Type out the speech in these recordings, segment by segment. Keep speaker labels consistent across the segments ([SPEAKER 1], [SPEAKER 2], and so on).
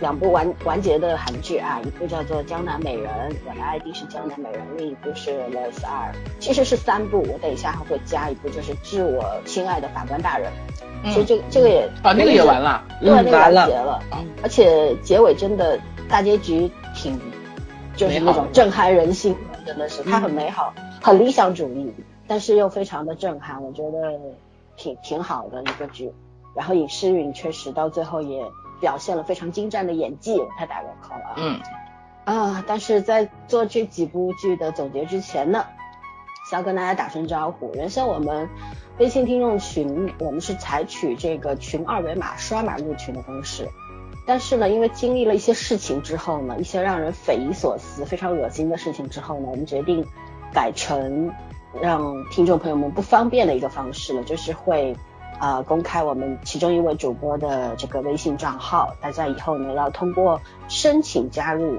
[SPEAKER 1] 两部完完结的韩剧啊，一部叫做《江南美人》，我的 ID 是江南美人，另一部是 Les 二，其实是三部，我等一下还会加一部，就是致我亲爱的法官大人。其实这个这个也
[SPEAKER 2] 啊，那个也完了，
[SPEAKER 1] 对，那个
[SPEAKER 3] 完了。
[SPEAKER 1] 结了，而且结尾真的大结局挺，就是那种震撼人心的，真的是它很美好，很理想主义，但是又非常的震撼，我觉得挺挺好的一个剧。然后尹诗允确实到最后也表现了非常精湛的演技，我太打个扣了啊。
[SPEAKER 2] 嗯
[SPEAKER 1] 啊，但是在做这几部剧的总结之前呢，想要跟大家打声招呼。原先我们微信听众群，我们是采取这个群二维码刷码入群的方式，但是呢，因为经历了一些事情之后呢，一些让人匪夷所思、非常恶心的事情之后呢，我们决定改成让听众朋友们不方便的一个方式了，就是会。啊、公开我们其中一位主播的这个微信账号，大家以后呢要通过申请加入，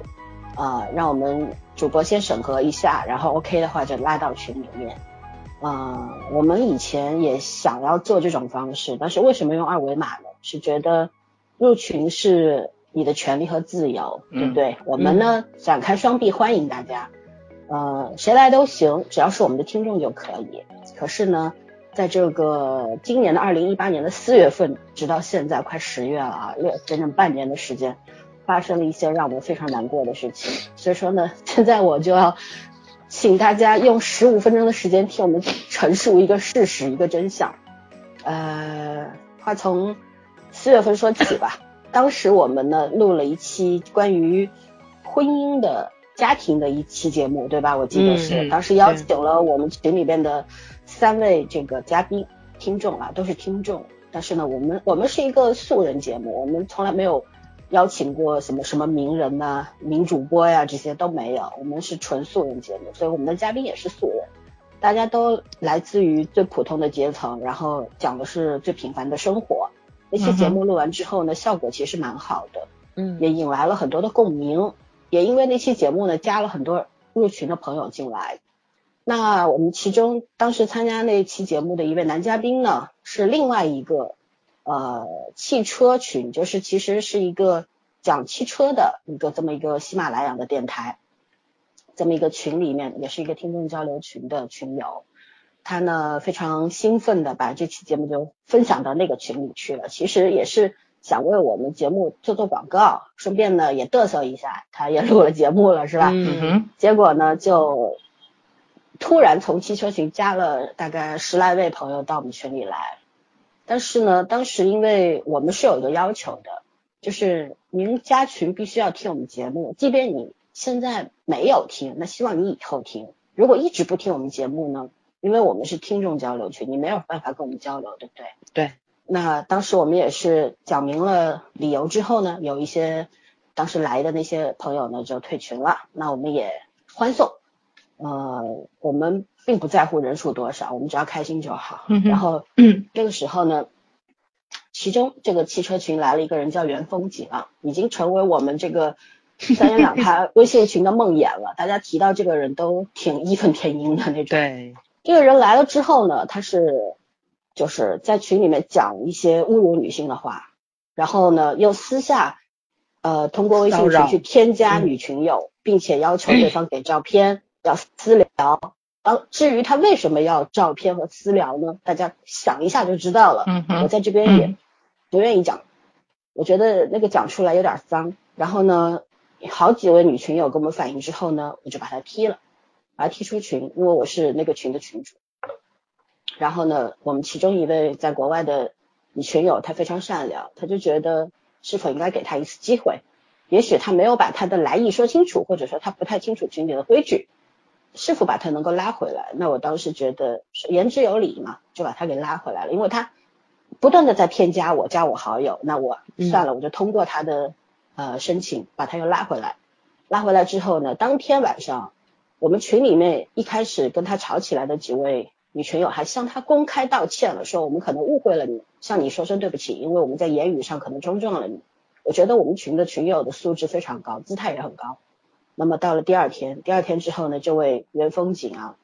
[SPEAKER 1] 呃，让我们主播先审核一下，然后 OK 的话就拉到群里面。呃，我们以前也想要做这种方式，但是为什么用二维码呢？是觉得入群是你的权利和自由，对不对？我们呢展开双臂欢迎大家，呃，谁来都行，只要是我们的听众就可以。可是呢，在这个今年的二零一八年的四月份，直到现在快十月了啊，六整整半年的时间，发生了一些让我们非常难过的事情。所以说呢，现在我就要请大家用十五分钟的时间替我们陈述一个事实，一个真相。呃，话从四月份说起吧。当时我们呢录了一期关于婚姻的家庭的一期节目，对吧？我记得是、
[SPEAKER 3] 嗯
[SPEAKER 1] 当时邀请了我们群里边的三位这个嘉宾听众啊，都是听众。但是呢，我们我们是一个素人节目，我们从来没有邀请过什么什么名人呐、名主播呀，这些都没有。我们是纯素人节目，所以我们的嘉宾也是素人，大家都来自于最普通的阶层，然后讲的是最平凡的生活。那期节目录完之后呢，效果其实蛮好的，
[SPEAKER 3] 嗯
[SPEAKER 1] 也引来了很多的共鸣，也因为那期节目呢，加了很多入群的朋友进来。那我们其中当时参加那期节目的一位男嘉宾呢，是另外一个呃汽车群，就是其实是一个讲汽车的一个这么一个喜马拉雅的电台，这么一个群里面也是一个听众交流群的群友。他呢非常兴奋的把这期节目就分享到那个群里去了，其实也是想为我们节目做做广告，顺便呢也嘚瑟一下，他也录了节目了是吧？
[SPEAKER 2] 嗯哼，
[SPEAKER 1] 结果呢就突然从汽车群加了大概十来位朋友到我们群里来，但是呢当时因为我们是有一个要求的，就是您加群必须要听我们节目，即便你现在没有听，那希望你以后听。如果一直不听我们节目呢，因为我们是听众交流群，你没有办法跟我们交流，对不对？
[SPEAKER 3] 对。
[SPEAKER 1] 那当时我们也是讲明了理由之后呢，有一些当时来的那些朋友呢就退群了，那我们也欢送。呃，我们并不在乎人数多少，我们只要开心就好。
[SPEAKER 2] 嗯
[SPEAKER 1] 然后这个时候呢，其中这个汽车群来了一个人叫袁风景啊，已经成为我们这个 三言两拍微信群的梦魇了。大家提到这个人都挺义愤填膺的那种。
[SPEAKER 3] 对，
[SPEAKER 1] 这个人来了之后呢，他是就是在群里面讲一些侮辱女性的话，然后呢又私下呃通过微信群去添加女群友，并且要求对方给照片，要私聊。呃，至于他为什么要照片和私聊呢？大家想一下就知道了。
[SPEAKER 2] 嗯哼
[SPEAKER 1] 我在这边也
[SPEAKER 2] 嗯
[SPEAKER 1] 不愿意讲，我觉得那个讲出来有点脏。然后呢，好几位女群友跟我们反映之后呢，我就把他踢了，把他踢出群，因为我是那个群的群主。然后呢，我们其中一位在国外的女群友，她非常善良，她就觉得是否应该给他一次机会。也许他没有把他的来意说清楚，或者说他不太清楚群里的规矩，是否把他能够拉回来？那我当时觉得言之有理嘛，就把他给拉回来了，因为他不断的在添加我，加我好友，那我算了，我就通过他的呃申请把他又拉回来。拉回来之后呢，当天晚上我们群里面一开始跟他吵起来的几位女群友还向他公开道歉了，说我们可能误会了你，向你说声对不起，因为我们在言语上可能冲撞了你。我觉得我们群的群友的素质非常高，姿态也很高。那么到了第二天，第二天之后呢，这位袁风景啊，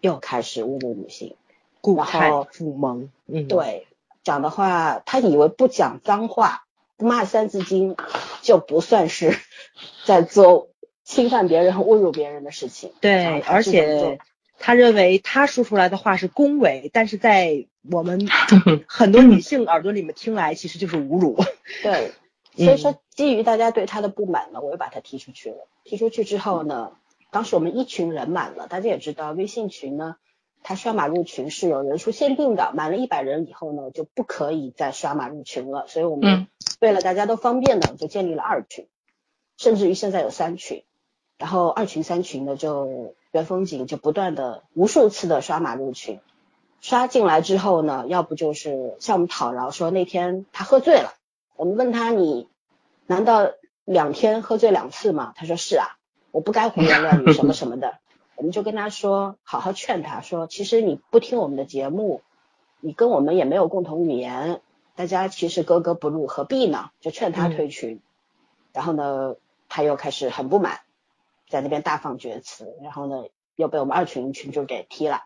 [SPEAKER 1] 又开始侮辱女性。
[SPEAKER 3] 固
[SPEAKER 1] 然
[SPEAKER 3] 态
[SPEAKER 1] 后
[SPEAKER 3] 复萌，嗯，，
[SPEAKER 1] 对，讲的话，他以为不讲脏话，骂三字经就不算是 在做侵犯别人和侮辱别人的事情。
[SPEAKER 2] 对，而且他认为他说出来的话是恭维，但是在我们 很多女性耳朵里面听来，其实就是侮辱。
[SPEAKER 1] 对，所以说基于大家对他的不满呢，我又把他踢出去了。踢出去之后呢，当时我们一群人满了，大家也知道微信群呢。他刷码入群是有人数限定的，满了一百人以后呢，就不可以再刷码入群了。所以我们为了大家都方便呢，就建立了二群，甚至于现在有三群。然后二群、三群呢就原风景就不断的无数次的刷码入群，刷进来之后呢，要不就是向我们讨饶说那天他喝醉了，我们问他你难道两天喝醉两次吗？他说是啊，我不该胡言乱语什么什么的。我们就跟他说，好好劝他说，其实你不听我们的节目，你跟我们也没有共同语言，大家其实格格不入，何必呢？就劝他退群。然后呢，他又开始很不满，在那边大放厥词，然后呢，又被我们二群群主给踢了。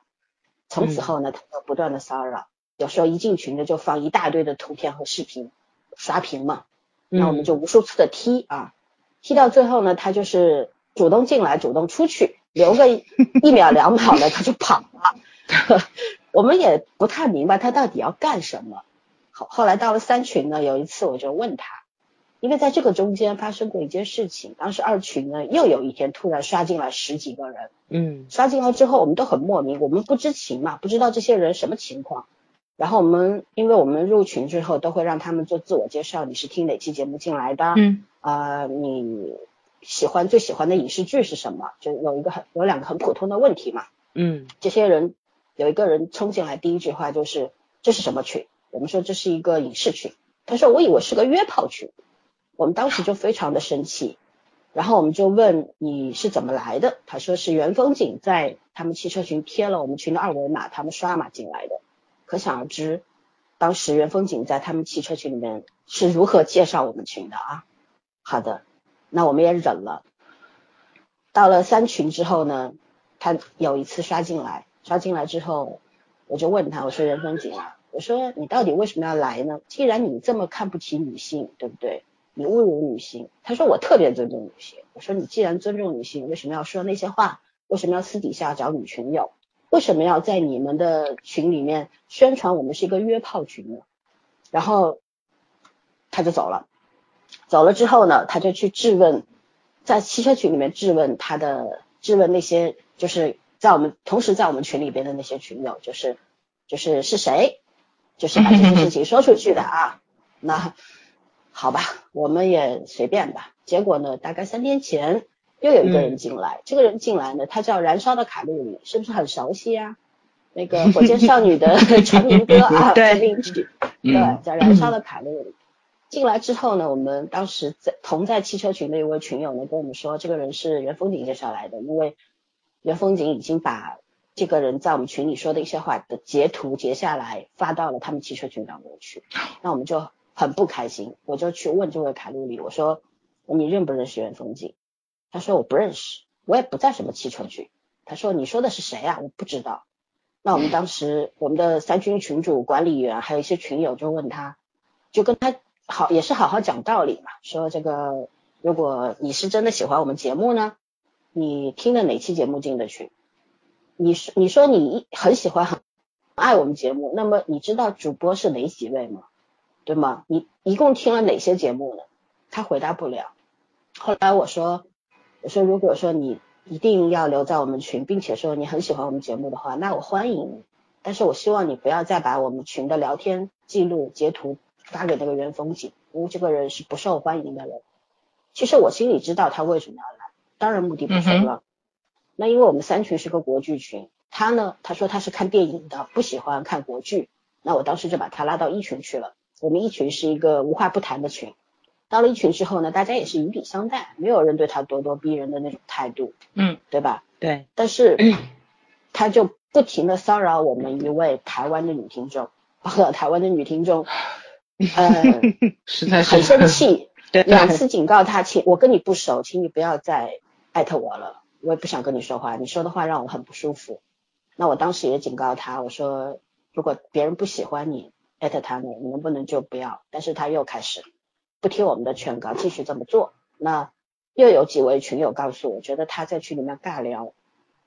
[SPEAKER 1] 从此后呢，他就不断的骚扰，有时候一进群呢就放一大堆的图片和视频，刷屏嘛。那我们就无数次的踢啊，踢到最后呢，他就是主动进来，主动出去。留个一 秒两秒的他就跑了，我们也不太明白他到底要干什么。后后来到了三群呢，有一次我就问他，因为在这个中间发生过一件事情，当时二群呢又有一天突然刷进来十几个人，
[SPEAKER 2] 嗯，
[SPEAKER 1] 刷进来之后我们都很莫名，我们不知情嘛，不知道这些人什么情况。然后我们因为我们入群之后都会让他们做自我介绍，你是听哪期节目进来的？
[SPEAKER 2] 嗯，
[SPEAKER 1] 啊你。喜欢最喜欢的影视剧是什么？就有一个很有两个很普通的问题嘛。
[SPEAKER 2] 嗯，
[SPEAKER 1] 这些人有一个人冲进来，第一句话就是这是什么群？我们说这是一个影视群。他说我以为是个约炮群。我们当时就非常的生气，然后我们就问你是怎么来的？他说是袁风景在他们汽车群贴了我们群的二维码，他们刷码进来的。可想而知，当时袁风景在他们汽车群里面是如何介绍我们群的啊？好的。那我们也忍了。到了三群之后呢，他有一次刷进来，刷进来之后，我就问他，我说袁风景啊，我说你到底为什么要来呢？既然你这么看不起女性，对不对？你侮辱女性。他说我特别尊重女性。我说你既然尊重女性，为什么要说那些话？为什么要私底下找女群友？为什么要在你们的群里面宣传我们是一个约炮群呢？然后他就走了。走了之后呢，他就去质问，在汽车群里面质问他的，质问那些就是在我们同时在我们群里边的那些群友，就是就是是谁，就是把这件事情说出去的啊。那好吧，我们也随便吧。结果呢，大概三天前又有一个人进来，这个人进来呢，他叫燃烧的卡路里，是不是很熟悉啊？那个火箭少女的成名歌啊，成名曲，对，叫燃烧的卡路里。进来之后呢，我们当时在同在汽车群的一位群友呢跟我们说，这个人是袁风景介绍来的，因为袁风景已经把这个人在我们群里说的一些话的截图截下来发到了他们汽车群当中去，那我们就很不开心，我就去问这位卡路里，我说你认不认识袁风景？他说我不认识，我也不在什么汽车群。他说你说的是谁呀？我不知道。那我们当时我们的三军群主管理员还有一些群友就问他，就跟他。好，也是好好讲道理嘛。说这个，如果你是真的喜欢我们节目呢，你听了哪期节目进的群？你说你说你很喜欢很爱我们节目，那么你知道主播是哪几位吗？对吗？你一共听了哪些节目呢？他回答不了。后来我说，我说如果说你一定要留在我们群，并且说你很喜欢我们节目的话，那我欢迎你。但是我希望你不要再把我们群的聊天记录截图。发给那个袁风景，因为这个人是不受欢迎的人。其实我心里知道他为什么要来，当然目的不纯了。那因为我们三群是个国剧群，他呢，他说他是看电影的，不喜欢看国剧。那我当时就把他拉到一群去了。我们一群是一个无话不谈的群。到了一群之后呢，大家也是以礼相待，没有人对他咄咄逼人的那种态度，
[SPEAKER 2] 嗯，
[SPEAKER 1] 对吧？
[SPEAKER 2] 对。
[SPEAKER 1] 但是他就不停的骚扰我们一位台湾的女听众，台湾的女听众。呃，
[SPEAKER 2] 实在
[SPEAKER 1] 是很生气，
[SPEAKER 2] 对，
[SPEAKER 1] 两次警告他，请我跟你不熟，请你不要再艾特我了，我也不想跟你说话，你说的话让我很不舒服。那我当时也警告他，我说如果别人不喜欢你，艾特他呢，你能不能就不要？但是他又开始不听我们的劝告，继续这么做。那又有几位群友告诉我，觉得他在群里面尬聊，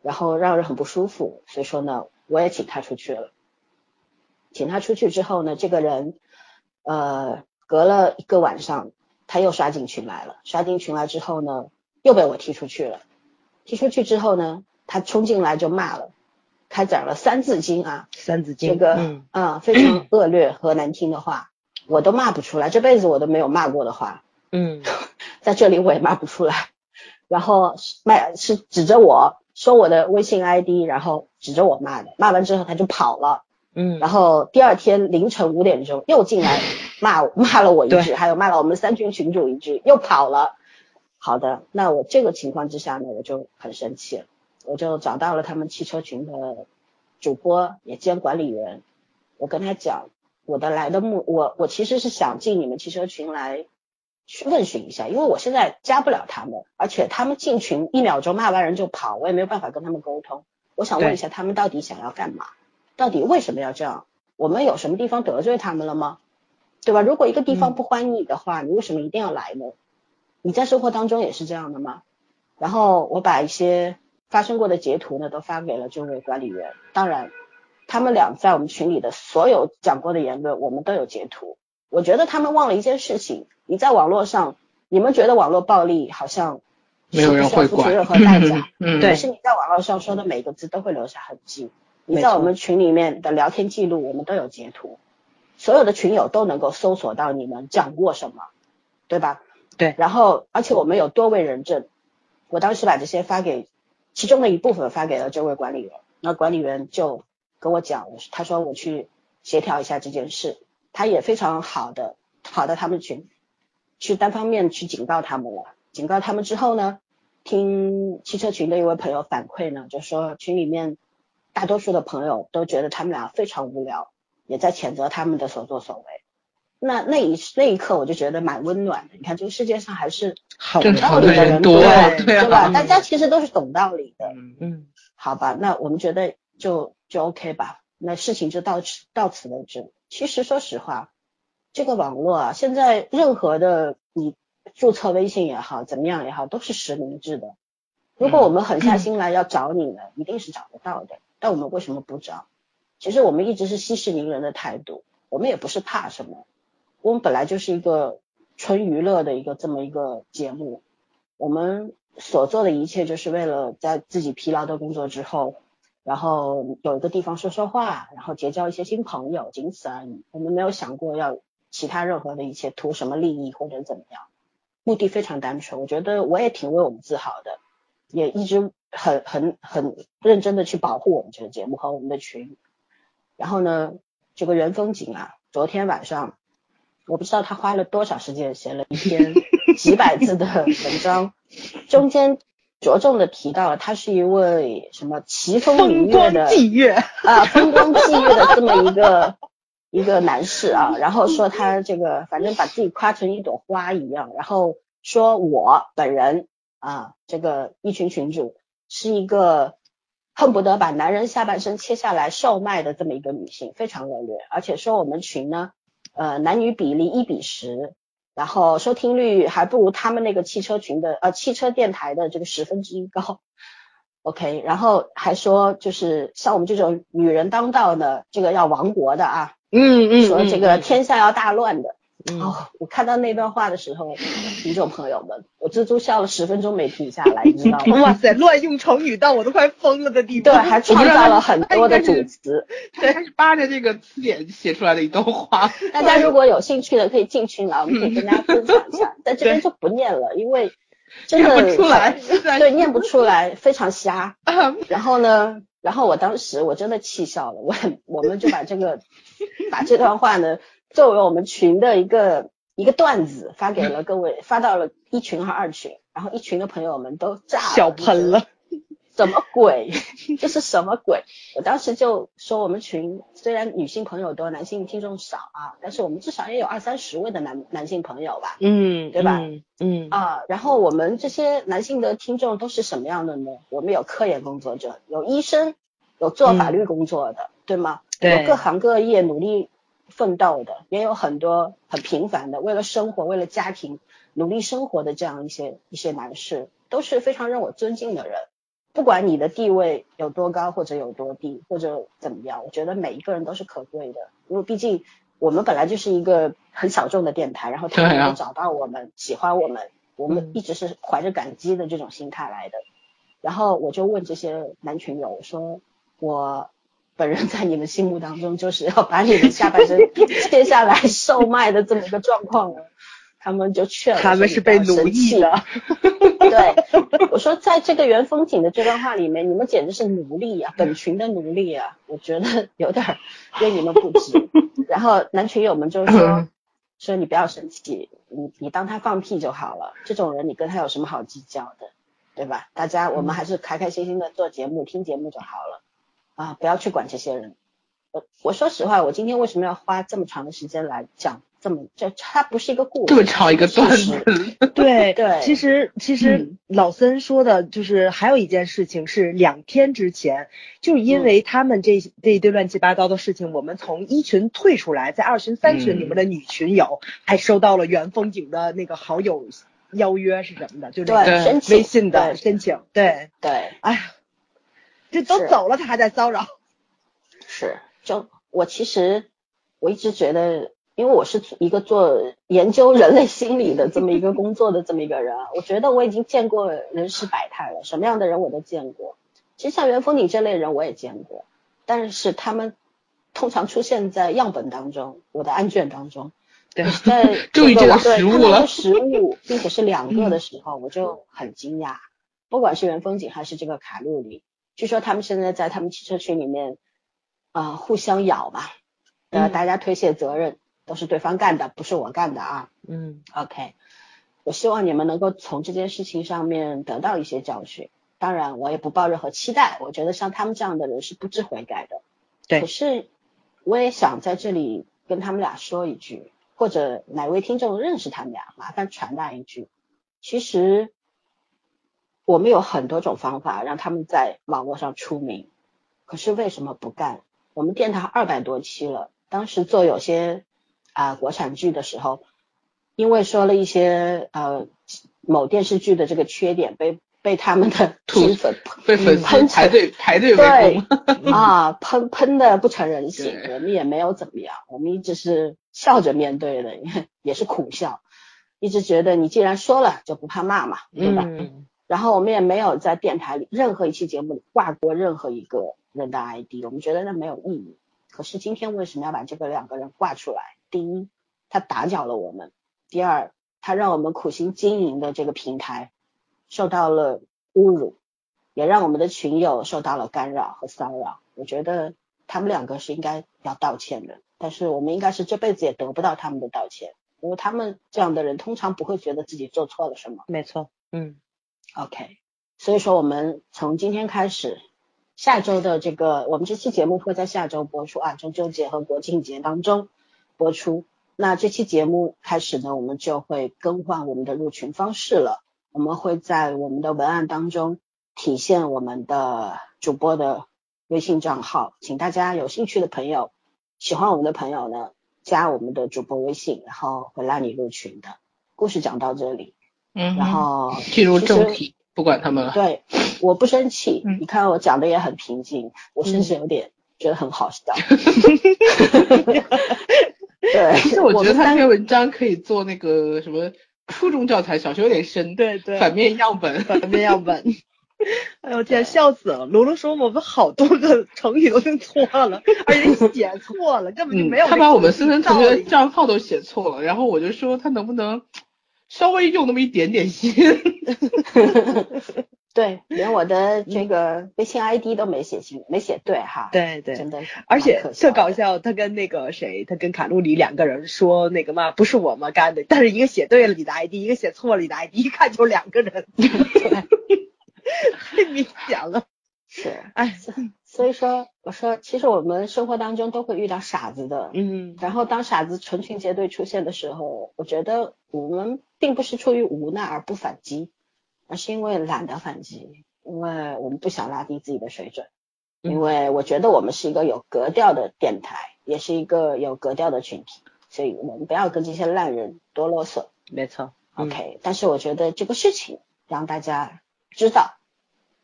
[SPEAKER 1] 然后让人很不舒服，所以说呢，我也请他出去了。请他出去之后呢，这个人呃隔了一个晚上，他又刷进群来了。刷进群来之后呢，又被我踢出去了。踢出去之后呢，他冲进来就骂了。开展了三字经啊，
[SPEAKER 2] 三字经
[SPEAKER 1] 这个啊非常恶劣和难听的话，我都骂不出来，这辈子我都没有骂过的话，
[SPEAKER 2] 嗯，
[SPEAKER 1] 在这里我也骂不出来。然后骂是指着我说我的微信 ID，然后指着我骂的，骂完之后他就跑了，
[SPEAKER 2] 嗯，
[SPEAKER 1] 然后第二天凌晨五点钟又进来骂骂了我一句，还有骂了我们三群群主一句，又跑了。好的，那我这个情况之下呢，我就很生气了。我就找到了他们汽车群的主播，也兼管理员。我跟他讲，我的来的目，我我其实是想进你们汽车群来去问询一下，因为我现在加不了他们，而且他们进群一秒钟骂完人就跑，我也没有办法跟他们沟通。我想问一下，他们到底想要干嘛？到底为什么要这样？我们有什么地方得罪他们了吗？对吧？如果一个地方不欢迎你的话，你为什么一定要来呢？你在生活当中也是这样的吗？然后我把一些。发生过的截图呢，都发给了这位管理员。当然，他们俩在我们群里的所有讲过的言论，我们都有截图。我觉得他们忘了一件事情：你在网络上，你们觉得网络暴力好像
[SPEAKER 3] 没有人会
[SPEAKER 1] 付出任何代价，
[SPEAKER 3] 嗯，
[SPEAKER 1] 对，是你在网络上说的每个字都会留下痕迹。你在我们群里面的聊天记录，我们都有截图，所有的群友都能够搜索到你们讲过什么，对吧？
[SPEAKER 2] 对。
[SPEAKER 1] 然后，而且我们有多位人证，我当时把这些发给。其中的一部分发给了这位管理员，那管理员就跟我讲，他说我去协调一下这件事，他也非常好的跑到他们群，去单方面去警告他们了。警告他们之后呢，听汽车群的一位朋友反馈呢，就说群里面大多数的朋友都觉得他们俩非常无聊，也在谴责他们的所作所为。那那一那一刻我就觉得蛮温暖的。你看这个世界上还是懂道理的人
[SPEAKER 3] 多，
[SPEAKER 1] 对吧？大家其实都是懂道理的。
[SPEAKER 2] 嗯，
[SPEAKER 1] 好吧，那我们觉得就就 OK 吧。那事情就到此到此为止。其实说实话，这个网络啊，现在任何的你注册微信也好，怎么样也好，都是实名制的。如果我们狠下心来要找你呢，一定是找得到的。但我们为什么不找？其实我们一直是息事宁人的态度，我们也不是怕什么。我们本来就是一个纯娱乐的一个这么一个节目，我们所做的一切就是为了在自己疲劳的工作之后，然后有一个地方说说话，然后结交一些新朋友，仅此而已。我们没有想过要其他任何的一些图什么利益或者怎么样，目的非常单纯。我觉得我也挺为我们自豪的，也一直很很很认真的去保护我们这个节目和我们的群。然后呢，这个袁风景啊，昨天晚上。我不知道他花了多少时间写了一篇 几百字的文章，中间着重的提到了他是一位什么奇峰明月的
[SPEAKER 2] 霁月
[SPEAKER 1] 啊，风光霁月的这么一个一个男士啊，然后说他这个反正把自己夸成一朵花一样，然后说我本人啊，这个一群群主是一个恨不得把男人下半身切下来售卖的这么一个女性，非常恶劣，而且说我们群呢。呃，男女比例一比十，然后收听率还不如他们那个汽车群的呃汽车电台的这个十分之一高。OK，然后还说就是像我们这种女人当道的，这个要亡国的啊，
[SPEAKER 2] 嗯嗯，
[SPEAKER 1] 说这个天下要大乱的。哦，我看到那段话的时候，听众朋友们，我足足笑了十分钟没停下来，你知道吗？
[SPEAKER 2] 哇塞，乱用成语到我都快疯了的地
[SPEAKER 1] 步。对，还创造了很多的组词。
[SPEAKER 3] 对，他是扒着这个词典写出来的一段话。
[SPEAKER 1] 大家如果有兴趣的，可以进群来，我们可以跟大家分享一下。在这边就不念了，因为真的
[SPEAKER 3] 念不出来，
[SPEAKER 1] 对，念不出来，非常瞎。然后呢，然后我当时我真的气笑了，我我们就把这个把这段话呢。作为我们群的一个一个段子 发给了各位，发到了一群和二群，然后一群的朋友们都炸了
[SPEAKER 2] 小喷了，
[SPEAKER 1] 什么鬼？这是什么鬼？我当时就说我们群虽然女性朋友多，男性听众少啊，但是我们至少也有二三十位的男男性朋友吧，
[SPEAKER 2] 嗯，
[SPEAKER 1] 对吧？
[SPEAKER 2] 嗯
[SPEAKER 1] 啊，然后我们这些男性的听众都是什么样的呢？我们有科研工作者，有医生，有做法律工作的，对吗？
[SPEAKER 2] 对，
[SPEAKER 1] 有各行各业努力。奋斗的，也有很多很平凡的，为了生活、为了家庭努力生活的这样一些一些男士，都是非常让我尊敬的人。不管你的地位有多高或者有多低，或者怎么样，我觉得每一个人都是可贵的，因为毕竟我们本来就是一个很小众的电台，然后他们能找到我们，喜欢我们，我们一直是怀着感激的这种心态来的。然后我就问这些男群友，我说我。本人在你们心目当中就是要把你的下半身切下来售卖的这么一个状况了，他们就劝我，
[SPEAKER 2] 他们是被奴役的。
[SPEAKER 1] 对，我说在这个原风景的这段话里面，你们简直是奴隶啊，本群的奴隶啊，我觉得有点对你们不值。然后男群友们就说 说你不要生气，你你当他放屁就好了，这种人你跟他有什么好计较的，对吧？大家我们还是开开心心的做节目听节目就好了。啊，不要去管这些人。我我说实话，我今天为什么要花这么长的时间来讲这么这？它不是一个故
[SPEAKER 3] 事，这么长一个段子。
[SPEAKER 2] 对
[SPEAKER 1] 对，
[SPEAKER 2] 其实其实老森说的就是还有一件事情是两天之前，就是因为他们这这一堆乱七八糟的事情，我们从一群退出来，在二群三群里面的女群友还收到了原风景的那个好友邀约是什么的，就那个微信的申请。对
[SPEAKER 1] 对，
[SPEAKER 2] 哎呀。这都走了，他还在骚扰。
[SPEAKER 1] 是，就我其实我一直觉得，因为我是一个做研究人类心理的这么一个工作的这么一个人啊，我觉得我已经见过人世百态了，什么样的人我都见过。其实像袁峰你这类人我也见过，但是他们通常出现在样本当中，我的案卷当中。
[SPEAKER 3] 对，
[SPEAKER 1] 在
[SPEAKER 3] 注意这个
[SPEAKER 1] 实
[SPEAKER 3] 物了。
[SPEAKER 1] 实物，并且是两个的时候，我就很惊讶。不管是袁风景还是这个卡路里。据说他们现在在他们汽车群里面啊互相咬吧，呃大家推卸责任，都是对方干的，不是我干的啊。
[SPEAKER 2] 嗯
[SPEAKER 1] ，OK，我希望你们能够从这件事情上面得到一些教训。当然，我也不抱任何期待，我觉得像他们这样的人是不知悔改的。
[SPEAKER 2] 对。
[SPEAKER 1] 可是我也想在这里跟他们俩说一句，或者哪位听众认识他们俩，麻烦传达一句，其实。我们有很多种方法让他们在网络上出名，可是为什么不干？我们电台二百多期了，当时做有些啊国产剧的时候，因为说了一些呃某电视剧的这个缺点，被被他们的
[SPEAKER 3] 粉被粉
[SPEAKER 1] 喷
[SPEAKER 3] 排队排队
[SPEAKER 1] 围攻 啊，喷喷的不成人形，我们也没有怎么样，我们一直是笑着面对的，也是苦笑，一直觉得你既然说了，就不怕骂嘛，对吧？然后我们也没有在电台里任何一期节目里挂过任何一个人的 ID，我们觉得那没有意义。可是今天为什么要把这个两个人挂出来？第一，他打搅了我们；第二，他让我们苦心经营的这个平台受到了侮辱，也让我们的群友受到了干扰和骚扰。我觉得他们两个是应该要道歉的，但是我们应该是这辈子也得不到他们的道歉，因为他们这样的人通常不会觉得自己做错了什么。
[SPEAKER 2] 没错，嗯。
[SPEAKER 1] OK，所以说我们从今天开始，下周的这个我们这期节目会在下周播出啊，中秋节和国庆节当中播出。那这期节目开始呢，我们就会更换我们的入群方式了。我们会在我们的文案当中体现我们的主播的微信账号，请大家有兴趣的朋友、喜欢我们的朋友呢，加我们的主播微信，然后会拉你入群的。故事讲到这里。
[SPEAKER 3] 嗯，
[SPEAKER 1] 然后
[SPEAKER 3] 进入正题，不管他们了。
[SPEAKER 1] 对，我不生气。你看我讲的也很平静，我甚至有点觉得很好笑。对，
[SPEAKER 3] 其实我觉得他这篇文章可以做那个什么初中教材，小学有点深。
[SPEAKER 2] 对对。
[SPEAKER 3] 反面样本，
[SPEAKER 2] 反面样本。哎呦天，笑死了！卢卢说我们好多个成语都用错了，而且写错了，根本就没有。
[SPEAKER 3] 他把我们思森同学账号都写错了，然后我就说他能不能。稍微用那么一点点心，
[SPEAKER 1] 对，连我的这个微信 ID 都没写清，没写对哈。
[SPEAKER 2] 对对，
[SPEAKER 1] 真的，
[SPEAKER 2] 而且特搞笑，他跟那个谁，他跟卡路里两个人说那个嘛，不是我们干的，但是一个写对了你的 ID，一个写错了你的 ID，一看就两个人，太明显了。
[SPEAKER 1] 是，哎。所以说，我说，其实我们生活当中都会遇到傻子的，
[SPEAKER 2] 嗯，
[SPEAKER 1] 然后当傻子成群结队出现的时候，我觉得我们并不是出于无奈而不反击，而是因为懒得反击，因为我们不想拉低自己的水准，因为我觉得我们是一个有格调的电台，也是一个有格调的群体，所以我们不要跟这些烂人多啰嗦。
[SPEAKER 2] 没错
[SPEAKER 1] ，OK。但是我觉得这个事情让大家知道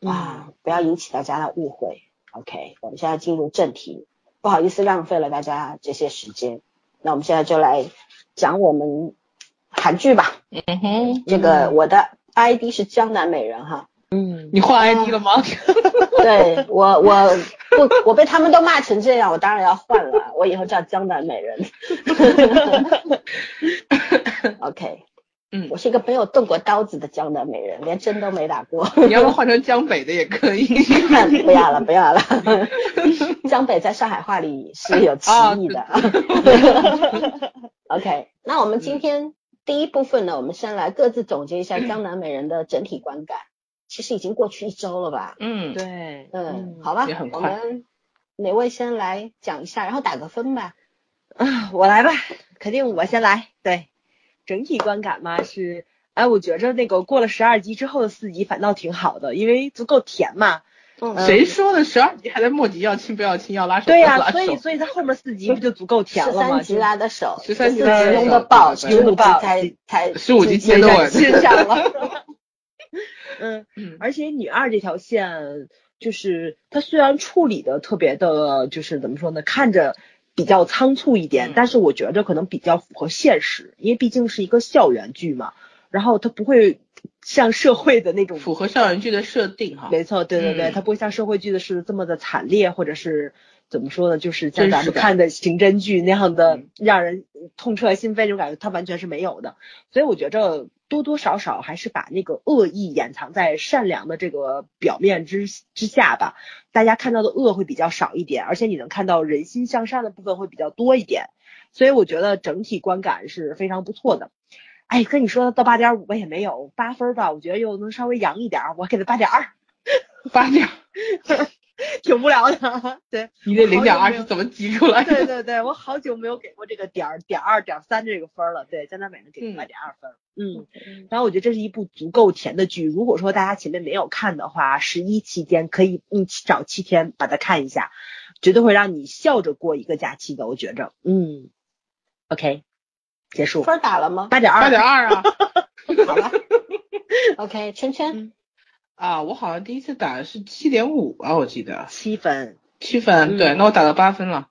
[SPEAKER 1] 啊，不要引起大家的误会。OK，我们现在进入正题，不好意思浪费了大家这些时间。那我们现在就来讲我们韩剧吧。
[SPEAKER 3] 嗯哼，
[SPEAKER 1] 这个我的 ID 是江南美人哈。
[SPEAKER 2] 嗯，
[SPEAKER 3] 你换 ID 了吗？
[SPEAKER 1] 对我，我不，我被他们都骂成这样，我当然要换了。我以后叫江南美人。OK，
[SPEAKER 3] 嗯，
[SPEAKER 1] 我是一个没有动过刀子的江南美人，连针都没打过。
[SPEAKER 3] 你要不换成江北的也可以。
[SPEAKER 1] 不要了，不要了。江北在上海话里是有歧义的。OK，那我们今天第一部分呢，我们先来各自总结一下江南美人的整体观感。其实已经过去一周了吧？
[SPEAKER 3] 嗯，
[SPEAKER 2] 对，
[SPEAKER 1] 嗯，好吧，我们哪位先来讲一下，然后打个分吧。
[SPEAKER 2] 啊，我来吧，肯定我先来。对，整体观感嘛是，哎，我觉着那个过了十二集之后的四集反倒挺好的，因为足够甜嘛。
[SPEAKER 3] 嗯。谁说的？十二集还在墨迹要亲不要亲要拉手？
[SPEAKER 2] 对呀，所以所以他后面四集不就足够甜了吗？
[SPEAKER 1] 十三集拉的手，
[SPEAKER 3] 十三集
[SPEAKER 1] 拥的抱，十五集才才
[SPEAKER 3] 十五集接的
[SPEAKER 2] 吻上了。嗯，而且女二这条线，就是她虽然处理的特别的，就是怎么说呢，看着比较仓促一点，但是我觉得可能比较符合现实，因为毕竟是一个校园剧嘛，然后它不会像社会的那种
[SPEAKER 3] 符合校园剧的设定哈，
[SPEAKER 2] 没错，对对对，它不会像社会剧的是这么的惨烈，或者是怎么说呢，就是像咱们看的刑侦剧那样的让人痛彻心扉那种感觉，它完全是没有的，所以我觉着。多多少少还是把那个恶意掩藏在善良的这个表面之之下吧，大家看到的恶会比较少一点，而且你能看到人心向善的部分会比较多一点，所以我觉得整体观感是非常不错的。哎，跟你说到八点五吧也没有八分吧，我觉得又能稍微扬一点，我给他八点二，
[SPEAKER 3] 八点。
[SPEAKER 2] 挺无聊的，对
[SPEAKER 3] 你那零点二是怎么挤出来
[SPEAKER 2] 的？对对对，我好久没有给过这个点儿点二点三这个分了。对，江南美人给八点二分。嗯，然后我觉得这是一部足够甜的剧。如果说大家前面没有看的话，十一期间可以一起找七天把它看一下，绝对会让你笑着过一个假期的。我觉着，嗯，OK，结束。
[SPEAKER 1] 分打了吗？
[SPEAKER 2] 八点二，
[SPEAKER 3] 八点二啊。
[SPEAKER 1] 好了，OK，圈圈。
[SPEAKER 3] 啊，我好像第一次打的是七点五吧，我记得。
[SPEAKER 2] 七分，
[SPEAKER 3] 七分，对，那我打到八分了，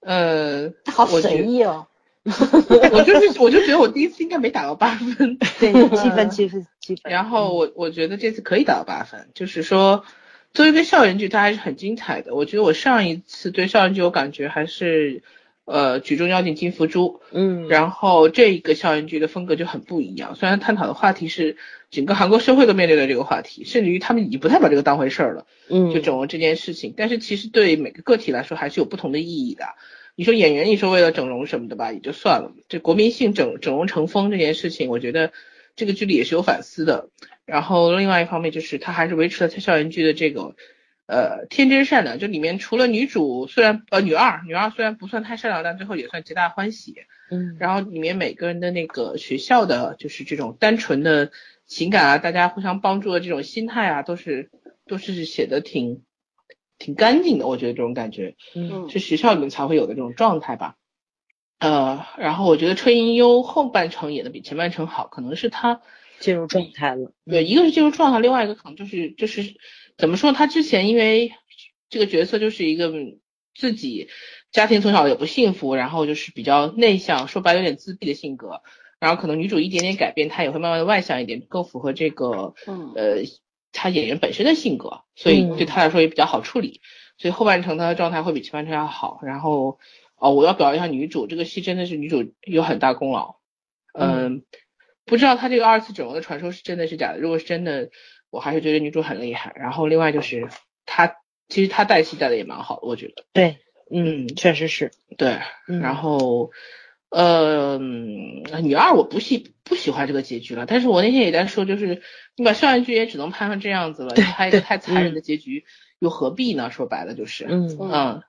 [SPEAKER 3] 呃，
[SPEAKER 1] 好随意哦，
[SPEAKER 3] 我就是我就觉得我第一次应该没打到八分，
[SPEAKER 2] 对，七分七分七分，
[SPEAKER 3] 然后我我觉得这次可以打到八分，就是说作为一个校园剧，它还是很精彩的，我觉得我上一次对校园剧我感觉还是。呃，举重妖精金福珠，
[SPEAKER 2] 嗯，
[SPEAKER 3] 然后这一个校园剧的风格就很不一样。虽然探讨的话题是整个韩国社会都面对的这个话题，甚至于他们已经不太把这个当回事儿了，
[SPEAKER 2] 嗯，
[SPEAKER 3] 就整容这件事情。但是其实对每个个体来说还是有不同的意义的。你说演员，你说为了整容什么的吧，也就算了。这国民性整整容成风这件事情，我觉得这个剧里也是有反思的。然后另外一方面就是他还是维持了他校园剧的这个。呃，天真善良，就里面除了女主，虽然呃女二，女二虽然不算太善良，但最后也算皆大欢喜。
[SPEAKER 2] 嗯，
[SPEAKER 3] 然后里面每个人的那个学校的，就是这种单纯的情感啊，大家互相帮助的这种心态啊，都是都是写的挺挺干净的，我觉得这种感觉，
[SPEAKER 2] 嗯，
[SPEAKER 3] 是学校里面才会有的这种状态吧。呃，然后我觉得车银优后半程演的比前半程好，可能是他
[SPEAKER 2] 进入状态了。
[SPEAKER 3] 对，一个是进入状态，另外一个可能就是就是。怎么说？他之前因为这个角色就是一个自己家庭从小也不幸福，然后就是比较内向，说白了有点自闭的性格。然后可能女主一点点改变，她也会慢慢的外向一点，更符合这个呃她演员本身的性格，所以对她来说也比较好处理。所以后半程她的状态会比前半程要好。然后哦，我要表扬一下女主，这个戏真的是女主有很大功劳。嗯，不知道她这个二次整容的传说是真的是假的？如果是真的。我还是觉得女主很厉害，然后另外就是她其实她带戏带的也蛮好的，我觉得。
[SPEAKER 2] 对，嗯，确实是。
[SPEAKER 3] 对，然后呃，女二我不喜不喜欢这个结局了，但是我那天也在说，就是你把校园剧也只能拍成这样子了，拍一个太残忍的结局又何必呢？说白了就是，
[SPEAKER 2] 嗯
[SPEAKER 3] 嗯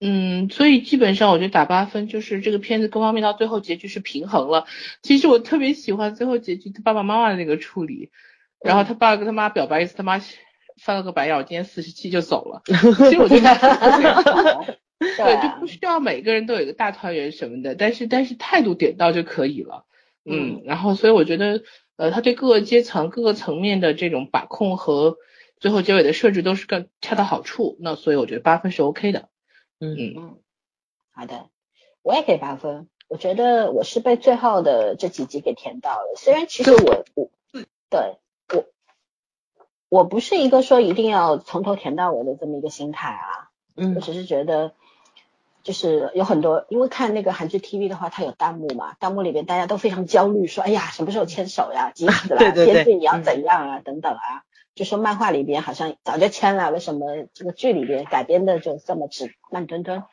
[SPEAKER 3] 嗯，所以基本上我觉得打八分，就是这个片子各方面到最后结局是平衡了。其实我特别喜欢最后结局他爸爸妈妈的那个处理。然后他爸跟他妈表白一次，他妈翻了个白眼，我今天四十七就走了。其实我觉得 对，就不需要每个人都有一个大团圆什么的，但是但是态度点到就可以了。嗯，然后所以我觉得，呃，他对各个阶层、各个层面的这种把控和最后结尾的设置都是更恰到好处。那所以我觉得八分是 OK 的。
[SPEAKER 1] 嗯嗯，好的，我也给八分。我觉得我是被最后的这几集给填到了。虽然其实我我对我我不是一个说一定要从头填到尾的这么一个心态啊。嗯，我只是觉得。就是有很多，因为看那个韩剧 TV 的话，它有弹幕嘛，弹幕里边大家都非常焦虑，说哎呀，什么时候牵手呀，急死了，编剧你要怎样啊，等等啊，就说漫画里边好像早就签了，为什么这个剧里边改编的就这么直慢吞吞？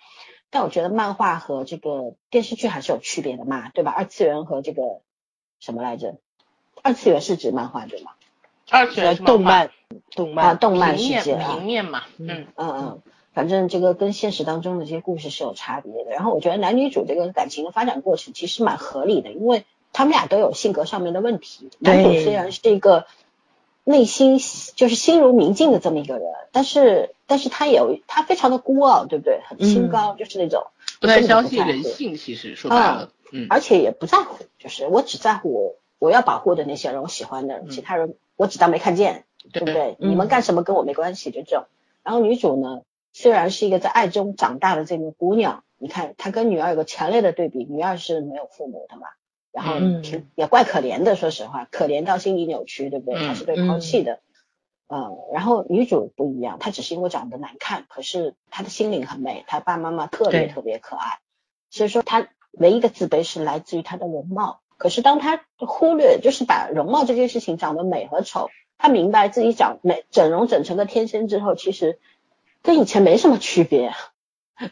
[SPEAKER 1] 但我觉得漫画和这个电视剧还是有区别的嘛，对吧？二次元和这个什么来着？二次元是指漫画对吗？
[SPEAKER 3] 二次元
[SPEAKER 2] 动漫，动漫，
[SPEAKER 1] 动漫世界
[SPEAKER 3] 平面嘛，
[SPEAKER 1] 嗯嗯嗯。反正这个跟现实当中的这些故事是有差别的。然后我觉得男女主这个感情的发展过程其实蛮合理的，因为他们俩都有性格上面的问题。男主虽然是一个内心就是心如明镜的这么一个人，但是但是他有他非常的孤傲，对不对？很清高，就是那种
[SPEAKER 3] 不太相信人性。其实说白了，嗯，
[SPEAKER 1] 而且也不在乎，就是我只在乎我我要保护的那些人，我喜欢的人，其他人我只当没看见，对不对？你们干什么跟我没关系，就这种。然后女主呢？虽然是一个在爱中长大的这个姑娘，你看她跟女儿有个强烈的对比，女儿是没有父母的嘛，然后挺也怪可怜的，说实话，可怜到心理扭曲，对不对？她是被抛弃的，嗯，然后女主不一样，她只是因为长得难看，可是她的心灵很美，她爸爸妈妈特别特别可爱，所以说她唯一的自卑是来自于她的容貌，可是当她忽略，就是把容貌这件事情长得美和丑，她明白自己长美整容整成个天仙之后，其实。跟以前没什么区别，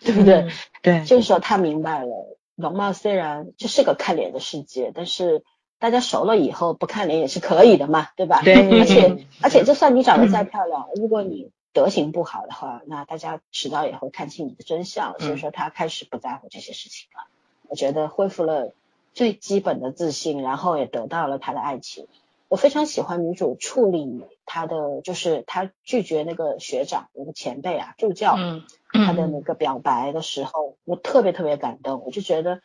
[SPEAKER 1] 对不对？
[SPEAKER 2] 对，
[SPEAKER 1] 这个时候他明白了，容貌虽然这是个看脸的世界，但是大家熟了以后不看脸也是可以的嘛，对吧？
[SPEAKER 2] 对。
[SPEAKER 1] 而且而且，就算你长得再漂亮，如果你德行不好的话，那大家迟早也会看清你的真相。所以说，他开始不在乎这些事情了。我觉得恢复了最基本的自信，然后也得到了他的爱情。我非常喜欢女主处理她的，就是她拒绝那个学长、那个前辈啊助教，嗯她的那个表白的时候，我特别特别感动。我就觉得，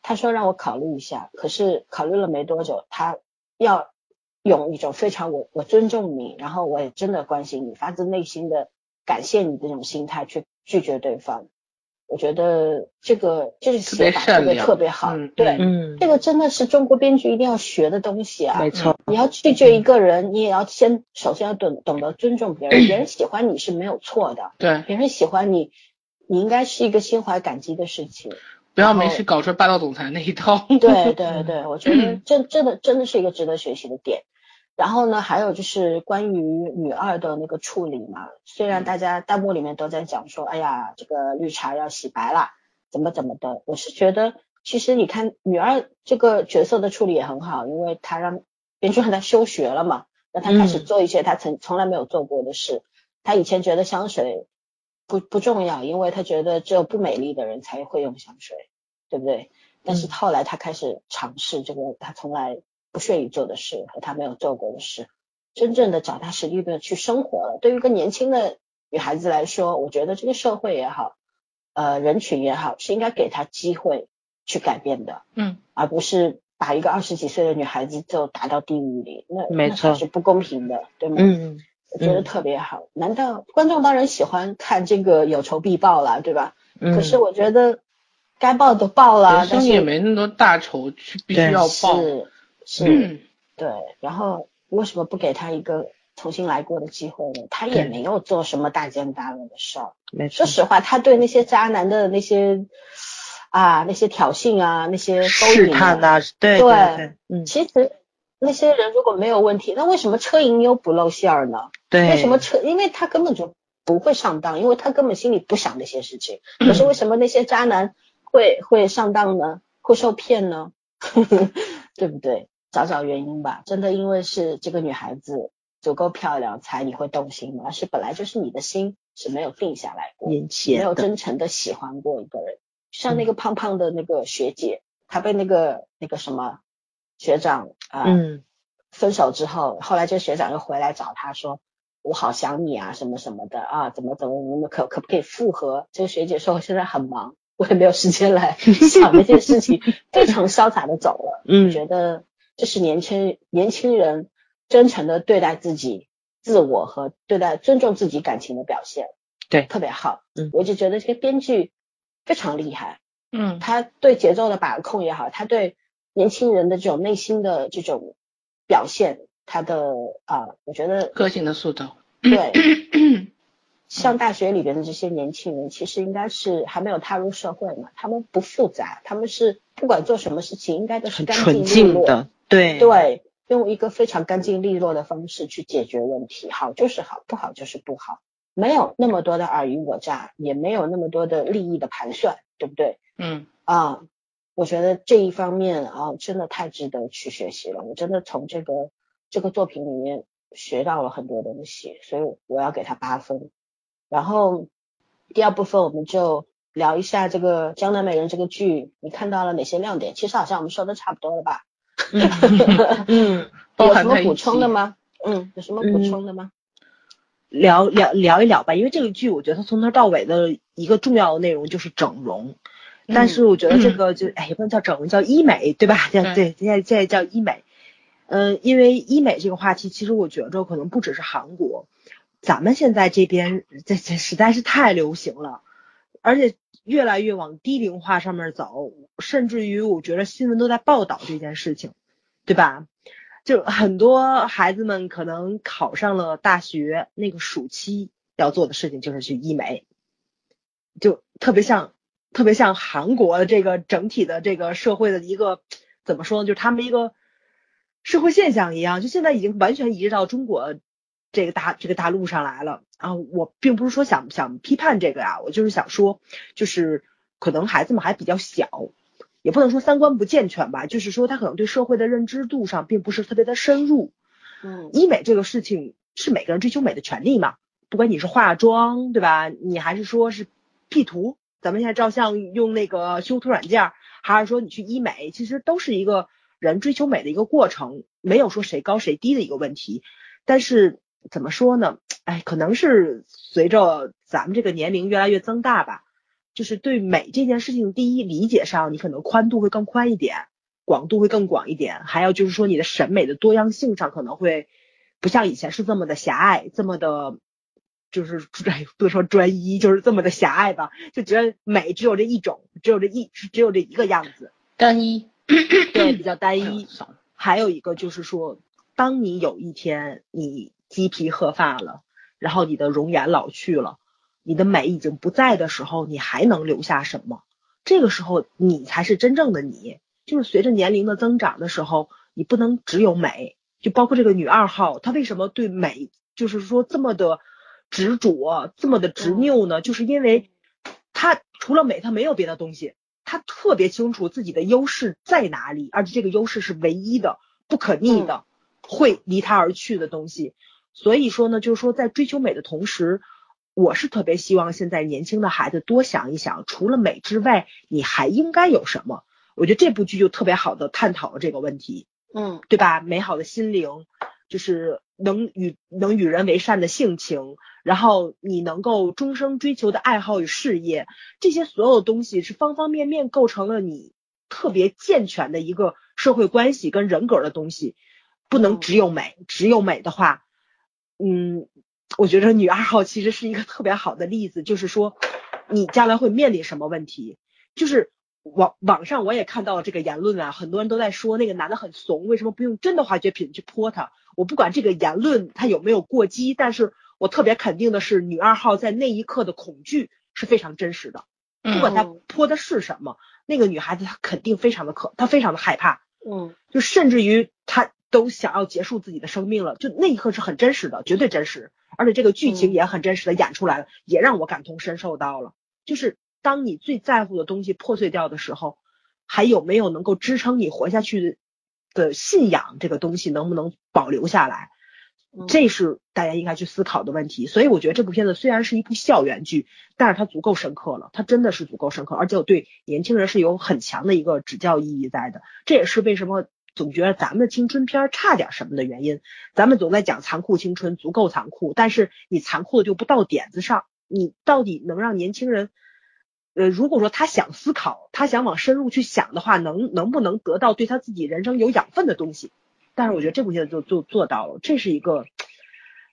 [SPEAKER 1] 他说让我考虑一下，可是考虑了没多久，他要用一种非常我我尊重你，然后我也真的关心你，发自内心的感谢你这种心态去拒绝对方。我觉得这个就是写法特别特别好，对，嗯，这个真的是中国编剧一定要学的东西啊。
[SPEAKER 2] 没错，
[SPEAKER 1] 你要拒绝一个人，你也要先首先要懂懂得尊重别人，别人喜欢你是没有错的，
[SPEAKER 3] 对，
[SPEAKER 1] 别人喜欢你，你应该是一个心怀感激的事情，
[SPEAKER 3] 不要没事搞出霸道总裁那一套。
[SPEAKER 1] 对对对，我觉得这真的真的是一个值得学习的点。然后呢，还有就是关于女二的那个处理嘛，虽然大家弹幕里面都在讲说，哎呀，这个绿茶要洗白了，怎么怎么的，我是觉得，其实你看女二这个角色的处理也很好，因为她让编剧让她休学了嘛，让她开始做一些她曾从来没有做过的事。她以前觉得香水不不重要，因为她觉得只有不美丽的人才会用香水，对不对？但是后来她开始尝试这个，她从来。不屑于做的事和他没有做过的事，真正的脚踏实地的去生活了。对于一个年轻的女孩子来说，我觉得这个社会也好，呃，人群也好，是应该给她机会去改变的，
[SPEAKER 3] 嗯，
[SPEAKER 1] 而不是把一个二十几岁的女孩子就打到地狱里，那
[SPEAKER 2] 没错
[SPEAKER 1] 是不公平的，对吗？
[SPEAKER 2] 嗯，
[SPEAKER 1] 我觉得特别好。难道观众当然喜欢看这个有仇必报了，对吧？嗯。可是我觉得该报都报了，但是
[SPEAKER 3] 也没那么多大仇去必须要报。
[SPEAKER 1] 是，对，然后为什么不给他一个重新来过的机会呢？他也没有做什么大奸大恶的事儿。说实话，他对那些渣男的那些啊，那些挑衅啊，那些
[SPEAKER 2] 试探啊，对对，
[SPEAKER 1] 嗯，其实那些人如果没有问题，那为什么车银优不露馅儿呢？
[SPEAKER 2] 对，
[SPEAKER 1] 为什么车？因为他根本就不会上当，因为他根本心里不想那些事情。可是为什么那些渣男会会上当呢？会受骗呢？对不对？找找原因吧，真的因为是这个女孩子足够漂亮才你会动心吗？是本来就是你的心是没有定下来过，没有真诚的喜欢过一个人。像那个胖胖的那个学姐，她被那个那个什么学长啊分手之后，后来这个学长又回来找她说，我好想你啊什么什么的啊，怎么怎么我们可可不可以复合？这个学姐说我现在很忙，我也没有时间来想那件事情，非常潇洒的走了。
[SPEAKER 2] 嗯
[SPEAKER 1] 觉得这是年轻年轻人真诚的对待自己、自我和对待尊重自己感情的表现。
[SPEAKER 2] 对
[SPEAKER 1] 特别好。
[SPEAKER 2] 嗯
[SPEAKER 1] 我就觉得这个编剧非常厉害，
[SPEAKER 3] 嗯
[SPEAKER 1] 他对节奏的把控也好，他对年轻人的这种内心的这种表现，他的啊、我觉得
[SPEAKER 3] 个性的塑造。
[SPEAKER 1] 对，像大学里边的这些年轻人，其实应该是还没有踏入社会嘛，他们不复杂，他们是不管做什么事情，应该都是
[SPEAKER 2] 很
[SPEAKER 1] 干净利
[SPEAKER 2] 纯净
[SPEAKER 1] 落，
[SPEAKER 2] 的，对
[SPEAKER 1] 对，用一个非常干净利落的方式去解决问题，好就是好，不好就是不好，没有那么多的尔虞我诈，也没有那么多的利益的盘算，对不对？
[SPEAKER 3] 嗯
[SPEAKER 1] 啊，我觉得这一方面啊，真的太值得去学习了。我真的从这个这个作品里面学到了很多东西，所以我要给他八分。然后第二部分我们就聊一下这个《江南美人》这个剧，你看到了哪些亮点？其实好像我们说的差不多了吧？
[SPEAKER 2] 嗯，
[SPEAKER 1] 有什么补充的吗？嗯，有什么补充的吗？
[SPEAKER 2] 聊聊聊一聊吧，因为这个剧我觉得它从头到尾的一个重要的内容就是整容，但是我觉得这个就哎也不能叫整容，叫医美，对吧？对对，现在现在叫医美。嗯，因为医美这个话题，其实我觉着可能不只是韩国，咱们现在这边这这实在是太流行了，而且越来越往低龄化上面走，甚至于我觉得新闻都在报道这件事情，对吧？就很多孩子们可能考上了大学，那个暑期要做的事情就是去医美，就特别像特别像韩国的这个整体的这个社会的一个怎么说呢？就是他们一个社会现象一样，就现在已经完全移植到中国这个大这个大陆上来了啊！我并不是说想想批判这个呀，我就是想说，就是可能孩子们还比较小。也不能说三观不健全吧，就是说他可能对社会的认知度上并不是特别的深入。
[SPEAKER 1] 嗯
[SPEAKER 2] 医美这个事情是每个人追求美的权利嘛，不管你是化妆对吧，你还是说是 P 图，咱们现在照相用那个修图软件，还是说你去医美，其实都是一个人追求美的一个过程，没有说谁高谁低的一个问题。但是怎么说呢？哎，可能是随着咱们这个年龄越来越增大吧。就是对美这件事情，第一理解上你可能宽度会更宽一点，广度会更广一点，还有就是说你的审美的多样性上可能会不像以前是这么的狭隘，这么的，就是哎 不能说专一，就是这么的狭隘吧，就觉得美只有这一种，只有这一只有这一个样子，
[SPEAKER 3] 单一，
[SPEAKER 2] 对，比较单一。还有一个就是说，当你有一天你鸡皮鹤发了，然后你的容颜老去了。你的美已经不在的时候，你还能留下什么？这个时候你才是真正的你。就是随着年龄的增长的时候，你不能只有美。就包括这个女二号，她为什么对美就是说这么的执着，这么的执拗呢？就是因为她除了美，她没有别的东西。她特别清楚自己的优势在哪里，而且这个优势是唯一的、不可逆的，会离她而去的东西。所以说呢，就是说在追求美的同时。我是特别希望现在年轻的孩子多想一想，除了美之外，你还应该有什么？我觉得这部剧就特别好的探讨了这个问题，
[SPEAKER 1] 嗯，
[SPEAKER 2] 对吧？美好的心灵，就是能与能与人为善的性情，然后你能够终生追求的爱好与事业，这些所有东西是方方面面构成了你特别健全的一个社会关系跟人格的东西，不能只有美，只有美的话，嗯。我觉得女二号其实是一个特别好的例子，就是说你将来会面临什么问题。就是网网上我也看到了这个言论啊，很多人都在说那个男的很怂，为什么不用真的化学品去泼他？我不管这个言论他有没有过激，但是我特别肯定的是，女二号在那一刻的恐惧是非常真实的。不管他泼的是什么，那个女孩子她肯定非常的可，她非常的害怕。
[SPEAKER 1] 嗯，
[SPEAKER 2] 就甚至于她都想要结束自己的生命了，就那一刻是很真实的，绝对真实。而且这个剧情也很真实的演出来了，也让我感同身受到了。就是当你最在乎的东西破碎掉的时候，还有没有能够支撑你活下去的信仰？这个东西能不能保留下来？这是大家应该去思考的问题。所以我觉得这部片子虽然是一部校园剧，但是它足够深刻了，它真的是足够深刻，而且对年轻人是有很强的一个指教意义在的。这也是为什么总觉得咱们的青春片差点什么的原因。咱们总在讲残酷青春，足够残酷，但是你残酷的就不到点子上。你到底能让年轻人，呃，如果说他想思考，他想往深入去想的话，能能不能得到对他自己人生有养分的东西？但是我觉得这部片子就就做到了，这是一个，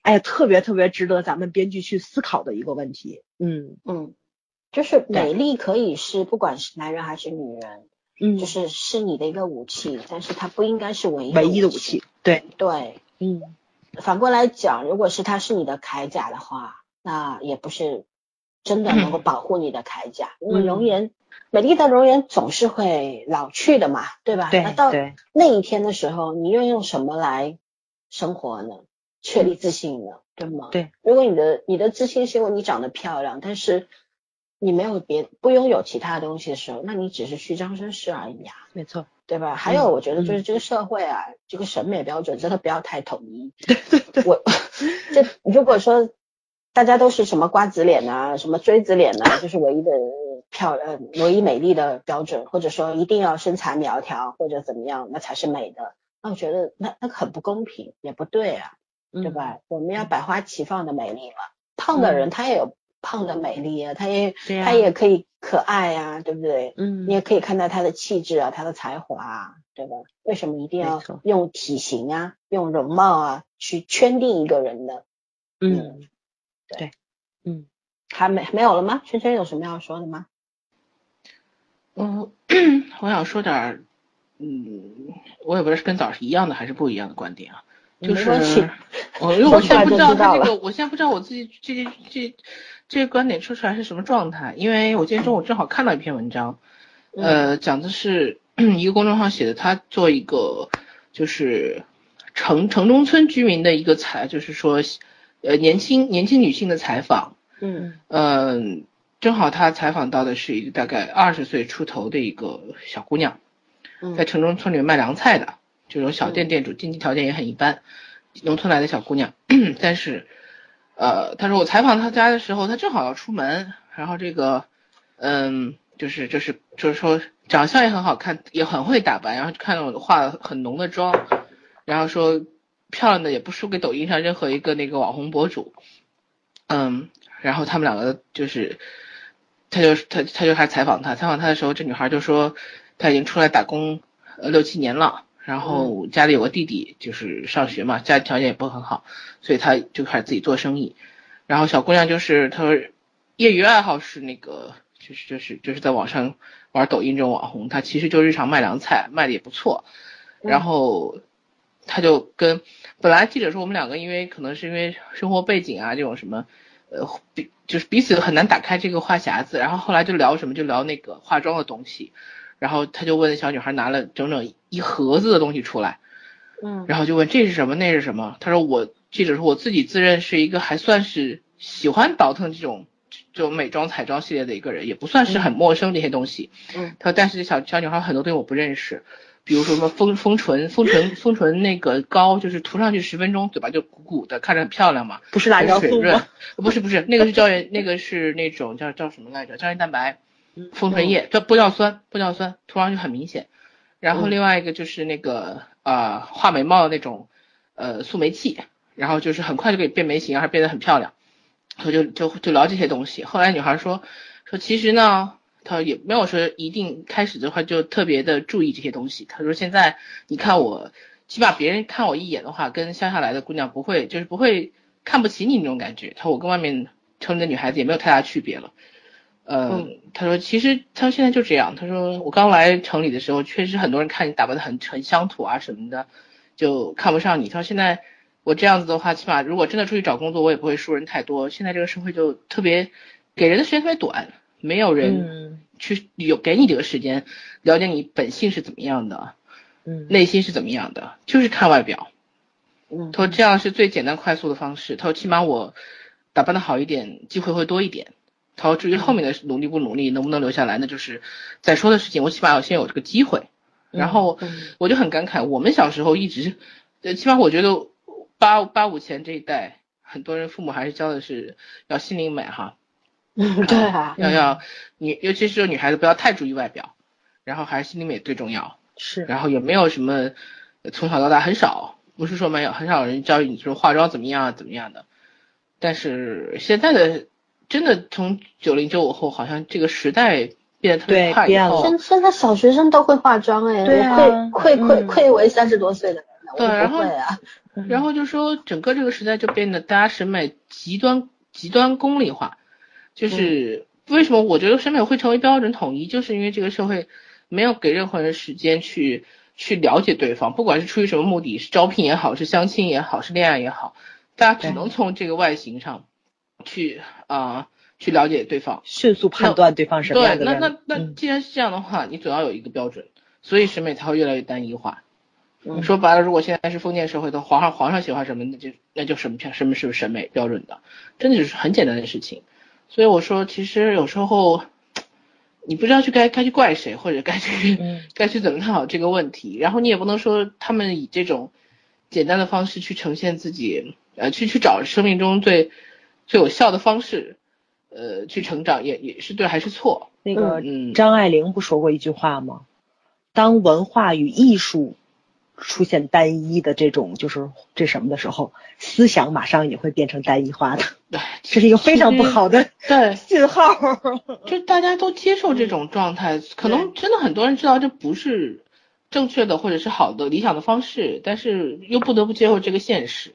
[SPEAKER 2] 哎呀，特别特别值得咱们编剧去思考的一个问题。嗯
[SPEAKER 1] 嗯，就是美丽可以是不管是男人还是女人，
[SPEAKER 2] 嗯，
[SPEAKER 1] 就是是你的一个武器，但是它不应该是唯一
[SPEAKER 2] 唯一的
[SPEAKER 1] 武
[SPEAKER 2] 器。对
[SPEAKER 1] 对，
[SPEAKER 2] 嗯，
[SPEAKER 1] 反过来讲，如果是它是你的铠甲的话，那也不是真的能够保护你的铠甲，因为容颜。美丽的容颜总是会老去的嘛，对吧？
[SPEAKER 2] 对。
[SPEAKER 1] 那到那一天的时候，你又用什么来生活呢？确立自信呢？对吗？
[SPEAKER 2] 对。
[SPEAKER 1] 如果你的你的自信是因为你长得漂亮，但是你没有别不拥有其他东西的时候，那你只是虚张声势而已啊。
[SPEAKER 2] 没错，
[SPEAKER 1] 对吧？还有，我觉得就是这个社会啊，这个审美标准真的不要太统一。
[SPEAKER 2] 对对对。
[SPEAKER 1] 我 这如果说大家都是什么瓜子脸啊，什么锥子脸啊，就是唯一的。漂呃，唯一美丽的标准，或者说一定要身材苗条或者怎么样，那才是美的。那我觉得那那很不公平，也不对啊，对吧？我们要百花齐放的美丽嘛。胖的人他也有胖的美丽啊，她也他也可以可爱啊，对不对？
[SPEAKER 2] 嗯。
[SPEAKER 1] 你也可以看到她的气质啊，她的才华啊，对吧？为什么一定要用体型啊，用容貌啊去圈定一个人呢？
[SPEAKER 2] 嗯，对，嗯，
[SPEAKER 1] 还没没有了吗？圈圈有什么要说的吗？
[SPEAKER 3] 嗯，我想说点儿，嗯，我也不知道是跟早是一样的还是不一样的观点啊。就是我因为我现在不知道他这个，我现在不知道我自己这这这这个观点说出来是什么状态。因为我今天中午正好看到一篇文章，呃，讲的是 一个公众号写的，他做一个就是城城中村居民的一个采，就是说呃年轻年轻女性的采访。
[SPEAKER 1] 嗯
[SPEAKER 3] 嗯。正好他采访到的是一个大概二十岁出头的一个小姑娘，在城中村里面卖凉菜的，这种小店店主，经济条件也很一般，农村来的小姑娘。但是，呃，他说我采访他家的时候，他正好要出门，然后这个，嗯，就是就是就是说长相也很好看，也很会打扮，然后看到我化了很浓的妆，然后说漂亮的也不输给抖音上任何一个那个网红博主，嗯，然后他们两个就是。他就他他就还采访他，采访他的时候，这女孩就说，她已经出来打工呃六七年了，然后家里有个弟弟，就是上学嘛，家里条件也不很好，所以他就开始自己做生意。然后小姑娘就是她说，业余爱好是那个，就是就是就是在网上玩抖音这种网红，她其实就日常卖凉菜，卖的也不错。然后她就跟本来记者说我们两个因为可能是因为生活背景啊这种什么。呃，彼就是彼此很难打开这个话匣子，然后后来就聊什么，就聊那个化妆的东西，然后他就问那小女孩拿了整整一盒子的东西出来，
[SPEAKER 1] 嗯，
[SPEAKER 3] 然后就问这是什么，那是什么？他说我记者说我自己自认是一个还算是喜欢倒腾这种这种美妆彩妆系列的一个人，也不算是很陌生这些东西，
[SPEAKER 1] 嗯，
[SPEAKER 3] 他说但是小小女孩很多东西我不认识。比如说什么丰丰唇、丰唇、丰唇那个膏，就是涂上去十分钟，嘴巴就鼓鼓的，看着很漂亮嘛。
[SPEAKER 2] 不是辣椒素吗？
[SPEAKER 3] 不是不是，那个是胶原，那个是那种叫叫什么来着？胶原蛋白，丰唇液叫玻尿酸，玻尿酸涂上去很明显。然后另外一个就是那个呃画眉毛的那种呃素眉器，然后就是很快就可以变眉形，而变得很漂亮。我就就就聊这些东西。后来女孩说说其实呢。她也没有说一定开始的话就特别的注意这些东西。她说现在你看我，起码别人看我一眼的话，跟乡下来的姑娘不会，就是不会看不起你那种感觉。她说我跟外面城里的女孩子也没有太大区别了。嗯，他说其实他说现在就这样。他说我刚来城里的时候，确实很多人看你打扮的很很乡土啊什么的，就看不上你。他说现在我这样子的话，起码如果真的出去找工作，我也不会输人太多。现在这个社会就特别给人的时间特别短。没有人去有给你这个时间了解你本性是怎么样的，
[SPEAKER 2] 嗯，
[SPEAKER 3] 内心是怎么样的，就是看外表。
[SPEAKER 1] 嗯，
[SPEAKER 3] 他说这样是最简单快速的方式。他说起码我打扮的好一点，机会会多一点。他说至于后面的努力不努力，能不能留下来，那就是再说的事情。我起码要先有这个机会。然后我就很感慨，我们小时候一直，呃，起码我觉得八八五前这一代，很多人父母还是教的是要心灵美哈。
[SPEAKER 1] 嗯，对啊，
[SPEAKER 3] 要要女，尤其是女孩子不要太注意外表，然后还是心灵美最重要。
[SPEAKER 2] 是，
[SPEAKER 3] 然后也没有什么从小到大很少，不是说没有很少人教育你说化妆怎么样怎么样的，但是现在的真的从九零九五后，好像这个时代变得特别快变了，
[SPEAKER 1] 现现在小学生都会化妆哎，
[SPEAKER 2] 对
[SPEAKER 1] 啊，愧愧愧愧为三十多岁的人了，
[SPEAKER 3] 对，然
[SPEAKER 1] 后
[SPEAKER 3] 然后就说整个这个时代就变得大家审美极端极端功利化，就是为什么我觉得审美会成为标准统一，就是因为这个社会。没有给任何人时间去去了解对方，不管是出于什么目的，是招聘也好，是相亲也好，是恋爱也好，大家只能从这个外形上去啊去了解对方，
[SPEAKER 2] 迅速判断对方什么样的
[SPEAKER 3] 对，那那那既然是这样的话，你总要有一个标准，所以审美才会越来越单一化。说白了，如果现在是封建社会的皇上，皇上喜欢什么，那就那就什么什么是审美标准的，真的就是很简单的事情。所以我说，其实有时候。你不知道去该该去怪谁，或者该去 该去怎么看好这个问题，然后你也不能说他们以这种简单的方式去呈现自己，呃，去去找生命中最最有效的方式，呃，去成长也也是对还是错？
[SPEAKER 2] 那个张爱玲不说过一句话吗？当文化与艺术。出现单一的这种就是这什么的时候，思想马上也会变成单一化的，对这是一个非常不好的
[SPEAKER 3] 对
[SPEAKER 2] 信号。
[SPEAKER 3] 就大家都接受这种状态，可能真的很多人知道这不是正确的或者是好的理想的方式，但是又不得不接受这个现实。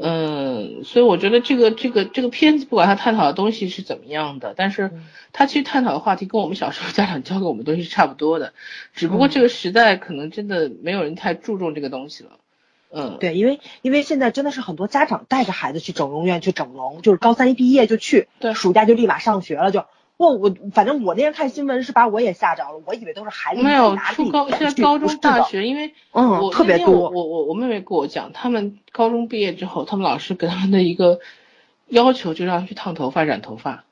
[SPEAKER 3] 嗯，所以我觉得这个这个这个片子不管他探讨的东西是怎么样的，但是他其实探讨的话题跟我们小时候家长教给我们东西是差不多的，只不过这个时代可能真的没有人太注重这个东西了。嗯，
[SPEAKER 2] 对，因为因为现在真的是很多家长带着孩子去整容院去整容，就是高三一毕业就去，
[SPEAKER 3] 对，
[SPEAKER 2] 暑假就立马上学了就。我我反正我那天看新闻是把我也吓着了，我以为都是孩子
[SPEAKER 3] 没有初高现在高中大学，因为
[SPEAKER 2] 嗯特别多。
[SPEAKER 3] 我我我妹妹跟我讲，他们高中毕业之后，他们老师给他们的一个要求就让去烫头发、染头发。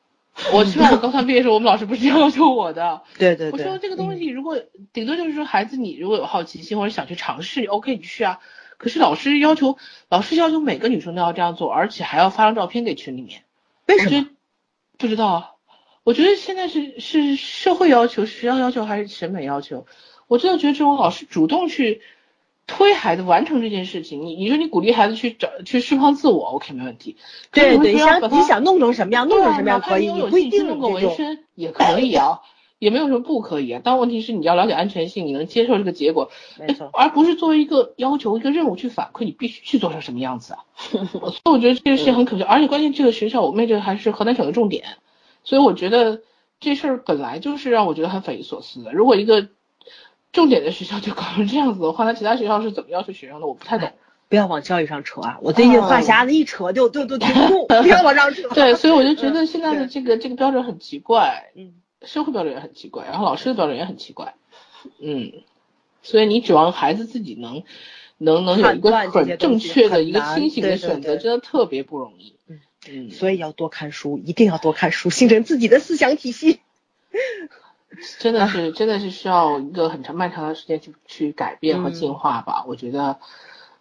[SPEAKER 3] 我希望我高三毕业时候，我们老师不是要求我的。
[SPEAKER 2] 对对
[SPEAKER 3] 对。我说这个东西如果顶多就是说孩子你如果有好奇心或者想去尝试，OK 你去啊。可是老师要求老师要求每个女生都要这样做，而且还要发张照片给群里面。
[SPEAKER 2] 为什么？
[SPEAKER 3] 不知道。我觉得现在是是社会要求、学校要求还是审美要求？我真的觉得这种老师主动去推孩子完成这件事情，你你说你鼓励孩子去找去释放自我，OK 没问题。
[SPEAKER 2] 对对，想你想弄成什么样，弄成什么样可以，你不一定
[SPEAKER 3] 弄个纹身也可以啊，也没有什么不可以啊。但问题是你要了解安全性，你能接受这个结果，
[SPEAKER 2] 没错，
[SPEAKER 3] 而不是作为一个要求、一个任务去反馈，你必须去做成什么样子啊。所以我觉得这个事情很可笑，而且关键这个学校，我妹这个还是河南省的重点。所以我觉得这事儿本来就是让我觉得很匪夷所思的。如果一个重点的学校就搞成这样子的话，那其他学校是怎么要求学生的？我不太懂。
[SPEAKER 2] 不要往教育上扯啊！我最近话匣子一扯就就就停不住，不要往上扯。
[SPEAKER 3] 对，所以我就觉得现在的这个这个标准很奇怪，嗯，社会标准也很奇怪，然后老师的标准也很奇怪，嗯，所以你指望孩子自己能能能有一个很正确的一个清醒的选择，真的特别不容易。
[SPEAKER 2] 嗯，所以要多看书，一定要多看书，形成自己的思想体系。
[SPEAKER 3] 真的是，真的是需要一个很长漫长的时间去去改变和进化吧。我觉得，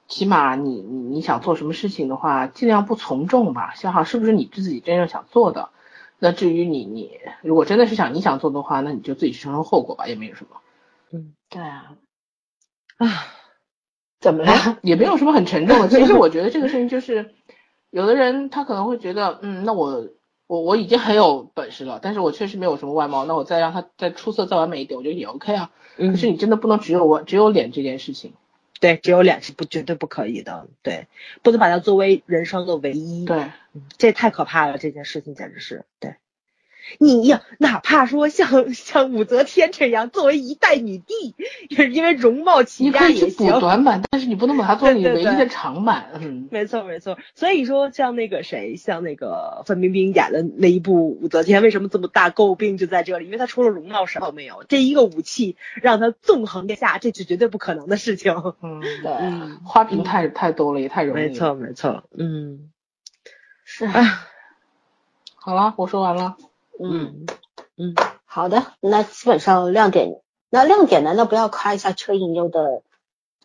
[SPEAKER 3] 起码你你你想做什么事情的话，尽量不从众吧，想好是不是你自己真正想做的。那至于你你如果真的是想你想做的话，那你就自己去承受后果吧，也没有什么。
[SPEAKER 2] 嗯，对啊。
[SPEAKER 1] 啊，怎么了？
[SPEAKER 3] 也没有什么很沉重的。其实我觉得这个事情就是。有的人他可能会觉得，嗯，那我我我已经很有本事了，但是我确实没有什么外貌，那我再让他再出色再完美一点，我觉得也 OK 啊。可是你真的不能只有我只有脸这件事情。
[SPEAKER 2] 对，只有脸是不绝对不可以的，对，不能把它作为人生的唯一。
[SPEAKER 3] 对，
[SPEAKER 2] 这太可怕了，这件事情简直是，对。你呀，哪怕说像像武则天这样作为一代女帝，也是因为容貌起家也
[SPEAKER 3] 行。补短板，但是你不能把它作为你唯一的长板。
[SPEAKER 2] 嗯，没错没错。所以说，像那个谁，像那个范冰冰演的那一部武则天，为什么这么大诟病就在这里？因为她除了容貌什么都没有，这一个武器让她纵横天下，这是绝对不可能的事情。
[SPEAKER 3] 嗯，对，花瓶太太多了，也太容易。
[SPEAKER 2] 没错没错，嗯，
[SPEAKER 3] 是。好了，我说完了。
[SPEAKER 2] 嗯嗯，
[SPEAKER 1] 好的，那基本上亮点，那亮点难道不要夸一下车银优的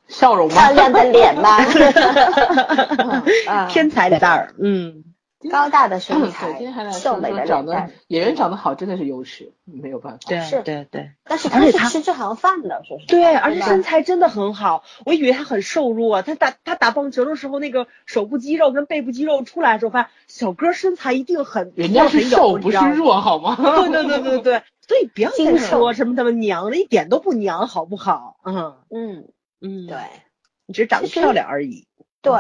[SPEAKER 3] 笑容吗？
[SPEAKER 1] 漂亮的脸吗？
[SPEAKER 2] 天才的蛋儿，嗯，
[SPEAKER 1] 高大的身，材
[SPEAKER 3] 今天还，
[SPEAKER 1] 秀美的
[SPEAKER 3] 长得
[SPEAKER 1] 脸蛋，
[SPEAKER 3] 演员长得好真的是优势，没有办法。
[SPEAKER 2] 对对对。
[SPEAKER 1] 但是他是
[SPEAKER 2] 而且他
[SPEAKER 1] 吃这行饭的，说实话
[SPEAKER 2] 对，而且身材真的很好，我以为他很瘦弱，他打他打棒球的时候，那个手部肌肉跟背部肌肉出来的时候，发现小哥身材一定很，
[SPEAKER 3] 人家是瘦不是。弱好吗？
[SPEAKER 2] 对对对对对，所以不要再说什么他们娘了，一点都不娘，好不好？嗯
[SPEAKER 1] 嗯，
[SPEAKER 2] 嗯，
[SPEAKER 1] 对，
[SPEAKER 2] 你只是长得漂亮而已。
[SPEAKER 1] 对，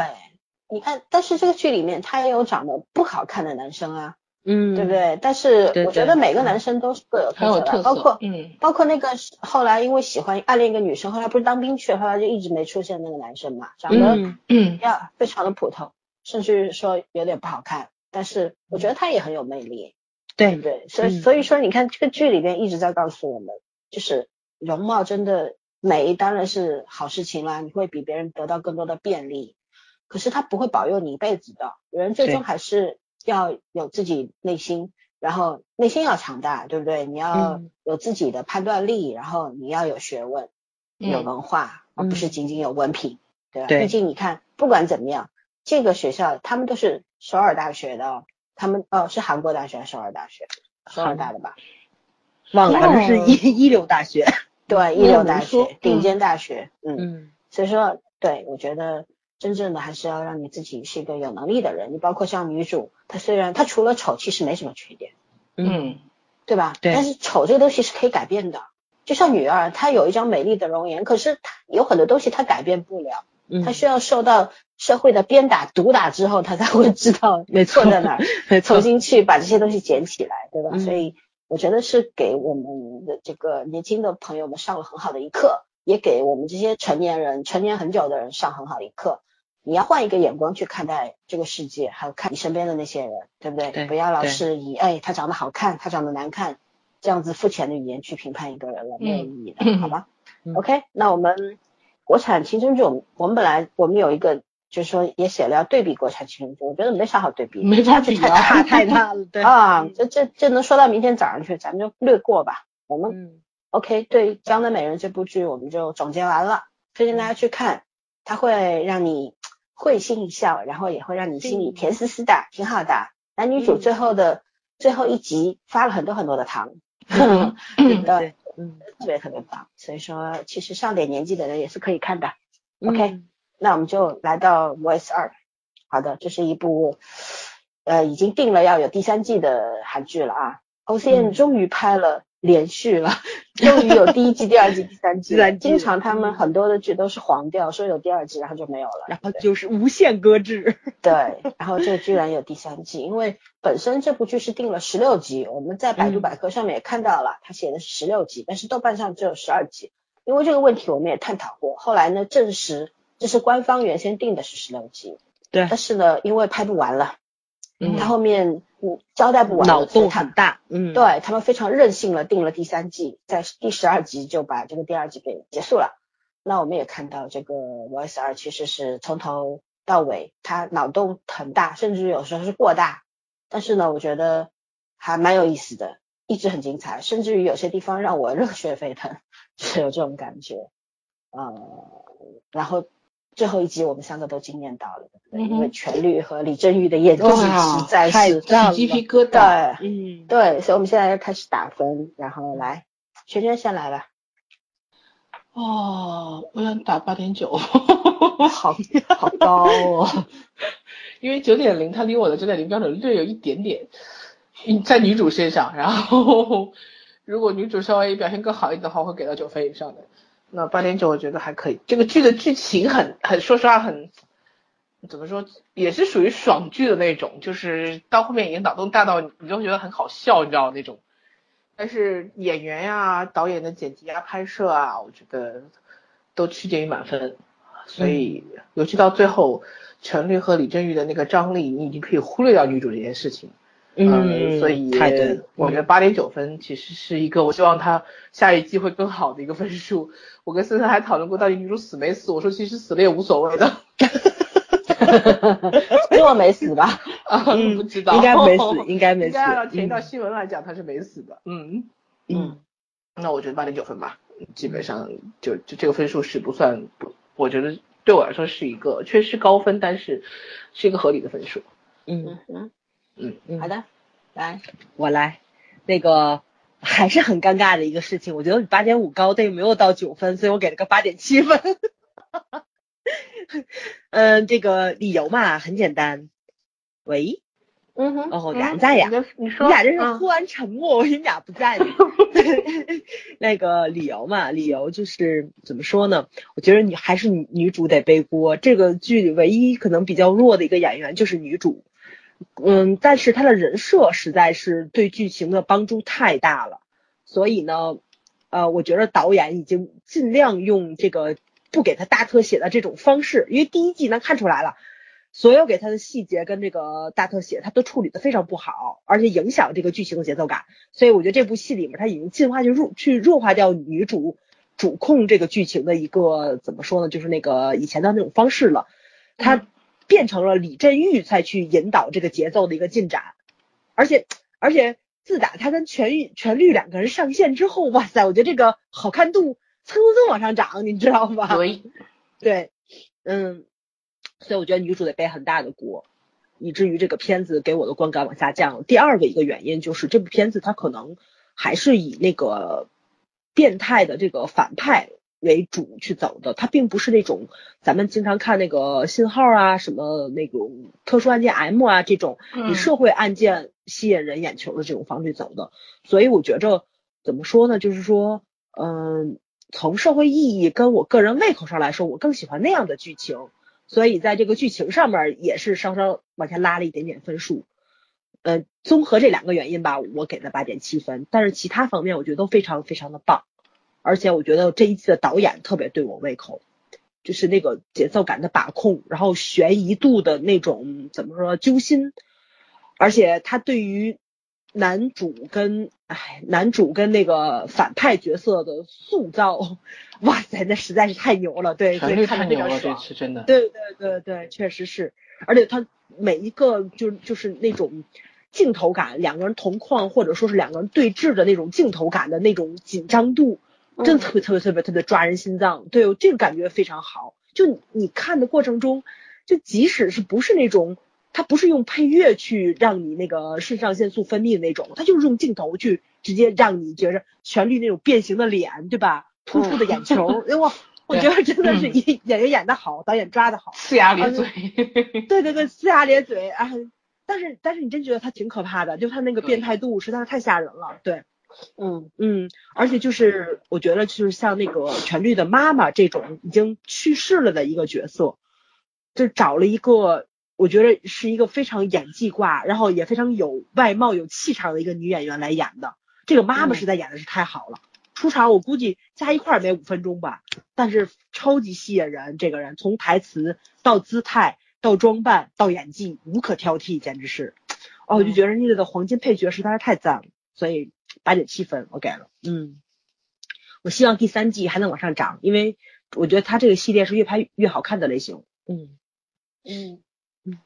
[SPEAKER 1] 你看，但是这个剧里面他也有长得不好看的男生啊，
[SPEAKER 2] 嗯，
[SPEAKER 1] 对不？对？但是我觉得每个男生都是各有
[SPEAKER 3] 特色，
[SPEAKER 1] 的，包括
[SPEAKER 3] 嗯，
[SPEAKER 1] 包括那个后来因为喜欢暗恋一个女生，后来不是当兵去了，后来就一直没出现那个男生嘛，长得
[SPEAKER 2] 嗯
[SPEAKER 3] 嗯，
[SPEAKER 1] 呀非常的普通，甚至说有点不好看，但是我觉得他也很有魅力，对不
[SPEAKER 2] 对，
[SPEAKER 1] 对？所以
[SPEAKER 2] 嗯
[SPEAKER 1] 所以说你看这个剧里边一直在告诉我们，就是容貌真的美当然是好事情啦，你会比别人得到更多的便利，可是他不会保佑你一辈子的，人最终还是要有自己内心，然后内心要强大，对不对？你要
[SPEAKER 2] 嗯
[SPEAKER 1] 有自己的判断力，然后你要有学问，有
[SPEAKER 3] 嗯
[SPEAKER 1] 文化，而不是仅仅有文凭，对吧？
[SPEAKER 2] 对
[SPEAKER 1] 毕竟你看，不管怎么样，这个学校他们都是首尔大学的哦，他们哦是韩国大学还是首尔大学？首尔大的吧？
[SPEAKER 2] 忘了，反正是一一流大学。
[SPEAKER 1] 对，一流大学，顶尖大学，嗯，
[SPEAKER 2] 嗯
[SPEAKER 1] 所以说，对我觉得真正的还是要让你自己是一个有能力的人。你包括像女主，她虽然她除了丑，其实没什么缺点，
[SPEAKER 3] 嗯，
[SPEAKER 1] 对吧？
[SPEAKER 2] 对
[SPEAKER 1] 但是丑这个东西是可以改变的，就像女二，她有一张美丽的容颜，可是她有很多东西她改变不了，
[SPEAKER 2] 嗯，
[SPEAKER 1] 她需要受到社会的鞭打、毒打之后，她才会知道
[SPEAKER 2] 没错
[SPEAKER 1] 错在哪儿，
[SPEAKER 2] 没错
[SPEAKER 1] 重。新去把这些东西捡起来，对吧？
[SPEAKER 2] 嗯
[SPEAKER 1] 所以我觉得是给我们的这个年轻的朋友们上了很好的一课，也给我们这些成年人、成年很久的人上很好的一课。你要换一个眼光去看待这个世界，还有看你身边的那些人，对不对？
[SPEAKER 2] 对
[SPEAKER 1] 不要老是以哎他长得好看，他长得难看这样子肤浅的语言去评判一个人了，没有意义的，
[SPEAKER 3] 嗯
[SPEAKER 1] 好吧、
[SPEAKER 2] 嗯
[SPEAKER 1] o k 那我们国产青春剧，我们本来我们有一个就是说也写了要对比国产青春剧，我觉得没啥好对比的，
[SPEAKER 3] 没法比啊，
[SPEAKER 2] 差太大了，对
[SPEAKER 1] 啊，这这这能说到明天早上去，咱们就略过吧。我们、
[SPEAKER 2] 嗯
[SPEAKER 1] OK 对《江南美人》这部剧我们就总结完了，推荐大家去看，它会让你会心一笑，然后也会让你心里甜丝丝的，挺好的。男女主
[SPEAKER 2] 嗯
[SPEAKER 1] 最后的、最后一集发了很多很多的糖，
[SPEAKER 3] 嗯
[SPEAKER 1] 对，
[SPEAKER 2] 嗯
[SPEAKER 1] 特别特别棒。所以说，其实上点年纪的人也是可以看的。OK
[SPEAKER 2] 嗯
[SPEAKER 1] 那我们就来到 Voice 二，好的，这是一部呃已经定了要有第三季的韩剧了啊。OCN
[SPEAKER 2] 嗯
[SPEAKER 1] 终于拍了连续了，终于有第一季、第二季、第三季 经常他们
[SPEAKER 2] 嗯
[SPEAKER 1] 很多的剧都是黄掉，说有第二季，然后就没有了。
[SPEAKER 2] 然后就是无限搁置。
[SPEAKER 1] 对，然后这居然有第三季，因为本身这部剧是定了十六集，我们在百度
[SPEAKER 2] 嗯
[SPEAKER 1] 百科上面也看到了，它写的是十六集，但是豆瓣上只有十二集。因为这个问题我们也探讨过，后来呢证实这是官方原先定的是十六集，
[SPEAKER 2] 对
[SPEAKER 1] 但是呢因为拍不完了，
[SPEAKER 3] 嗯
[SPEAKER 1] 他后面嗯交代不完
[SPEAKER 2] 脑洞很大，嗯，
[SPEAKER 1] 对他们非常任性了，定了第三季，在第十二集就把这个第二季给结束了。那我们也看到这个 Voice 二其实是从头到尾，他脑洞很大，甚至有时候是过大。但是呢，我觉得还蛮有意思的，一直很精彩，甚至于有些地方让我热血沸腾，是有这种感觉。呃，然后最后一集我们三个都惊艳到了，对不对？
[SPEAKER 3] 嗯
[SPEAKER 1] 因为全律和李振玉的演技实在是
[SPEAKER 2] 太
[SPEAKER 3] 鸡皮疙瘩。
[SPEAKER 1] 对。
[SPEAKER 2] 嗯，
[SPEAKER 1] 对，所以我们现在要开始打分，然后来，圈圈先来吧。
[SPEAKER 3] 哦，我想打八点九，
[SPEAKER 1] 好好高哦。
[SPEAKER 3] 因为九点零它离我的九点零标准略有一点点，嗯在女主身上，然后如果女主稍微表现更好一点的话，我会给到九分以上的。那八点九我觉得还可以，这个剧的剧情很很，说实话很，怎么说，也是属于爽剧的那种，就是到后面已经脑洞大到你你就觉得很好笑，你知道那种。但是演员呀、导演的剪辑啊、拍摄啊，我觉得都趋近于满分。所以，尤其到最后，陈律和李振宇的那个张力，你已经可以忽略掉女主这件事情。
[SPEAKER 2] 嗯，
[SPEAKER 3] 所以
[SPEAKER 2] 太对了，
[SPEAKER 3] 我觉得八点九分其实是一个我希望他下一季会更好的一个分数。我跟森森还讨论过到底女主死没死，我说其实死了也无所谓的。
[SPEAKER 1] 因为我没死吧？
[SPEAKER 3] 啊，
[SPEAKER 2] 嗯
[SPEAKER 3] 不知道，
[SPEAKER 2] 应该没死，应该没死。
[SPEAKER 3] 应该按照前一道
[SPEAKER 2] 嗯
[SPEAKER 3] 新闻来讲，他是没死的。嗯，
[SPEAKER 2] 嗯
[SPEAKER 3] 那我觉得八点九分吧，基本上就就这个分数是不算不，我觉得对我来说是一个确实高分，但是是一个合理的分数。
[SPEAKER 2] 嗯
[SPEAKER 1] 嗯哼，
[SPEAKER 3] 嗯
[SPEAKER 2] 嗯
[SPEAKER 1] 好的，来，
[SPEAKER 2] 我来，那个 还是很尴尬的一个事情，我觉得你八点五高，但又没有到九分，所以我给了个八点七分。嗯，这个理由嘛很简单。喂，
[SPEAKER 1] 嗯哼，
[SPEAKER 2] 哦，俩人在呀，
[SPEAKER 3] 你你说，
[SPEAKER 2] 你俩这是
[SPEAKER 3] 嗯
[SPEAKER 2] 忽然沉默，我以为你俩不在呢。那个理由嘛，理由就是怎么说呢？我觉得你还是女女主得背锅。这个剧里唯一可能比较弱的一个演员就是女主，嗯，但是他的人设实在是对剧情的帮助太大了，所以呢，呃，我觉得导演已经尽量用这个不给他大特写的这种方式，因为第一季能看出来了。所有给他的细节跟这个大特写，他都处理的非常不好，而且影响这个剧情的节奏感。所以我觉得这部戏里面，他已经进化去弱去弱化掉女主主控这个剧情的一个怎么说呢，就是那个以前的那种方式了。他变成了李振玉再去引导这个节奏的一个进展，而且而且自打他跟全玉全律两个人上线之后，哇塞，我觉得这个好看度蹭蹭蹭往上涨，你知道吗？
[SPEAKER 3] 对，
[SPEAKER 2] 对，嗯。所以我觉得女主得背很大的锅，以至于这个片子给我的观感往下降。第二个一个原因就是这部片子它可能还是以那个变态的这个反派为主去走的，它并不是那种咱们经常看那个信号啊什么那种特殊案件 M 啊这种以社会案件吸引人眼球的这种方式走的。所以我觉着怎么说呢，就是说，嗯，从社会意义跟我个人胃口上来说，我更喜欢那样的剧情。所以在这个剧情上面也是稍稍往下拉了一点点分数，呃，综合这两个原因吧，我给了八点七分。但是其他方面我觉得都非常非常的棒，而且我觉得这一季的导演特别对我胃口，就是那个节奏感的把控，然后悬疑度的那种怎么说揪心，而且他对于男主跟哎男主跟那个反派角色的塑造。哇塞，那实在是太牛了，对，所以看的非常爽，
[SPEAKER 3] 是真的。
[SPEAKER 2] 对对对对，确实是，而且他每一个就就是那种镜头感，两个人同框或者说是两个人对峙的那种镜头感的那种紧张度，真的特别特别特别特别抓人心脏。对，这个感觉非常好。就你看的过程中，就即使是不是那种，它不是用配乐去让你那个肾上腺素分泌的那种，它就是用镜头去直接让你觉着旋律那种变形的脸，对吧？突出的眼球，哇，我觉得真的是演演员演的好，导演抓的好，
[SPEAKER 3] 呲牙咧嘴，
[SPEAKER 2] 对对对，呲牙咧嘴啊！但是但是你真觉得他挺可怕的，就他那个变态度实在是太吓人了，对，
[SPEAKER 1] 嗯
[SPEAKER 2] 嗯，而且就是我觉得就是像那个全律的妈妈这种已经去世了的一个角色，就找了一个我觉得是一个非常演技挂，然后也非常有外貌有气场的一个女演员来演的，这个妈妈实在演的是太好了。出场我估计加一块儿没五分钟吧，但是超级吸引人。这个人从台词到姿态到装扮到演技无可挑剔，简直是。哦，我就觉得人家的黄金配角实在是太赞了，所以八点七分我给了。嗯，我希望第三季还能往上涨，因为我觉得它这个系列是越拍越好看的类型。
[SPEAKER 1] 嗯嗯嗯，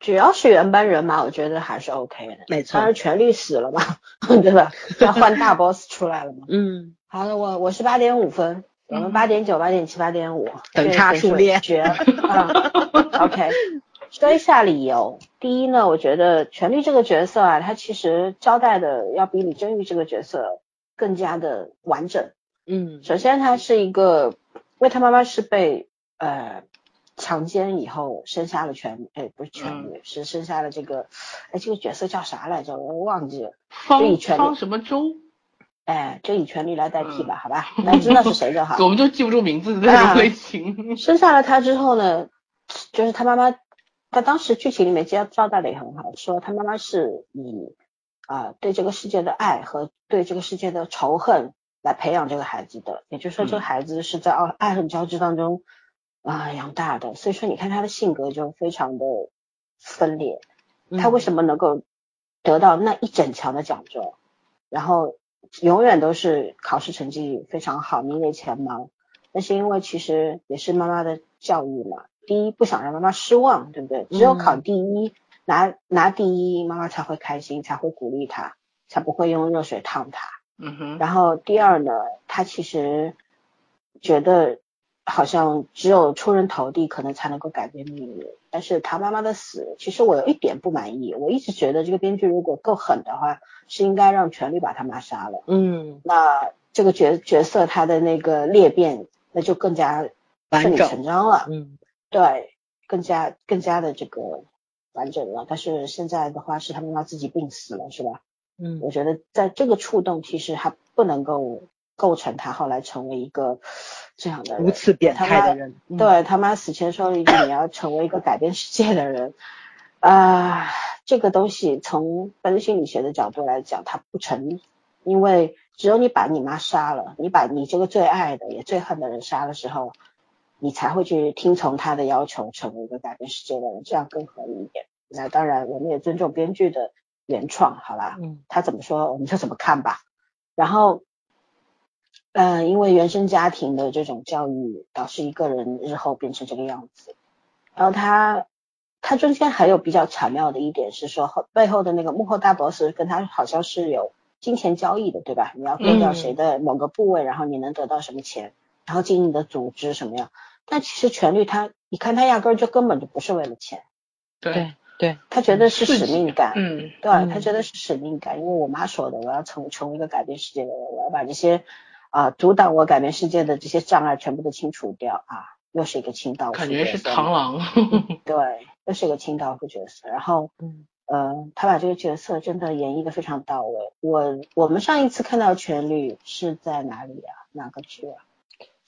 [SPEAKER 1] 只要是原班人马，我觉得还是 OK 的。
[SPEAKER 2] 没错，
[SPEAKER 1] 当然权力死了嘛，对吧？要换大 boss 出来了嘛。
[SPEAKER 2] 嗯，
[SPEAKER 1] 好的，我我是八点五分，我们八点九、八点七、八点五，
[SPEAKER 2] 等差数列
[SPEAKER 1] 绝了。OK，说一下理由。第一呢，我觉得权力这个角色啊，他其实交代的要比李正玉这个角色更加的完整。
[SPEAKER 2] 嗯，
[SPEAKER 1] 首先他是一个，因为他妈妈是被呃强奸以后生下了权，哎不是全女，是生下了这个，哎这个角色叫啥来着？我忘记了。
[SPEAKER 3] 方方什么周？
[SPEAKER 1] 哎，就以权力来代替吧，好吧，那知道是谁就好。
[SPEAKER 3] 我们就记不住名字的那种类型。
[SPEAKER 1] 生下了他之后呢，就是他妈妈，他当时剧情里面交交代的也很好，说他妈妈是以啊对这个世界的爱和对这个世界的仇恨来培养这个孩子的，也就是说这个孩子是在爱爱恨交织当中啊养大的，所以说你看他的性格就非常的分裂，他为什么能够得到那一整墙的奖状，然后。永远都是考试成绩非常好，名列前茅。那是因为其实也是妈妈的教育嘛。第一，不想让妈妈失望，对不对？只有考第一，拿拿第一，妈妈才会开心，才会鼓励他，才不会用热水烫他。
[SPEAKER 3] 嗯哼。
[SPEAKER 1] 然后第二呢，他其实觉得好像只有出人头地可能才能够改变命运。但是他妈妈的死，其实我有一点不满意。我一直觉得这个编剧如果够狠的话，是应该让权力把他妈杀了。
[SPEAKER 2] 嗯，
[SPEAKER 1] 那这个角角色他的那个裂变，那就更加顺理成章了。
[SPEAKER 2] 嗯，
[SPEAKER 1] 对，更加更加的这个完整了。但是现在的话是他妈妈自己病死了，是吧？
[SPEAKER 2] 嗯，
[SPEAKER 1] 我觉得在这个触动，其实还不能够构成他后来成为一个这样的
[SPEAKER 2] 如此变态的人。
[SPEAKER 1] 对他妈死前说了一句：“你要成为一个改变世界的人。”啊，这个东西从分析心理学的角度来讲，它不成立，因为只有你把你妈杀了，你把你这个最爱的也最恨的人杀的时候，你才会去听从他的要求，成为一个改变世界的人，这样更合理一点。那当然，我们也尊重编剧的原创，好吧？
[SPEAKER 2] 嗯，
[SPEAKER 1] 他怎么说我们就怎么看吧。然后，嗯，因为原生家庭的这种教育，导致一个人日后变成这个样子。然后他。他中间还有比较巧妙的一点是说，后背后的那个幕后大 boss 跟他好像是有金钱交易的，对吧？你要割掉谁的某个部位，然后你能得到什么钱，然后经营的组织什么样？但其实权力他，你看他压根儿就根本就不是为了钱，
[SPEAKER 3] 对
[SPEAKER 2] 对，
[SPEAKER 1] 他觉得是使命感，
[SPEAKER 3] 嗯，
[SPEAKER 1] 对他觉得是使命感，因为我妈说的，我要成成为一个改变世界的人，我要把这些啊阻挡我改变世界的这些障碍全部都清除掉啊。又是一个清道夫，
[SPEAKER 3] 感觉是螳螂，
[SPEAKER 1] 对，又是一个清道夫角色。然后，
[SPEAKER 2] 嗯，
[SPEAKER 1] 呃，他把这个角色真的演绎的非常到位。我我们上一次看到权律是在哪里啊？哪个剧啊？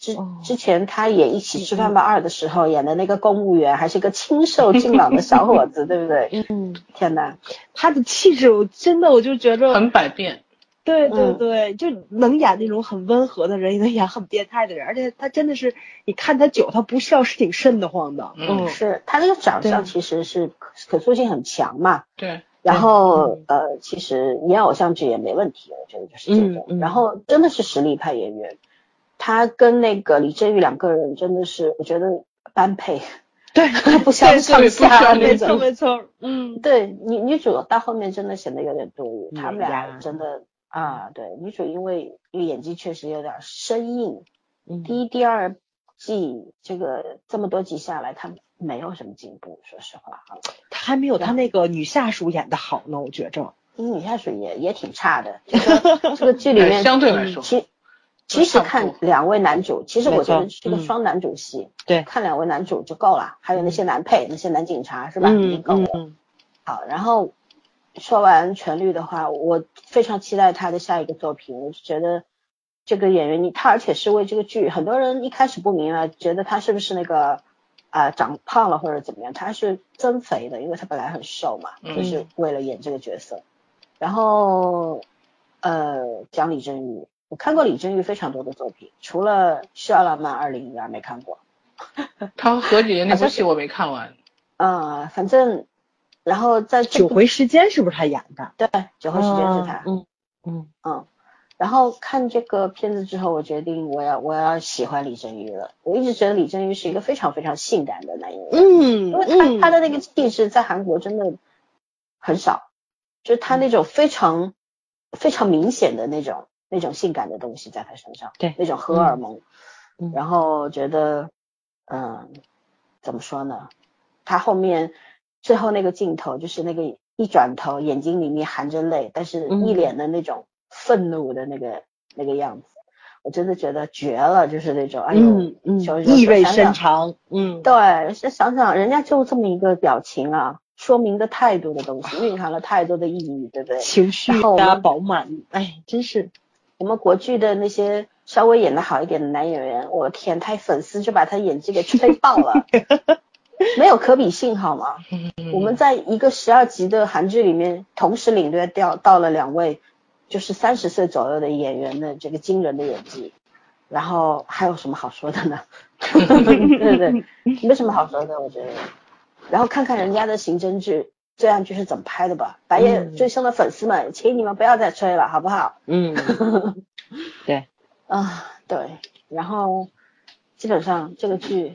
[SPEAKER 1] 之之前他演一起吃饭吧二的时候演的那个公务员，还是一个清瘦俊朗的小伙子，对不对？
[SPEAKER 2] 嗯，
[SPEAKER 1] 天哪，
[SPEAKER 2] 他的气质，我真的我就觉得
[SPEAKER 3] 很百变。
[SPEAKER 2] 对对对，就能演那种很温和的人，也能演很变态的人，而且他真的是，你看他久，他不笑是挺瘆得慌的。
[SPEAKER 3] 嗯，
[SPEAKER 1] 是他那个长相其实是可塑性很强嘛。
[SPEAKER 3] 对。
[SPEAKER 1] 然后呃，其实演偶像剧也没问题，我觉得就是这个。然后真的是实力派演员，他跟那个李振宇两个人真的是，我觉得般配。
[SPEAKER 2] 对，
[SPEAKER 1] 不相上下那种。
[SPEAKER 2] 没错没错，嗯，
[SPEAKER 1] 对，女女主到后面真的显得有点多余，他们俩真的。啊，对，女主因为演技确实有点生硬，第一、第二季这个这么多集下来，她没有什么进步，说实话啊，
[SPEAKER 2] 她还没有她那个女下属演的好呢，我觉着。
[SPEAKER 1] 女下属也也挺差的，这个这个剧里面
[SPEAKER 3] 相对来说，
[SPEAKER 1] 其其实看两位男主，其实我觉得是个双男主戏，
[SPEAKER 2] 对，
[SPEAKER 1] 看两位男主就够了，还有那些男配，那些男警察是吧？嗯
[SPEAKER 2] 嗯。
[SPEAKER 1] 好，然后。说完全律的话，我非常期待他的下一个作品。我觉得这个演员，你他而且是为这个剧，很多人一开始不明白，觉得他是不是那个啊长胖了或者怎么样？他是增肥的，因为他本来很瘦嘛，就是为了演这个角色。然后呃，讲李振宇，我看过李振玉非常多的作品，除了《需要浪漫二零一二》没看过。
[SPEAKER 3] 他和何洁那部戏我没看完。
[SPEAKER 1] 啊，反正。然后在
[SPEAKER 2] 九回时间是不是他演的？
[SPEAKER 1] 对，九回时间是他。
[SPEAKER 2] 嗯嗯
[SPEAKER 1] 嗯。然后看这个片子之后，我决定我要我要喜欢李振宇了。我一直觉得李振宇是一个非常非常性感的男演员。
[SPEAKER 2] 嗯。
[SPEAKER 1] 因为他他的那个气质在韩国真的很少，就是他那种非常非常明显的那种那种性感的东西在他身上。
[SPEAKER 2] 对。
[SPEAKER 1] 那种荷尔蒙。嗯。然后觉得，嗯，怎么说呢？他后面。最后那个镜头就是那个一转头，眼睛里面含着泪，但是一脸的那种愤怒的那个那个样子，我真的觉得绝了，就是那种哎呦，
[SPEAKER 2] 意味深长，嗯，
[SPEAKER 1] 对，想想人家就这么一个表情啊，说明的太多的东西，蕴含了太多的意义，对不对？
[SPEAKER 2] 情绪
[SPEAKER 1] 加
[SPEAKER 2] 饱满，哎，真是
[SPEAKER 1] 我们国剧的那些稍微演的好一点的男演员，我天，他粉丝就把他演技给吹爆了。没有可比性好吗？我们在一个十二集的韩剧里面，同时领略掉到了两位就是三十岁左右的演员的这个惊人的演技，然后还有什么好说的呢？对对对，没什么好说的，我觉得。然后看看人家的刑侦剧，这样剧是怎么拍的吧？白夜追凶的粉丝们，请你们不要再吹了，好不好？
[SPEAKER 2] 嗯，对，
[SPEAKER 1] 啊对，然后基本上这个剧。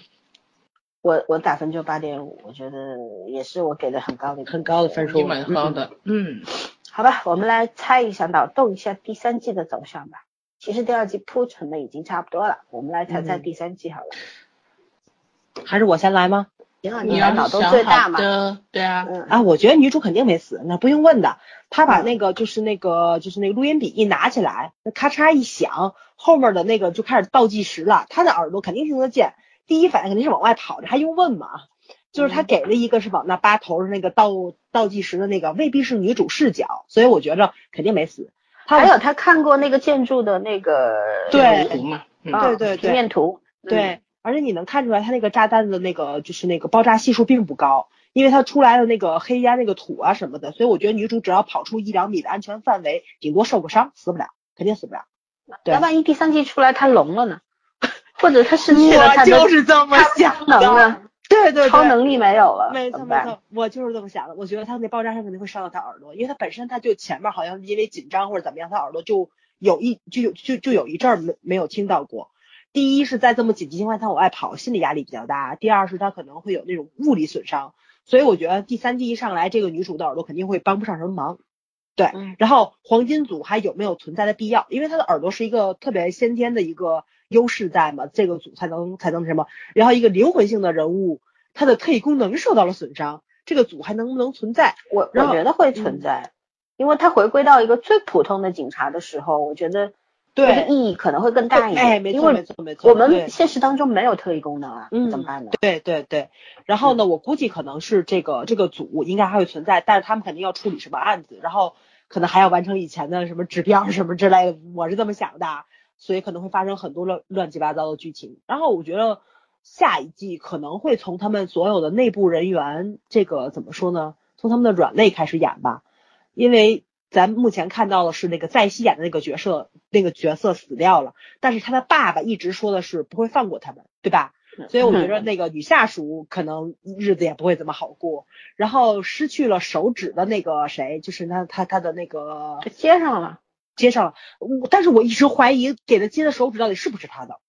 [SPEAKER 1] 我我打分就八点五，我觉得也是我给的很高的
[SPEAKER 2] 很高的分数，
[SPEAKER 3] 蛮高的。嗯，
[SPEAKER 1] 好吧，我们来猜一下，脑洞一下第三季的走向吧。其实第二季铺陈的已经差不多了，我们来猜猜
[SPEAKER 2] 嗯
[SPEAKER 1] 第三季好了。
[SPEAKER 2] 还是我先来吗？
[SPEAKER 1] 行啊，
[SPEAKER 3] 你
[SPEAKER 1] 你的脑洞最大嘛。
[SPEAKER 3] 的，对啊，
[SPEAKER 1] 嗯，
[SPEAKER 2] 啊，我觉得女主肯定没死，那不用问的。她把
[SPEAKER 1] 嗯
[SPEAKER 2] 那个就是那个就是那个录音笔一拿起来，那咔嚓一响，后面的那个就开始倒计时了。她的耳朵肯定听得见，第一反应肯定是往外跑，这还用问吗？就是他
[SPEAKER 1] 嗯
[SPEAKER 2] 给了一个是往那八头的那个倒倒计时的那个，未必是女主视角，所以我觉着肯定没死。她
[SPEAKER 1] 还有他看过那个建筑的那个
[SPEAKER 2] 对
[SPEAKER 3] 图嘛，嗯
[SPEAKER 1] 啊
[SPEAKER 2] 对对对
[SPEAKER 1] 平面图，嗯
[SPEAKER 2] 对，而且你能看出来，它那个炸弹的那个就是那个爆炸系数并不高，因为它出来的那个黑烟、那个土啊什么的，所以我觉得女主只要跑出一两米的安全范围，顶多受个伤，死不了，肯定死不了。对
[SPEAKER 1] 那万一第三季出来他聋了呢？或者他失去了他的
[SPEAKER 2] 就是这么想
[SPEAKER 1] 超能？
[SPEAKER 2] 对对对，
[SPEAKER 1] 超能力没有了，
[SPEAKER 2] 没？错没错，我就是这么想的。我觉得他那爆炸声肯定会伤到他耳朵，因为他本身他就前面好像因为紧张或者怎么样，他耳朵就有一就有就就有一阵儿没没有听到过。第一是在这么紧急情况下往外跑，心理压力比较大；第二是他可能会有那种物理损伤，所以我觉得第三季一上来，这个女主的耳朵肯定会帮不上什么忙。对，
[SPEAKER 1] 嗯
[SPEAKER 2] 然后黄金组还有没有存在的必要？因为他的耳朵是一个特别先天的一个优势在嘛，这个组才能才能什么？然后一个灵魂性的人物，他的特异功能受到了损伤，这个组还能不能存在？
[SPEAKER 1] 我我觉得会存在，因为他回归到一个最普通的警察的时候，我觉得这个意义可能会更大一点。
[SPEAKER 2] 哎，没错没错没错，
[SPEAKER 1] 我们现实当中没有特异功能啊，
[SPEAKER 2] 嗯
[SPEAKER 1] 怎么办呢？
[SPEAKER 2] 对对对，然后呢，我估计可能是这个这个组应该还会存在，但是他们肯定要处理什么案子，然后可能还要完成以前的什么指标什么之类的，我是这么想的，所以可能会发生很多乱乱七八糟的剧情。然后我觉得下一季可能会从他们所有的内部人员这个怎么说呢？从他们的软肋开始演吧，因为咱目前看到的是那个在熙演的那个角色，那个角色死掉了，但是他的爸爸一直说的是不会放过他们，对吧？所以我觉得那个女下属可能日子也不会怎么好过。然后失去了手指的那个谁，就是他他他的那个
[SPEAKER 1] 接上了，
[SPEAKER 2] 接上了，我但是我一直怀疑给他接的手指到底是不是他的，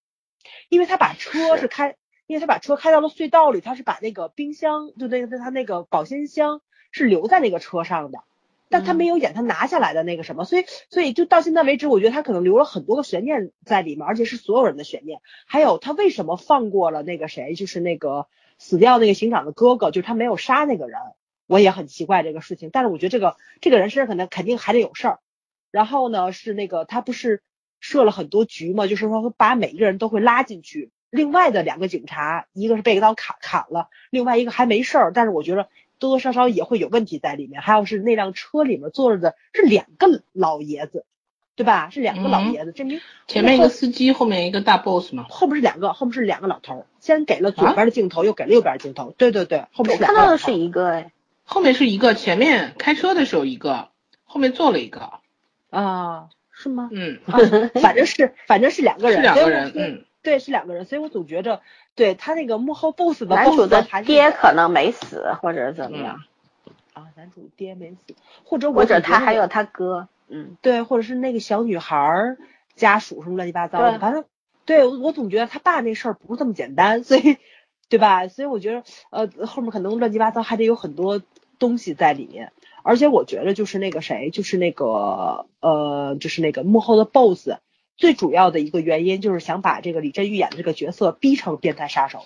[SPEAKER 2] 因为他把车是开，因为他把车开到了隧道里，他是把那个冰箱就那个他那个保鲜箱是留在那个车上的。但他没有演他拿下来的那个什么，所以所以就到现在为止，我觉得他可能留了很多个悬念在里面，而且是所有人的悬念。还有他为什么放过了那个谁，就是那个死掉那个刑长的哥哥，就是他没有杀那个人，我也很奇怪这个事情。但是我觉得这个这个人身上可能肯定还得有事儿。然后呢，是那个他不是设了很多局嘛，就是说把每一个人都会拉进去。另外的两个警察，一个是被一刀砍砍了，另外一个还没事儿，但是我觉得多多少少也会有问题在里面。还有是那辆车里面坐着的是两个老爷子，对吧？是两个老爷子，这明
[SPEAKER 3] 前面一个司机，后面一个大 boss 嘛。
[SPEAKER 2] 后面是两个，后面是两个老头儿，先给了左边的镜头，又给了右边的镜头。对对对，后面
[SPEAKER 1] 我。看到的是一个哎，
[SPEAKER 3] 后面是一个，前面开车的时候一个，后面坐了一个。
[SPEAKER 2] 啊，是吗？
[SPEAKER 3] 嗯，
[SPEAKER 2] 啊，反正是反正是两个人，
[SPEAKER 3] 是两个人，嗯，
[SPEAKER 2] 对，是两个人，所以我总觉着，对他那个幕后 boss 的
[SPEAKER 1] 男
[SPEAKER 2] boss
[SPEAKER 1] 主的爹可能没死，或者怎么样，
[SPEAKER 2] 啊，男主爹没死，或者我
[SPEAKER 1] 或者他还有他哥，嗯，
[SPEAKER 2] 对，或者是那个小女孩儿家属什么乱七八糟的，反正对我我总觉得他爸那事儿不是这么简单，所以对吧？所以我觉得呃后面可能乱七八糟还得有很多东西在里面，而且我觉得就是那个谁，就是那个呃就是那个幕后的 boss。最主要的一个原因就是想把这个李振玉演的这个角色逼成变态杀手。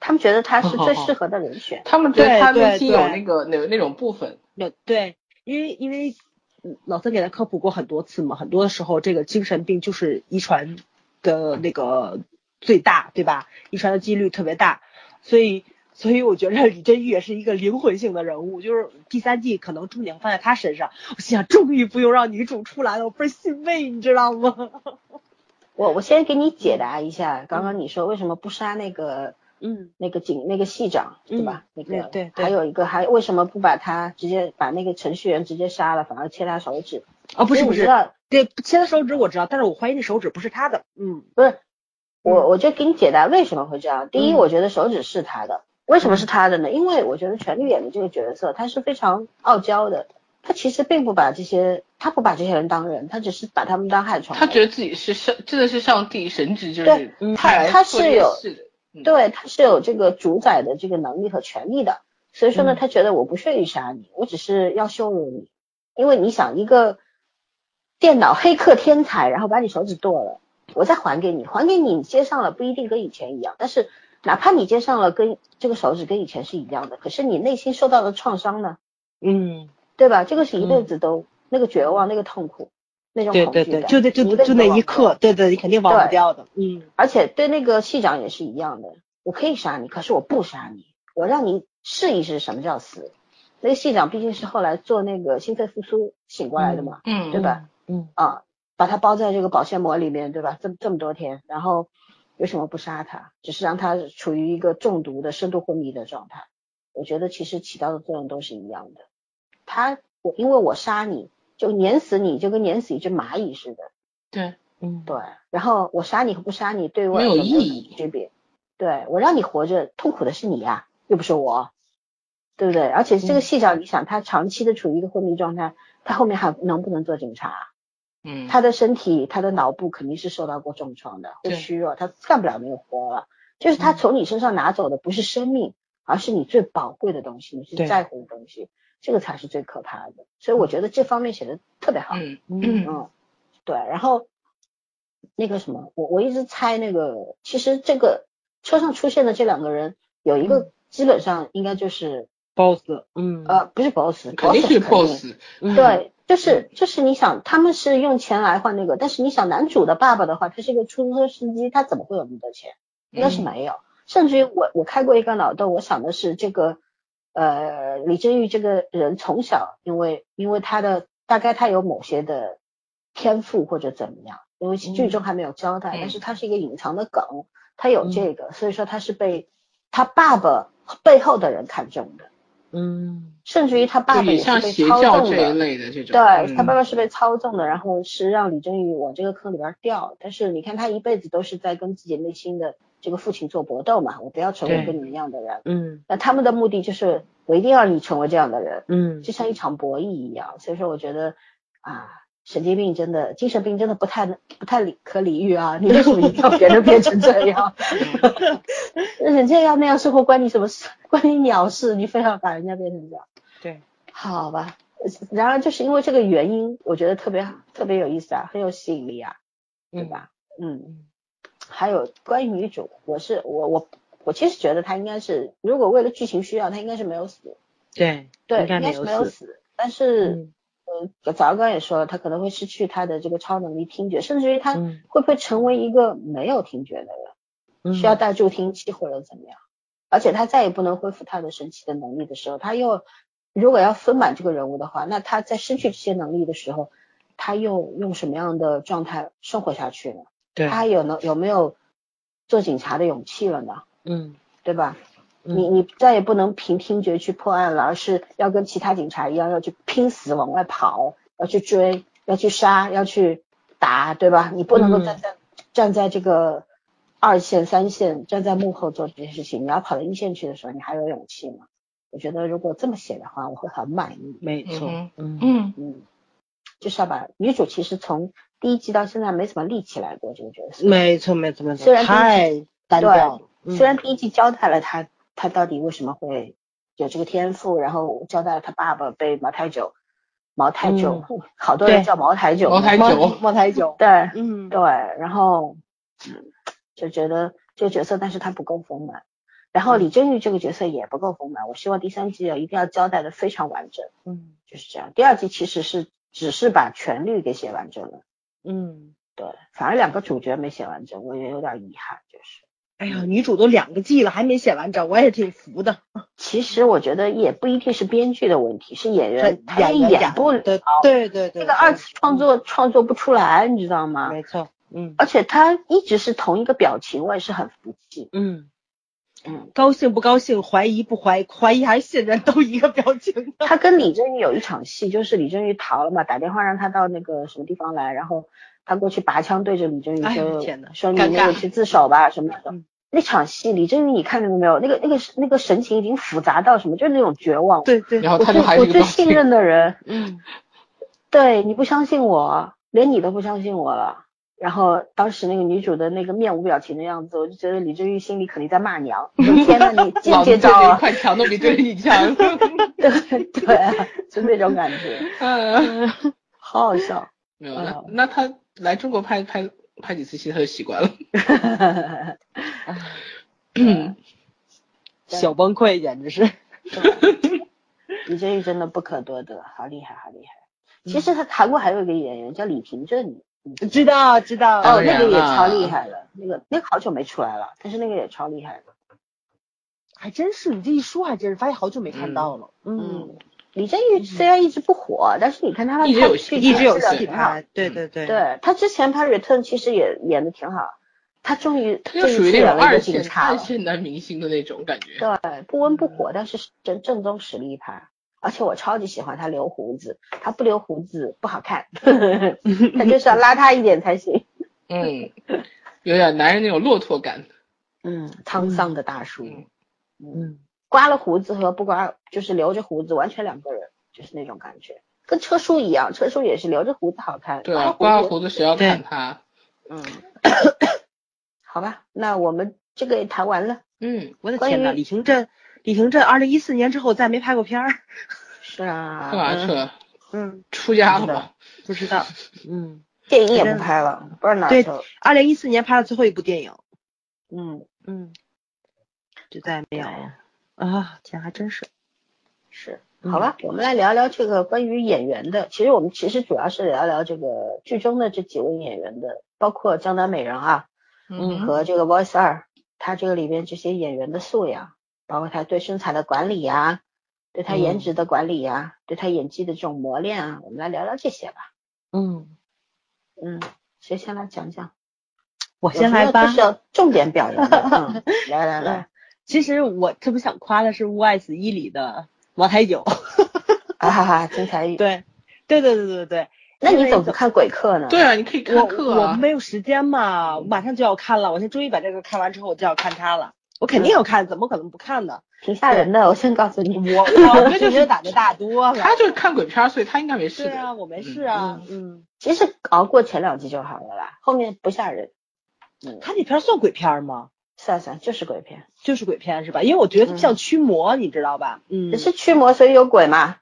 [SPEAKER 1] 他们觉得他是最适合的人选。
[SPEAKER 3] 他们觉得他
[SPEAKER 2] 对对
[SPEAKER 3] 内心有那个那那种部分。
[SPEAKER 2] 对对，因为因为嗯老三给他科普过很多次嘛，很多的时候这个精神病就是遗传的那个最大，对吧？遗传的几率特别大，所以所以我觉得李振玉也是一个灵魂性的人物，就是第三季可能重点放在他身上。我心想，终于不用让女主出来了，我倍儿欣慰，你知道吗？
[SPEAKER 1] 我我先给你解答一下，刚刚你说为什么不杀那个
[SPEAKER 2] 嗯
[SPEAKER 1] 那个警那个系长，对吧？那个
[SPEAKER 2] 对对对
[SPEAKER 1] 还有一个还为什么不把他直接把那个程序员直接杀了，反而切他手指？
[SPEAKER 2] 哦，不是不是，对，切他手指我知道，但是我怀疑那手指不是他的。嗯
[SPEAKER 1] 不是，我我就给你解答为什么会这样。第一，
[SPEAKER 2] 嗯
[SPEAKER 1] 我觉得手指是他的，为什么是他的呢？因为我觉得权力演的这个角色他是非常傲娇的，他其实并不把这些他不把这些人当人，他只是把他们当害虫。
[SPEAKER 3] 他觉得自己是上，真的是上帝神职，就
[SPEAKER 1] 对
[SPEAKER 3] 是
[SPEAKER 1] 他
[SPEAKER 3] 他
[SPEAKER 1] 是有对，他是有这个主宰的这个能力和权利的，所以说呢，
[SPEAKER 2] 嗯
[SPEAKER 1] 他觉得我不屑于杀你，我只是要羞辱你，因为你想一个电脑黑客天才，然后把你手指剁了，我再还给你，还给你，你接上了不一定跟以前一样，但是哪怕你接上了跟这个手指跟以前是一样的，可是你内心受到的创伤呢？
[SPEAKER 2] 嗯，
[SPEAKER 1] 对吧？这个是一辈子都那个绝望、那个痛苦、那种
[SPEAKER 2] 对
[SPEAKER 1] 恐惧感，
[SPEAKER 2] 对对，就那一刻，对对，你肯定忘不掉的。嗯
[SPEAKER 1] 而且对那个系长也是一样的，我可以杀你，可是我不杀你，我让你试一试什么叫死。那个系长毕竟是后来做那个心肺复苏醒过来的嘛，
[SPEAKER 3] 嗯，
[SPEAKER 1] 对吧？
[SPEAKER 2] 嗯
[SPEAKER 1] 啊，把它包在这个保鲜膜里面，对吧？这这么多天，然后为什么不杀他？只是让他处于一个中毒的深度昏迷的状态。我觉得其实起到的作用都是一样的。他我因为我杀你，就碾死你，就跟碾死一只蚂蚁似的。
[SPEAKER 3] 对，
[SPEAKER 2] 嗯，
[SPEAKER 1] 对，然后我杀你和不杀你对我
[SPEAKER 3] 没有意义
[SPEAKER 1] 区别。对我让你活着，痛苦的是你呀、又不是我，对不对？而且这个
[SPEAKER 2] 嗯
[SPEAKER 1] 系长，你想他长期的处于一个昏迷状态，他后面还能不能做警察？
[SPEAKER 3] 嗯，
[SPEAKER 1] 他的身体、他的脑部肯定是受到过重创的，会虚弱，他干不了那个活了。就是他
[SPEAKER 2] 嗯。
[SPEAKER 1] 从你身上拿走的不是生命，而是你最宝贵的东西，你最在乎的东西，这个才是最可怕的。所以我觉得这方面写的特别好。
[SPEAKER 3] 嗯。
[SPEAKER 2] 嗯。
[SPEAKER 1] 嗯，对，然后那个什么，我我一直猜那个，其实这个车上出现的这两个人，有一
[SPEAKER 2] 嗯。
[SPEAKER 1] 个基本上应该就是、
[SPEAKER 2] ，boss，嗯。
[SPEAKER 1] 呃，不是 boss，
[SPEAKER 3] 肯定是
[SPEAKER 2] 嗯，
[SPEAKER 1] 对，就是就是你想，他们是用钱来换那个，但是你想男主的爸爸的话，他是一个出租车司机，他怎么会有那么多钱？应该是
[SPEAKER 3] 嗯。
[SPEAKER 1] 没有。甚至于我我开过一个脑洞，我想的是这个呃李振玉这个人从小因为因为他的大概他有某些的天赋或者怎么样，因为剧中还没有交代，
[SPEAKER 3] 嗯
[SPEAKER 1] 但是他是一个隐藏的梗，他有这个，所以说他是被他爸爸背后的人看中的，
[SPEAKER 2] 嗯
[SPEAKER 1] 甚至于他爸爸也是被操纵
[SPEAKER 3] 的这一
[SPEAKER 1] 的。
[SPEAKER 3] 类的这种，
[SPEAKER 1] 对
[SPEAKER 3] 嗯
[SPEAKER 1] 他爸爸是被操纵的，然后是让李振宇往这个坑里边掉。但是你看他一辈子都是在跟自己内心的这个父亲做搏斗嘛，我不要成为跟你们一样的人。
[SPEAKER 2] 嗯
[SPEAKER 1] 那他们的目的就是我一定要你成为这样的人，
[SPEAKER 2] 嗯
[SPEAKER 1] 就像一场博弈一样。所以说，我觉得啊，神经病真的，精神病真的不太不太理可理喻啊！你为什么一定要别人变成这样？人家要那样生活关你什么事？关你鸟事？你非要把人家变成这样？
[SPEAKER 2] 对，
[SPEAKER 1] 好吧，然而就是因为这个原因，我觉得特别特别有意思啊，很有吸引力啊，对吧？嗯，
[SPEAKER 2] 嗯
[SPEAKER 1] 还有关于女主，我是我我我其实觉得她应该是，如果为了剧情需要，她应该是没有死，
[SPEAKER 2] 对，
[SPEAKER 1] 对，
[SPEAKER 2] 应该
[SPEAKER 1] 是没有
[SPEAKER 2] 死，
[SPEAKER 1] 死，但是。
[SPEAKER 2] 嗯
[SPEAKER 1] 呃，早刚刚也说了，他可能会失去他的这个超能力听觉，甚至于她
[SPEAKER 2] 嗯
[SPEAKER 1] 会不会成为一个没有听觉的人？
[SPEAKER 2] 嗯
[SPEAKER 1] 需要带助听器或者怎么样，而且他再也不能恢复他的神奇的能力的时候，他又如果要丰满这个人物的话，那他在失去这些能力的时候，他又用什么样的状态生活下去呢？
[SPEAKER 2] 对
[SPEAKER 1] 他，还有能有没有做警察的勇气了呢？
[SPEAKER 2] 嗯
[SPEAKER 1] 对吧？
[SPEAKER 2] 嗯
[SPEAKER 1] 你你再也不能凭听觉去破案了，而是要跟其他警察一样，要去拼死往外跑，要去追，要去杀，要去打，对吧？你不能够
[SPEAKER 2] 嗯
[SPEAKER 1] 站在、站在这个二线、三线，站在幕后做这些事情。你要跑到一线去的时候，你还有勇气吗？我觉得如果这么写的话，我会很满意。
[SPEAKER 2] 没错
[SPEAKER 3] 嗯，
[SPEAKER 2] 嗯
[SPEAKER 3] 嗯
[SPEAKER 1] 嗯，就是要把女主其实从第一季到现在没怎么立起来过这个角色。
[SPEAKER 2] 没错没错没错，
[SPEAKER 1] 虽然第一
[SPEAKER 2] 太单调
[SPEAKER 1] 虽然第一季交代了他他到底为什么会有这个天赋，然后交代了他爸爸被茅台酒，茅台酒，好多人叫茅台酒，
[SPEAKER 3] 茅台酒
[SPEAKER 2] 茅茅台酒，
[SPEAKER 1] 对
[SPEAKER 2] 嗯
[SPEAKER 1] 对，然后嗯就觉得这个角色，但是他不够丰满。然后李振玉这个角色也不够丰满，我希望第三季要一定要交代的非常完整，
[SPEAKER 2] 嗯
[SPEAKER 1] 就是这样。第二季其实是只是把全律给写完整了，
[SPEAKER 2] 嗯，
[SPEAKER 1] 对，反而两个主角没写完整，我也有点遗憾，就是。
[SPEAKER 2] 哎呀，女主都两个季了还没写完整，我也挺服的，
[SPEAKER 1] 其实我觉得也不一定是编剧的问题，是演员他
[SPEAKER 2] 演
[SPEAKER 1] 不了，
[SPEAKER 2] 对对对对，
[SPEAKER 1] 这个二次创作创作不出来，你知道吗？
[SPEAKER 2] 没错，嗯
[SPEAKER 1] 而且他一直是同一个表情，我也是很服气。
[SPEAKER 2] 嗯。
[SPEAKER 1] 嗯，
[SPEAKER 2] 高兴不高兴，怀疑不怀疑怀疑还是信任，都一个表情。
[SPEAKER 1] 他跟李振宇有一场戏，就是李振宇逃了嘛，打电话让他到那个什么地方来，然后他过去拔枪对着李振宇
[SPEAKER 2] 哎
[SPEAKER 1] 说：“说你
[SPEAKER 2] 尴尬
[SPEAKER 1] 那个去自首吧什么的。
[SPEAKER 2] 嗯
[SPEAKER 1] 那场戏，李振宇你看见了没有？那个那个那个神情已经复杂到什么，就是那种绝望。
[SPEAKER 2] 对对，
[SPEAKER 3] 然后
[SPEAKER 1] 我最
[SPEAKER 3] 他就还是
[SPEAKER 1] 我最信任的人，
[SPEAKER 2] 嗯
[SPEAKER 1] 对你不相信我，连你都不相信我了。然后当时那个女主的那个面无表情的样子，我就觉得李振宇心里肯定在骂娘。天呐，你接不接
[SPEAKER 3] 老子 对
[SPEAKER 1] 招啊？
[SPEAKER 3] 着一块墙都比对着你强。
[SPEAKER 1] 对对啊，就那种感觉，
[SPEAKER 3] 嗯，
[SPEAKER 1] 好好笑。
[SPEAKER 3] 没有，那
[SPEAKER 2] 哦
[SPEAKER 3] 那他来中国拍拍拍几次戏他就习惯了。
[SPEAKER 1] 对
[SPEAKER 2] 小崩溃简直是。
[SPEAKER 1] 李振玉真的不可多得，好厉害，好厉害。其实他韩国还有一个演员叫李平正，你知
[SPEAKER 2] 知道知道。
[SPEAKER 1] 哦，那个也超厉害的，那个那个好久没出来了，但是那个也超厉害的。
[SPEAKER 2] 还真是，你这一说还真是，发现好久没看到了。
[SPEAKER 1] 嗯，李振宇虽然一直不火，但是你看他拍
[SPEAKER 3] 一直有戏
[SPEAKER 1] 剧
[SPEAKER 2] 一直有戏。拍，对对对。
[SPEAKER 1] 对他之前拍《Return》其实也演的挺好，他终于
[SPEAKER 3] 他就属于那种二线
[SPEAKER 1] 个警察
[SPEAKER 3] 二，线男明星的那种感觉。
[SPEAKER 1] 对，不温不火，但是正正宗实力派。而且我超级喜欢他留胡子，他不留胡子不好看，他就是要邋遢一点才行。
[SPEAKER 3] 嗯，有点男人那种骆驼感。
[SPEAKER 1] 嗯，沧桑的大叔，
[SPEAKER 3] 嗯
[SPEAKER 2] 嗯，
[SPEAKER 1] 刮了胡子和不刮，就是留着胡子完全两个人，就是那种感觉，跟车叔一样，车叔也是留着胡子好看，
[SPEAKER 3] 对啊，刮了
[SPEAKER 1] 胡子，
[SPEAKER 3] 谁要看他？
[SPEAKER 1] 嗯，好吧，那我们这个也谈完了。
[SPEAKER 3] 嗯，
[SPEAKER 1] 关
[SPEAKER 2] 我的天呐，
[SPEAKER 1] 于
[SPEAKER 2] 李行镇，李行镇，二零一四年之后再没拍过片儿。
[SPEAKER 1] 是啊，
[SPEAKER 3] 干嘛去了？
[SPEAKER 2] 嗯，
[SPEAKER 3] 出家了吧？
[SPEAKER 2] 不知道。嗯，
[SPEAKER 1] 电影也不拍了，不知道哪
[SPEAKER 2] 对
[SPEAKER 1] 去了。
[SPEAKER 2] 二零一四年拍了最后一部电影。
[SPEAKER 1] 嗯，
[SPEAKER 2] 嗯，就再也没有了。啊，天，还真是。
[SPEAKER 1] 是。
[SPEAKER 2] 嗯
[SPEAKER 1] 好吧，我们来聊聊这个关于演员的。其实我们其实主要是聊聊这个剧中的这几位演员的，包括江南美人啊
[SPEAKER 3] 嗯
[SPEAKER 1] 和这个 Voice 二，他这个里边这些演员的素养，包括他对身材的管理呀、对他颜值的管理呀、对他演技的这种磨练啊，我们来聊聊这些吧。
[SPEAKER 2] 嗯，
[SPEAKER 1] 嗯，谁先来讲讲？
[SPEAKER 2] 我先来吧。
[SPEAKER 1] 是要重点表扬的。嗯，来 来来，
[SPEAKER 2] 其实我特别想夸的是《物爱子一》里的茅台酒。
[SPEAKER 1] 哈哈哈，金彩玉。
[SPEAKER 2] 对，对对对对对。
[SPEAKER 1] 那你怎么不看鬼客呢？
[SPEAKER 3] 对啊，你可以
[SPEAKER 2] 我
[SPEAKER 3] 看课啊。
[SPEAKER 2] 我没有时间嘛，我马上就要看了。我现在终于把这个看完之后，我就要看它了。我肯定要看，怎么可能不看呢？
[SPEAKER 1] 挺吓人的，我先告诉你。
[SPEAKER 2] 我我那就是胆子大多了。
[SPEAKER 3] 他就是看鬼片儿，所以他应该没事。
[SPEAKER 2] 对啊，我没事啊。嗯，
[SPEAKER 1] 其实熬过前两集就好了啦，后面不吓人。嗯，
[SPEAKER 2] 他那片儿算鬼片儿吗？
[SPEAKER 1] 算算就是鬼片，
[SPEAKER 2] 就是鬼片是吧？因为我觉得它像驱魔，你知道吧？嗯，
[SPEAKER 1] 是驱魔所以有鬼嘛。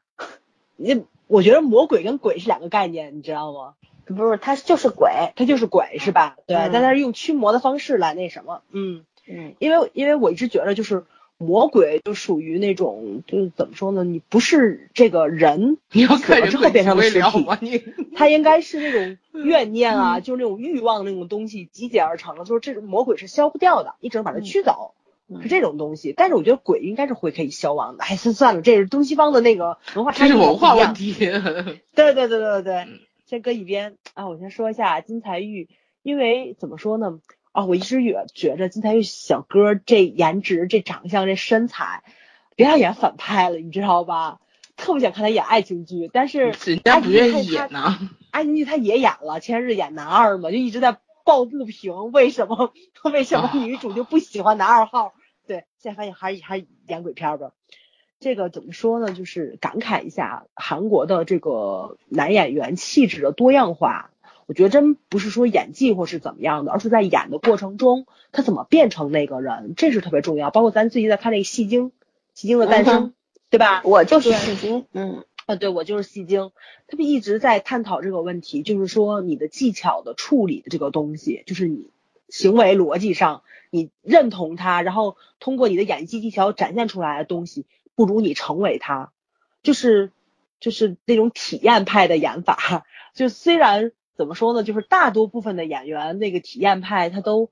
[SPEAKER 2] 你我觉得魔鬼跟鬼是两个概念，你知道吗？
[SPEAKER 1] 不是，他就是鬼。
[SPEAKER 2] 它就是鬼是吧？对，
[SPEAKER 1] 嗯
[SPEAKER 2] 但它是用驱魔的方式来那什么，嗯，
[SPEAKER 1] 嗯
[SPEAKER 2] 因为因为我一直觉得就是魔鬼就属于那种就是怎么说呢？你不是这个人
[SPEAKER 3] 你要
[SPEAKER 2] 死了之后变成的
[SPEAKER 3] 为
[SPEAKER 2] 尸体，
[SPEAKER 3] 了吗？你
[SPEAKER 2] 它应该是那种 怨念啊，就是那种欲望那种东西集结而成的，就是这种魔鬼是消不掉的，你只能把它驱走。
[SPEAKER 1] 嗯
[SPEAKER 2] 是这种东西，但是我觉得鬼应该是会可以消亡的。哎，算算了，这是东西方的那个文化差异
[SPEAKER 3] 这是文化问题。
[SPEAKER 2] 对对对对对，先搁一边啊。我先说一下金财玉，因为怎么说呢？啊，我一直也觉着金泰玉小哥这颜值、这长相、这身材，别让演反派了，你知道吧？特别想看他演爱情剧，但是
[SPEAKER 3] 人家不愿意演呢。
[SPEAKER 2] 爱情剧他也演了，前日演男二嘛，就一直在抱不平，为什么 为什么女主就不喜欢男二号？对，现在发现还是还是演鬼片吧。这个怎么说呢？就是感慨一下韩国的这个男演员气质的多样化。我觉得真不是说演技或是怎么样的，而是在演的过程中，他怎么变成那个人，这是特别重要。包括咱最近在看那个《戏精》，《戏精的诞生》
[SPEAKER 1] 嗯
[SPEAKER 2] 对吧？
[SPEAKER 1] 我就是戏精。嗯
[SPEAKER 2] 啊，对我就是戏精，他们一直在探讨这个问题，就是说你的技巧的处理的这个东西，就是你行为逻辑上你认同他，然后通过你的演技技巧展现出来的东西，不如你成为他，就是就是那种体验派的演法。就虽然怎么说呢，就是大多部分的演员那个体验派他都。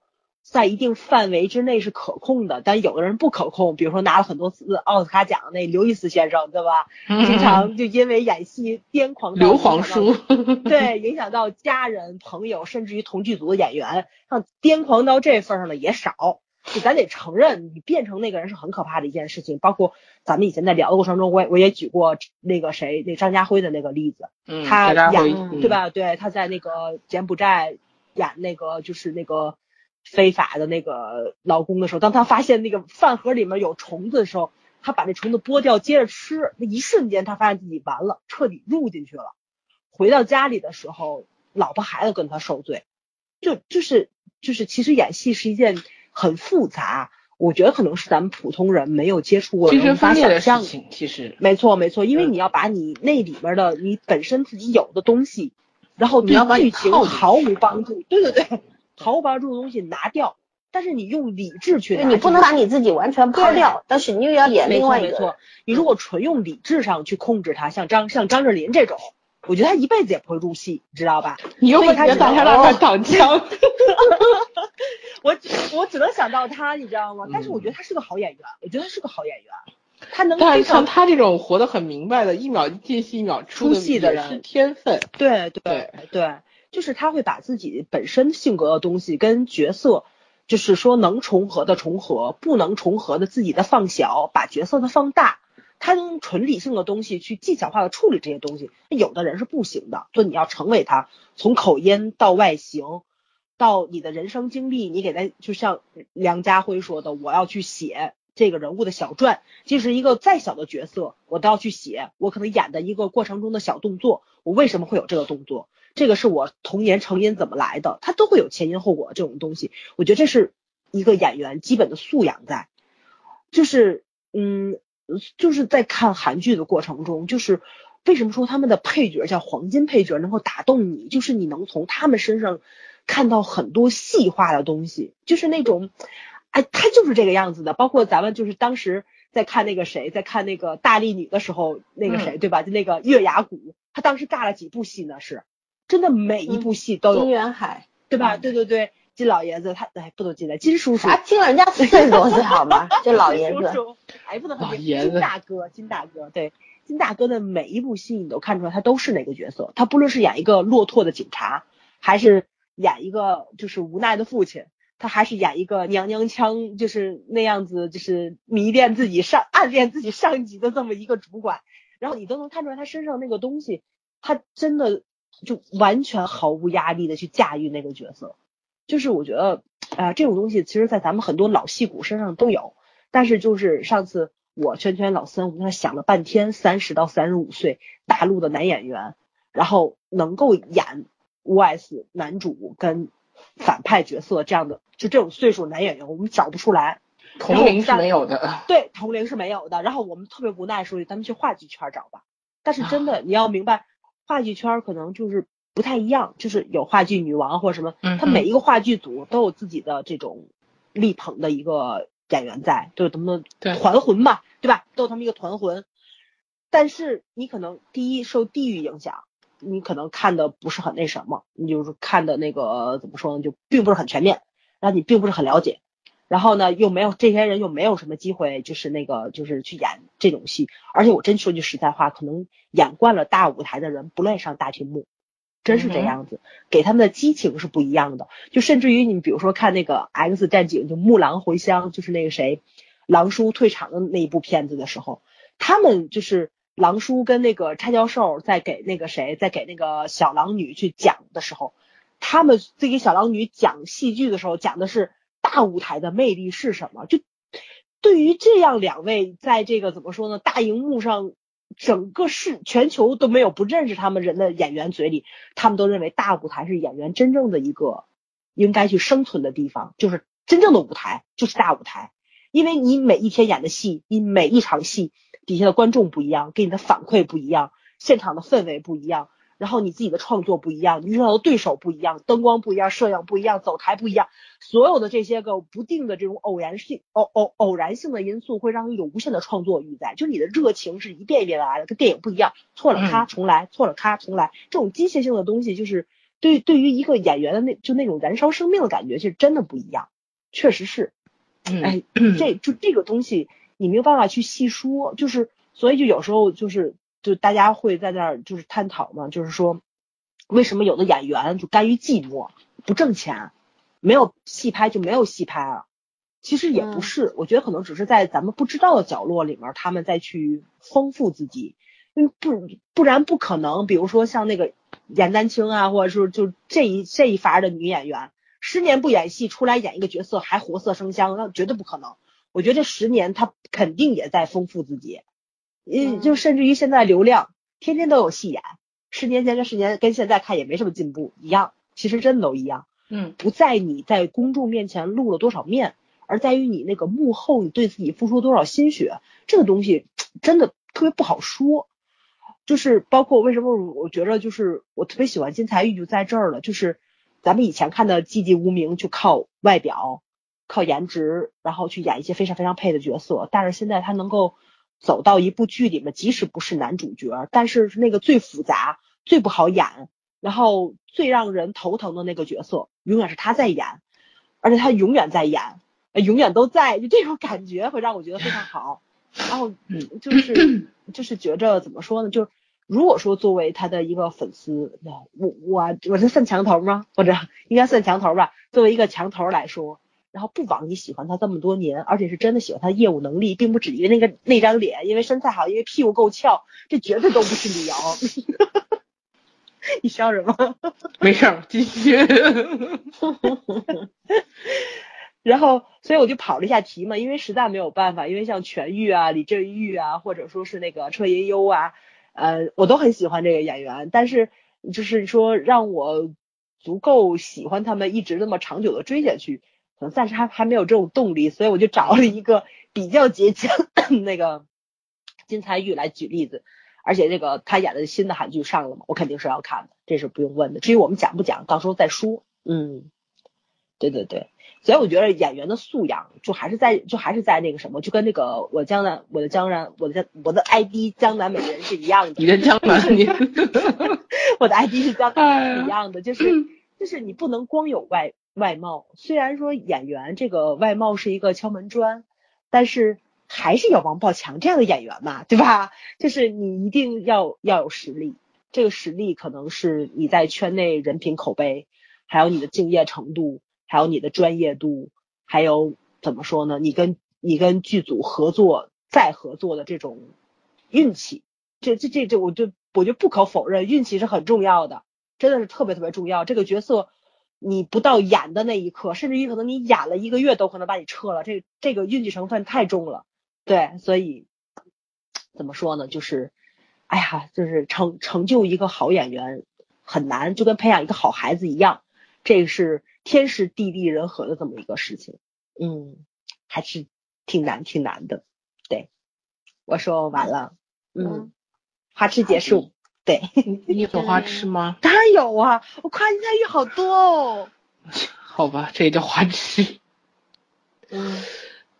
[SPEAKER 2] 在一定范围之内是可控的，但有的人不可控，比如说拿了很多次奥斯卡奖的那刘易斯先生，对吧？经常就因为演戏癫狂
[SPEAKER 3] 刘皇叔，
[SPEAKER 2] 对，影响到家人、朋友，甚至于同剧组的演员，像癫狂到这份上的也少。就咱得承认，你变成那个人是很可怕的一件事情。包括咱们以前在聊的过程中，我也我也举过那个谁，那张家辉的那个例子，
[SPEAKER 3] 嗯，
[SPEAKER 2] 他演对？吧？对，他在那个柬埔寨演那个就是那个非法的那个劳工的时候，当他发现那个饭盒里面有虫子的时候，他把那虫子剥掉接着吃，那一瞬间他发现自己完了，彻底入进去了。回到家里的时候，老婆孩子跟他受罪，就就是就是，其实演戏是一件很复杂，我觉得可能是咱们普通人没有接触过
[SPEAKER 3] 精
[SPEAKER 2] 法
[SPEAKER 3] 神分裂的
[SPEAKER 2] 想象
[SPEAKER 3] 事情，其实
[SPEAKER 2] 没错没错，因为
[SPEAKER 3] 嗯。
[SPEAKER 2] 你要把你那里面的你本身自己有的东西然后对
[SPEAKER 3] 你要把
[SPEAKER 2] 剧情毫无帮助，对对对，毫无帮助的东西拿掉，但是你用理智去，
[SPEAKER 1] 对你不能把你自己完全抛掉，但是你又要演另外一个没
[SPEAKER 2] 错没错，你如果纯用理智上去控制他，像张像张智霖这种，我觉得他一辈子也不会入戏，你知道吧？
[SPEAKER 3] 你又
[SPEAKER 2] 所以他只能
[SPEAKER 3] 把你的挡枪。
[SPEAKER 2] 我只我只能想到他，你知道吗？但是我觉得
[SPEAKER 3] 嗯
[SPEAKER 2] 他是个好演员，我觉得他是个好演员，他能
[SPEAKER 3] 但
[SPEAKER 2] 非常
[SPEAKER 3] 是像他这种活得很明白的，一秒进戏一秒出
[SPEAKER 2] 出戏的人
[SPEAKER 3] 是天分。
[SPEAKER 2] 对对
[SPEAKER 3] 对
[SPEAKER 2] 对，就是他会把自己本身性格的东西跟角色，就是说能重合的重合，不能重合的自己的放小，把角色的放大。他用纯理性的东西去技巧化的处理这些东西，那有的人是不行的。就你要成为他，从口音到外形，到你的人生经历，你给他就像梁家辉说的，我要去写这个人物的小传，即使一个再小的角色，我都要去写。我可能演的一个过程中的小动作，我为什么会有这个动作？这个是我童年成因怎么来的？他都会有前因后果这种东西。我觉得这是一个演员基本的素养在，就是嗯，就是在看韩剧的过程中，就是为什么说他们的配角叫黄金配角能够打动你，就是你能从他们身上看到很多细化的东西，就是那种，哎，他就是这个样子的。包括咱们就是当时在看那个谁，在看那个大力女的时候，那个谁、对吧？就那个月牙谷，他当时尬了几部戏呢？是真的每一部戏都有，
[SPEAKER 1] 金元海
[SPEAKER 2] 对吧？
[SPEAKER 1] 嗯
[SPEAKER 2] 对对对，金老爷子他哎不能金来，金叔叔
[SPEAKER 1] 啊，听了人家四十多岁好吗？这老爷子，
[SPEAKER 2] 叔叔，哎，不能很
[SPEAKER 3] 老爷子
[SPEAKER 2] 金大哥，金大哥，对，金大哥的每一部戏你都看出来他都是哪个角色，他不论是演一个落拓的警察，还是演一个就是无奈的父亲，他还是演一个娘娘腔，就是那样子，就是迷恋自己上暗恋自己上级的这么一个主管，然后你都能看出来他身上那个东西，他真的就完全毫无压力的去驾驭那个角色。就是我觉得，啊、这种东西其实，在咱们很多老戏骨身上都有。但是就是上次我圈圈老森，我跟他想了半天，三十到三十五岁大陆的男演员，然后能够演 OS 男主跟反派角色这样的，就这种岁数男演员，我们找不出来。
[SPEAKER 3] 同龄是没有的。
[SPEAKER 2] 对，同龄是没有的。然后我们特别无奈说，咱们去话剧圈找吧。但是真的，你要明白，话剧圈可能就是不太一样，就是有话剧女王或者什么，
[SPEAKER 3] 嗯
[SPEAKER 2] 他每一个话剧组都有自己的这种力捧的一个演员在，都有他们的团魂嘛，对吧？都有他们一个团魂。但是你可能第一受地域影响，你可能看的不是很那什么，你就是看的那个怎么说呢，就并不是很全面，然后你并不是很了解。然后呢，又没有这些人又没有什么机会，就是那个就是去演这种戏。而且我真说句实在话，可能演惯了大舞台的人不乐意上大屏幕，真是这样子，给他们的激情是不一样的。就甚至于你比如说看那个 X 战警，就木狼回乡，就是那个谁，狼叔退场的那一部片子的时候，他们就是狼叔跟那个叉教授在给那个谁，在给那个小狼女去讲的时候，他们在给小狼女讲戏剧的时候，讲的是大舞台的魅力是什么。就对于这样两位，在这个怎么说呢，大荧幕上，整个世全球都没有不认识他们人的演员嘴里，他们都认为大舞台是演员真正的一个应该去生存的地方，就是真正的舞台就是大舞台。因为你每一天演的戏，你每一场戏底下的观众不一样，给你的反馈不一样，现场的氛围不一样，然后你自己的创作不一样，你遇到的对手不一样，灯光不一样，摄影不一样，走台不一样，所有的这些个不定的这种偶然性、偶偶偶然性的因素，会让你有无限的创作欲在，就你的热情是一遍一遍的来的，跟电影不一样，错了咔重来，错了咔重来，这种机械性的东西，就是对对于一个演员的那就那种燃烧生命的感觉，其实真的不一样，确实是。
[SPEAKER 3] 嗯
[SPEAKER 2] 哎，这就这个东西你没有办法去细说，就是所以就有时候就是就大家会在那儿就是探讨嘛，就是说为什么有的演员就甘于寂寞不挣钱，没有戏拍就没有戏拍了？其实也不
[SPEAKER 1] 嗯
[SPEAKER 2] 是，我觉得可能只是在咱们不知道的角落里面，他们再去丰富自己，因为不不然不可能，比如说像那个严丹青啊，或者是就这一这一伐的女演员。十年不演戏，出来演一个角色还活色生香，那绝对不可能。我觉得这十年她肯定也在丰富自己，嗯，就甚至于现在流量天天都有戏演，十年前跟十年跟现在看也没什么进步，一样，其实真的都一样。
[SPEAKER 3] 嗯，
[SPEAKER 2] 不在你在公众面前露了多少面，而在于你那个幕后你对自己付出多少心血，这个东西真的特别不好说。就是包括为什么我觉得就是我特别喜欢金财玉就在这儿了，就是咱们以前看的《寂寂无名》就靠外表、靠颜值，然后去演一些非常非常配的角色，但是现在他能够走到一部剧里面，即使不是男主角，但是那个最复杂、最不好演，然后最让人头疼的那个角色，永远是他在演，而且他永远在演，永远都在，就这种感觉会让我觉得非常好。然后，嗯，就是就是觉着怎么说呢？就如果说作为他的一个粉丝，我我我是算墙头吗？或者应该算墙头吧？作为一个墙头来说，然后不枉你喜欢他这么多年，而且是真的喜欢他业务能力，并不止于那个那张脸，因为身材好，因为屁股够翘，这绝对都不是理由。你笑什么？
[SPEAKER 3] 没事，继续。
[SPEAKER 2] 然后，所以我就跑了一下题嘛，因为实在没有办法，因为像全玉啊、李振玉啊，或者说是那个车银优啊，呃，我都很喜欢这个演员，但是就是说让我足够喜欢他们，一直那么长久的追下去，可能暂时还还没有这种动力，所以我就找了一个比较接近那个金财玉来举例子，而且这个他演的新的韩剧上了嘛，我肯定是要看的，这是不用问的。至于我们讲不讲，到时候再说。嗯，对对对。所以我觉得演员的素养就还是在就还是在那个什么，就跟那个我江南我的江南我的江我的 ID 江南美人是一样的。
[SPEAKER 3] 你的江南，你
[SPEAKER 2] 我的 ID 是江南一样的，就是就是你不能光有外外貌，虽然说演员这个外貌是一个敲门砖，但是还是有王宝强这样的演员嘛，对吧？就是你一定要要有实力，这个实力可能是你在圈内人品口碑，还有你的敬业程度。还有你的专业度，还有怎么说呢？你跟你跟剧组合作再合作的这种运气，这这这这，我就我就不可否认，运气是很重要的，真的是特别特别重要。这个角色你不到演的那一刻，甚至于可能你演了一个月都可能把你撤了，这这个运气成分太重了。对，所以怎么说呢？就是，哎呀，就是成成就一个好演员很难，就跟培养一个好孩子一样，这是。天时地利人和的这么一个事情，嗯，还是挺难挺难的。对，我说完了，嗯，花痴结束。对，
[SPEAKER 3] 你有花痴吗？
[SPEAKER 2] 当然有啊，我夸金泰玉好多哦。
[SPEAKER 3] 好吧，这也叫花痴。
[SPEAKER 2] 嗯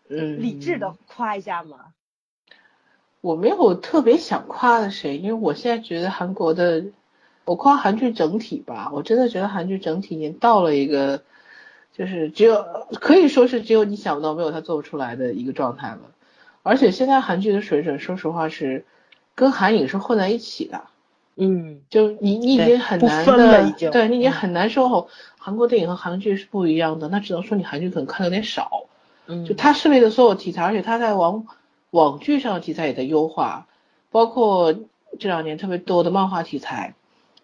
[SPEAKER 2] 嗯，理智的夸一下嘛。
[SPEAKER 3] 我没有特别想夸的谁，因为我现在觉得韩国的。我夸韩剧整体吧，我真的觉得韩剧整体已经到了一个，就是只有可以说是只有你想不到，没有他做不出来的一个状态了。而且现在韩剧的水准，说实话是跟韩影是混在一起的。
[SPEAKER 2] 嗯，
[SPEAKER 3] 就你你已经很难的，对你已经很难说哦，韩国电影和韩剧是不一样的，那只能说你韩剧可能看的有点少。
[SPEAKER 2] 嗯，
[SPEAKER 3] 就它涉猎的所有题材，而且它在网网剧上的题材也在优化，包括这两年特别多的漫画题材。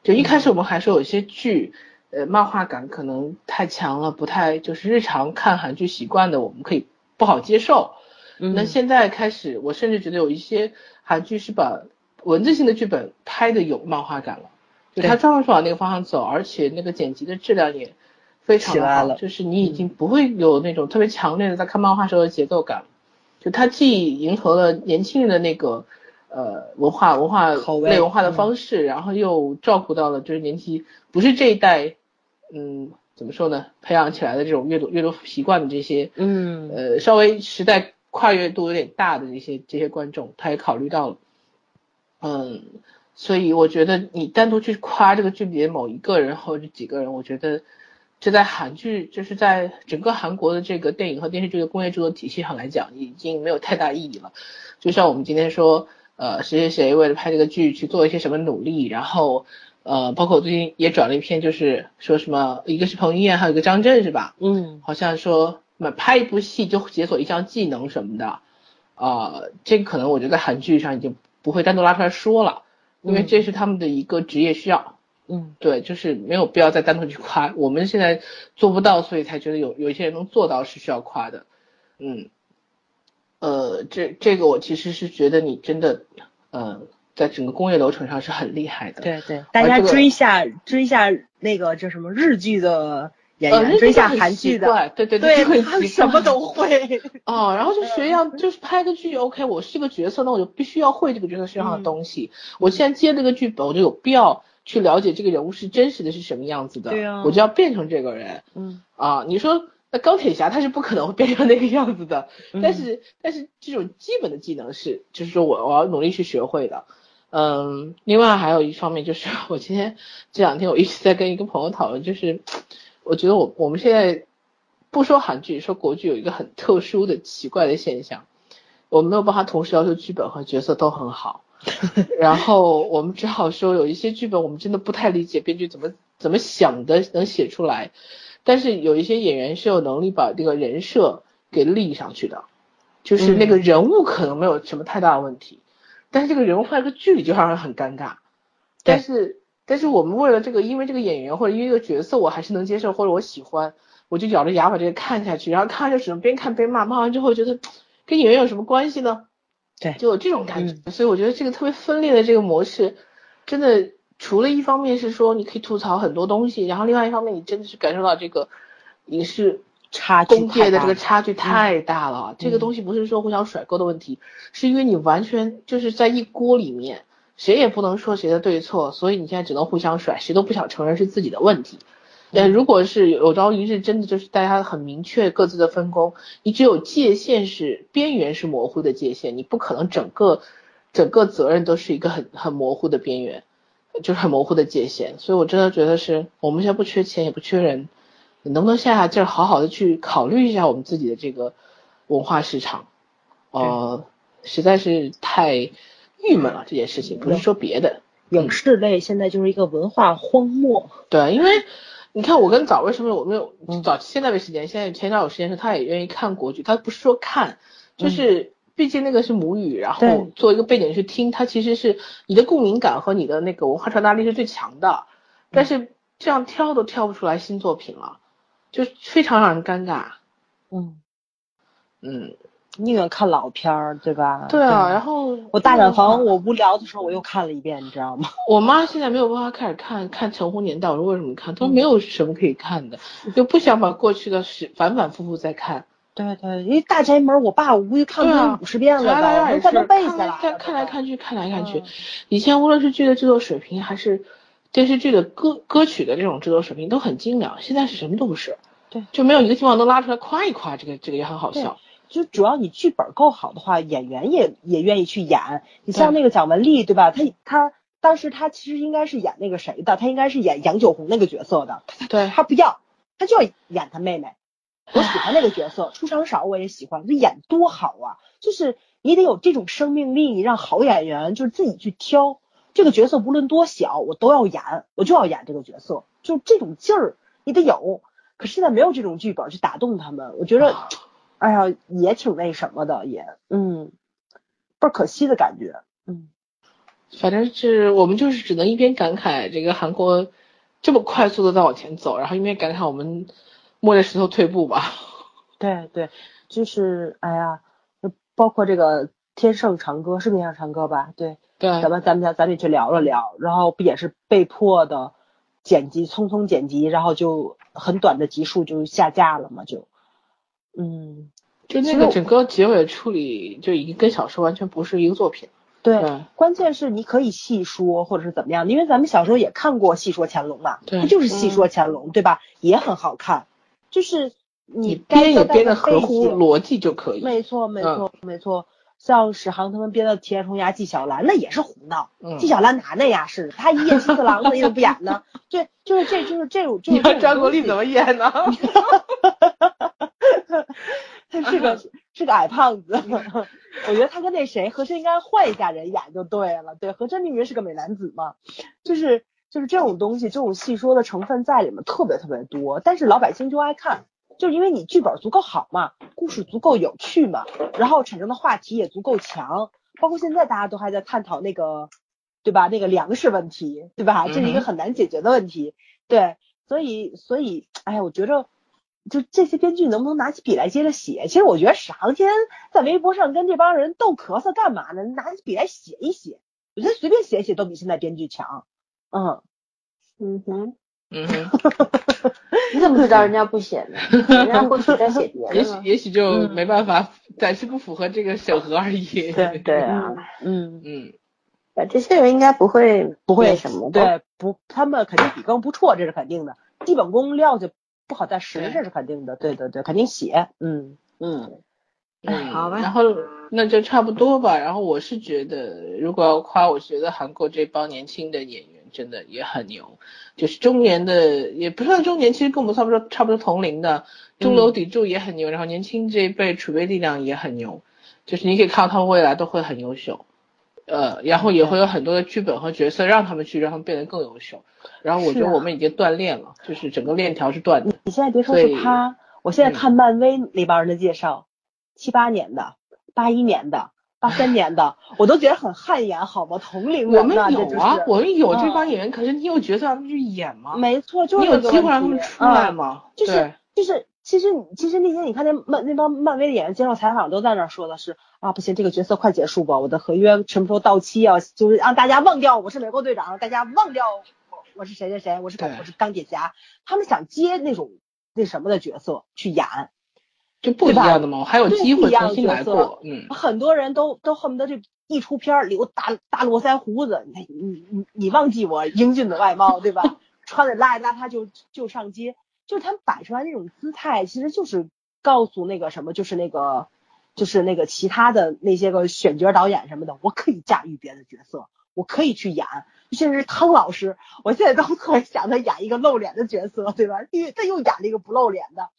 [SPEAKER 3] 就一开始我们还说有一些剧，呃，漫画感可能太强了，不太就是日常看韩剧习惯的，我们可以不好接受。那现在开始，我甚至觉得有一些韩剧是把文字性的剧本拍的有漫画感了，就他专门是往那个方向走，而且那个剪辑的质量也非常的好，就是你已经不会有那种特别强烈的在看漫画时候的节奏感，就它既迎合了年轻人的那个。呃，文化文化内文化的方式，然后又照顾到了就是年纪不是这一代，嗯，怎么说呢？培养起来的这种阅读阅读习惯的这些，
[SPEAKER 2] 嗯，
[SPEAKER 3] 呃，稍微时代跨越度有点大的这些这些观众，他也考虑到了，嗯，所以我觉得你单独去夸这个剧里的某一个人或者几个人，我觉得这在韩剧就是在整个韩国的这个电影和电视剧的工业制作体系上来讲，已经没有太大意义了。就像我们今天说。呃，谁谁谁为了拍这个剧去做一些什么努力，然后呃，包括我最近也转了一篇，就是说什么，一个是彭于晏，还有一个张震，是吧？
[SPEAKER 2] 嗯，
[SPEAKER 3] 好像说，那拍一部戏就解锁一项技能什么的，啊，这个可能我觉得在韩剧上已经不会单独拉出来说了，因为这是他们的一个职业需要。
[SPEAKER 2] 嗯，
[SPEAKER 3] 对，就是没有必要再单独去夸，我们现在做不到，所以才觉得有有一些人能做到是需要夸的。嗯。呃，这这个我其实是觉得你真的，呃，在整个工业流程上是很厉害的。
[SPEAKER 2] 对对，大家追下追下那个叫什么日剧的演
[SPEAKER 3] 呃，
[SPEAKER 2] 员，追一下
[SPEAKER 3] 很
[SPEAKER 2] 韩剧的，
[SPEAKER 3] 对对
[SPEAKER 2] 对
[SPEAKER 3] 就很
[SPEAKER 2] 什么都会。
[SPEAKER 3] 哦，然后就学一 样，就是拍个剧，OK，我是个角色，那我就必须要会这个角色身上的
[SPEAKER 2] 嗯
[SPEAKER 3] 东西。我现在接这个剧本，我就有必要去了解这个人物是真实的是什么样子的，
[SPEAKER 2] 对啊
[SPEAKER 3] 我就要变成这个人
[SPEAKER 2] 嗯
[SPEAKER 3] 啊。你说那钢铁侠他是不可能会变成那个样子的，但
[SPEAKER 2] 嗯
[SPEAKER 3] 是但是这种基本的技能是，就是说我我要努力去学会的。嗯，另外还有一方面就是，我今天这两天我一直在跟一个朋友讨论，就是我觉得我我们现在不说韩剧，说国剧有一个很特殊的奇怪的现象，我们没有办法同时要求剧本和角色都很好，然后我们只好说有一些剧本我们真的不太理解编剧怎么怎么想的能写出来，但是有一些演员是有能力把这个人设给立上去的，就是那个人物可能没有什么太大的问题，但是这个人物放在个剧里就让人很尴尬，但是但是我们为了这个，因为这个演员或者因为这个角色我还是能接受或者我喜欢，我就咬着牙把这个看下去，然后看完就只能边看边骂，骂完之后觉得跟演员有什么关系呢？
[SPEAKER 2] 对
[SPEAKER 3] 就有这种感觉，所以我觉得这个特别分裂的这个模式，真的除了一方面是说你可以吐槽很多东西，然后另外一方面你真的是感受到这个影视
[SPEAKER 2] 差距
[SPEAKER 3] 工业的这个差距太大了。这个东西不是说互相甩锅的问题，是因为你完全就是在一锅里面，谁也不能说谁的对错，所以你现在只能互相甩，谁都不想承认是自己的问题。但，如果是有朝一日真的就是大家很明确各自的分工，你只有界限是边缘是模糊的界限，你不可能整个整个责任都是一个很很模糊的边缘，就是很模糊的界限。所以我真的觉得是我们现在不缺钱也不缺人，你能不能下下劲儿，好好的去考虑一下我们自己的这个文化市场？呃，实在是太郁闷了这件事情，不是说别的。
[SPEAKER 2] 影视类现在就是一个文化荒漠。
[SPEAKER 3] 对，因为你看我跟早为什么我没有
[SPEAKER 2] 嗯。
[SPEAKER 3] 早现在没时间，现在前段有时间是他也愿意看国剧，他不是说看，就是毕竟那个是母语，然后做一个背景去听，它其实是你的共鸣感和你的那个文化传达力是最强的，但是这样挑都挑不出来新作品了，就非常让人尴尬。
[SPEAKER 2] 嗯，
[SPEAKER 3] 嗯，
[SPEAKER 2] 宁愿看老片儿，对吧？
[SPEAKER 3] 对啊，然后
[SPEAKER 2] 我大染坊，我无聊的时候我又看了一遍，你知道吗？
[SPEAKER 3] 我妈现在没有办法开始看看《陈红年代》，我说为什么看？她说没有什么可以看的，就不想把过去的事反反复复再看。
[SPEAKER 2] 对对，因为大宅门，我爸我估计看
[SPEAKER 3] 对啊
[SPEAKER 2] 过五十遍了吧，
[SPEAKER 3] 来
[SPEAKER 2] 我都背下
[SPEAKER 3] 看
[SPEAKER 2] 来了。
[SPEAKER 3] 看看来看去，看来看去
[SPEAKER 2] 嗯。
[SPEAKER 3] 以前无论是剧的制作水平，还是电视剧的歌歌曲的这种制作水平都很精良，现在是什么都不是。
[SPEAKER 2] 对，
[SPEAKER 3] 就没有一个地方能拉出来夸一夸，这个这个也很好笑。
[SPEAKER 2] 就主要你剧本够好的话，演员也也愿意去演。你像那个蒋雯丽，对吧？她她当时她其实应该是演那个谁的，她应该是演杨九红那个角色的，
[SPEAKER 3] 对，
[SPEAKER 2] 她不要，她就要演她妹妹。我喜欢那个角色，出场少我也喜欢，这演多好啊！就是你得有这种生命力，你让好演员就是自己去挑这个角色，无论多小我都要演，我就要演这个角色，就这种劲儿你得有。可是现在没有这种剧本去打动他们，我觉得，哎呀，也挺那什么的，也嗯，倍儿可惜的感觉，嗯。
[SPEAKER 3] 反正是我们就是只能一边感慨这个韩国这么快速的在往前走，然后一边感慨我们摸着石头退步吧。
[SPEAKER 2] 对对，就是哎呀，就包括这个《天盛长歌》是《天盛长歌》吧？对，
[SPEAKER 3] 对，
[SPEAKER 2] 咱们咱们咱咱们也去聊了聊，然后不也是被迫的剪辑，匆匆剪辑，然后就很短的集数就下架了嘛，就，嗯，
[SPEAKER 3] 就那个整个结尾处理就已经跟小说完全不是一个作品。
[SPEAKER 2] 对，
[SPEAKER 3] 对
[SPEAKER 2] 关键是你可以细说或者是怎么样，因为咱们小时候也看过《戏说乾隆》嘛，
[SPEAKER 3] 对
[SPEAKER 2] 它就是戏说乾隆，对吧？也很好看，就是
[SPEAKER 3] 你编也编的合乎逻辑就可以。
[SPEAKER 2] 没错，没
[SPEAKER 3] 嗯
[SPEAKER 2] 错，没错。像史航他们编的《铁齿铜牙纪晓岚》，那也是胡闹。
[SPEAKER 3] 嗯
[SPEAKER 2] 纪晓岚哪那呀是？他一演七次郎呢，你怎么不演呢？对，就是这就是这种，就是
[SPEAKER 3] 你让张国立怎
[SPEAKER 2] 么？
[SPEAKER 3] 么演呢？
[SPEAKER 2] 他是个 是个矮胖子，我觉得他跟那谁何珅应该换一下人演就对了。对，何珅明明是个美男子嘛，就是就是这种东西，这种戏说的成分在里面特别特别多，但是老百姓就爱看，就是因为你剧本足够好嘛，故事足够有趣嘛，然后产生的话题也足够强，包括现在大家都还在探讨那个，对吧？那个粮食问题，对吧？这是一个很难解决的问题，对，所以所以，哎呀，我觉着。就这些编剧能不能拿起笔来接着写？其实我觉得史航天在微博上跟这帮人斗咳嗽干嘛呢？拿起笔来写一写，我觉得随便写一写都比现在编剧强。嗯，
[SPEAKER 1] 嗯哼，
[SPEAKER 3] 嗯哼，
[SPEAKER 1] 你怎么知道人家不写呢，人家或许在写别 的
[SPEAKER 3] 也许。也许就没办法，暂时不符合这个审核而已。
[SPEAKER 2] 对
[SPEAKER 1] 对啊，
[SPEAKER 2] 嗯，
[SPEAKER 3] 嗯，
[SPEAKER 1] 对这些人应该不会
[SPEAKER 2] 不会
[SPEAKER 1] 什么。
[SPEAKER 2] 对，不，他们肯定笔耕不辍，这是肯定的。基本功撂下不好再
[SPEAKER 3] 实，
[SPEAKER 2] 这是肯定的。对对对，肯定写。嗯
[SPEAKER 1] 嗯，
[SPEAKER 3] 嗯，
[SPEAKER 1] 好吧
[SPEAKER 3] 然后那就差不多吧。然后我是觉得，如果要夸，我觉得韩国这帮年轻的演员真的也很牛，就是中年的，也不算中年，其实跟我们差不多差不多同龄的，中流砥柱也很牛，然后年轻这一辈储备力量也很牛，就是你可以看到他们未来都会很优秀。呃，然后也会有很多的剧本和角色让他们去，让他们变得更优秀。然后我觉得我们已经锻炼了，就是整个链条是断的。
[SPEAKER 2] 你现在别说是他，我现在看漫威那帮人的介绍，七八年的、八一年的、八三年的，我都觉得很汗颜，好吗？同龄
[SPEAKER 3] 我们
[SPEAKER 2] 人呐，这就
[SPEAKER 3] 有啊，
[SPEAKER 2] 是
[SPEAKER 3] 我们有这
[SPEAKER 2] 嗯
[SPEAKER 3] 帮演员，可是你有角色让他们去演吗？
[SPEAKER 2] 没错，就是
[SPEAKER 3] 你有机会让他们出来
[SPEAKER 2] 嗯
[SPEAKER 3] 吗？
[SPEAKER 2] 就是就是，其实你其实那天你看那漫那帮漫威的演员接受采访都在那儿说的是啊，不行，这个角色快结束吧，我的合约什么时候到期啊？就是让大家忘掉我是美国队长，大家忘掉我我是谁谁谁，我是我是钢铁侠，他们想接那种那什么的角色去演，
[SPEAKER 3] 就不一样的嘛，我还有机会重新来
[SPEAKER 2] 的角色
[SPEAKER 3] 过，嗯，
[SPEAKER 2] 很多人都都恨不得这一出片儿留大大络腮胡子，你你你你忘记我英俊的外貌对吧？穿的邋里邋遢就就上街，就是他们摆出来那种姿态，其实就是告诉那个什么，就是那个就是那个其他的那些个选角导演什么的，我可以驾驭别的角色，我可以去演，甚至是汤老师，我现在都 特别想他演一个露脸的角色，对吧？因为他又演了一个不露脸的，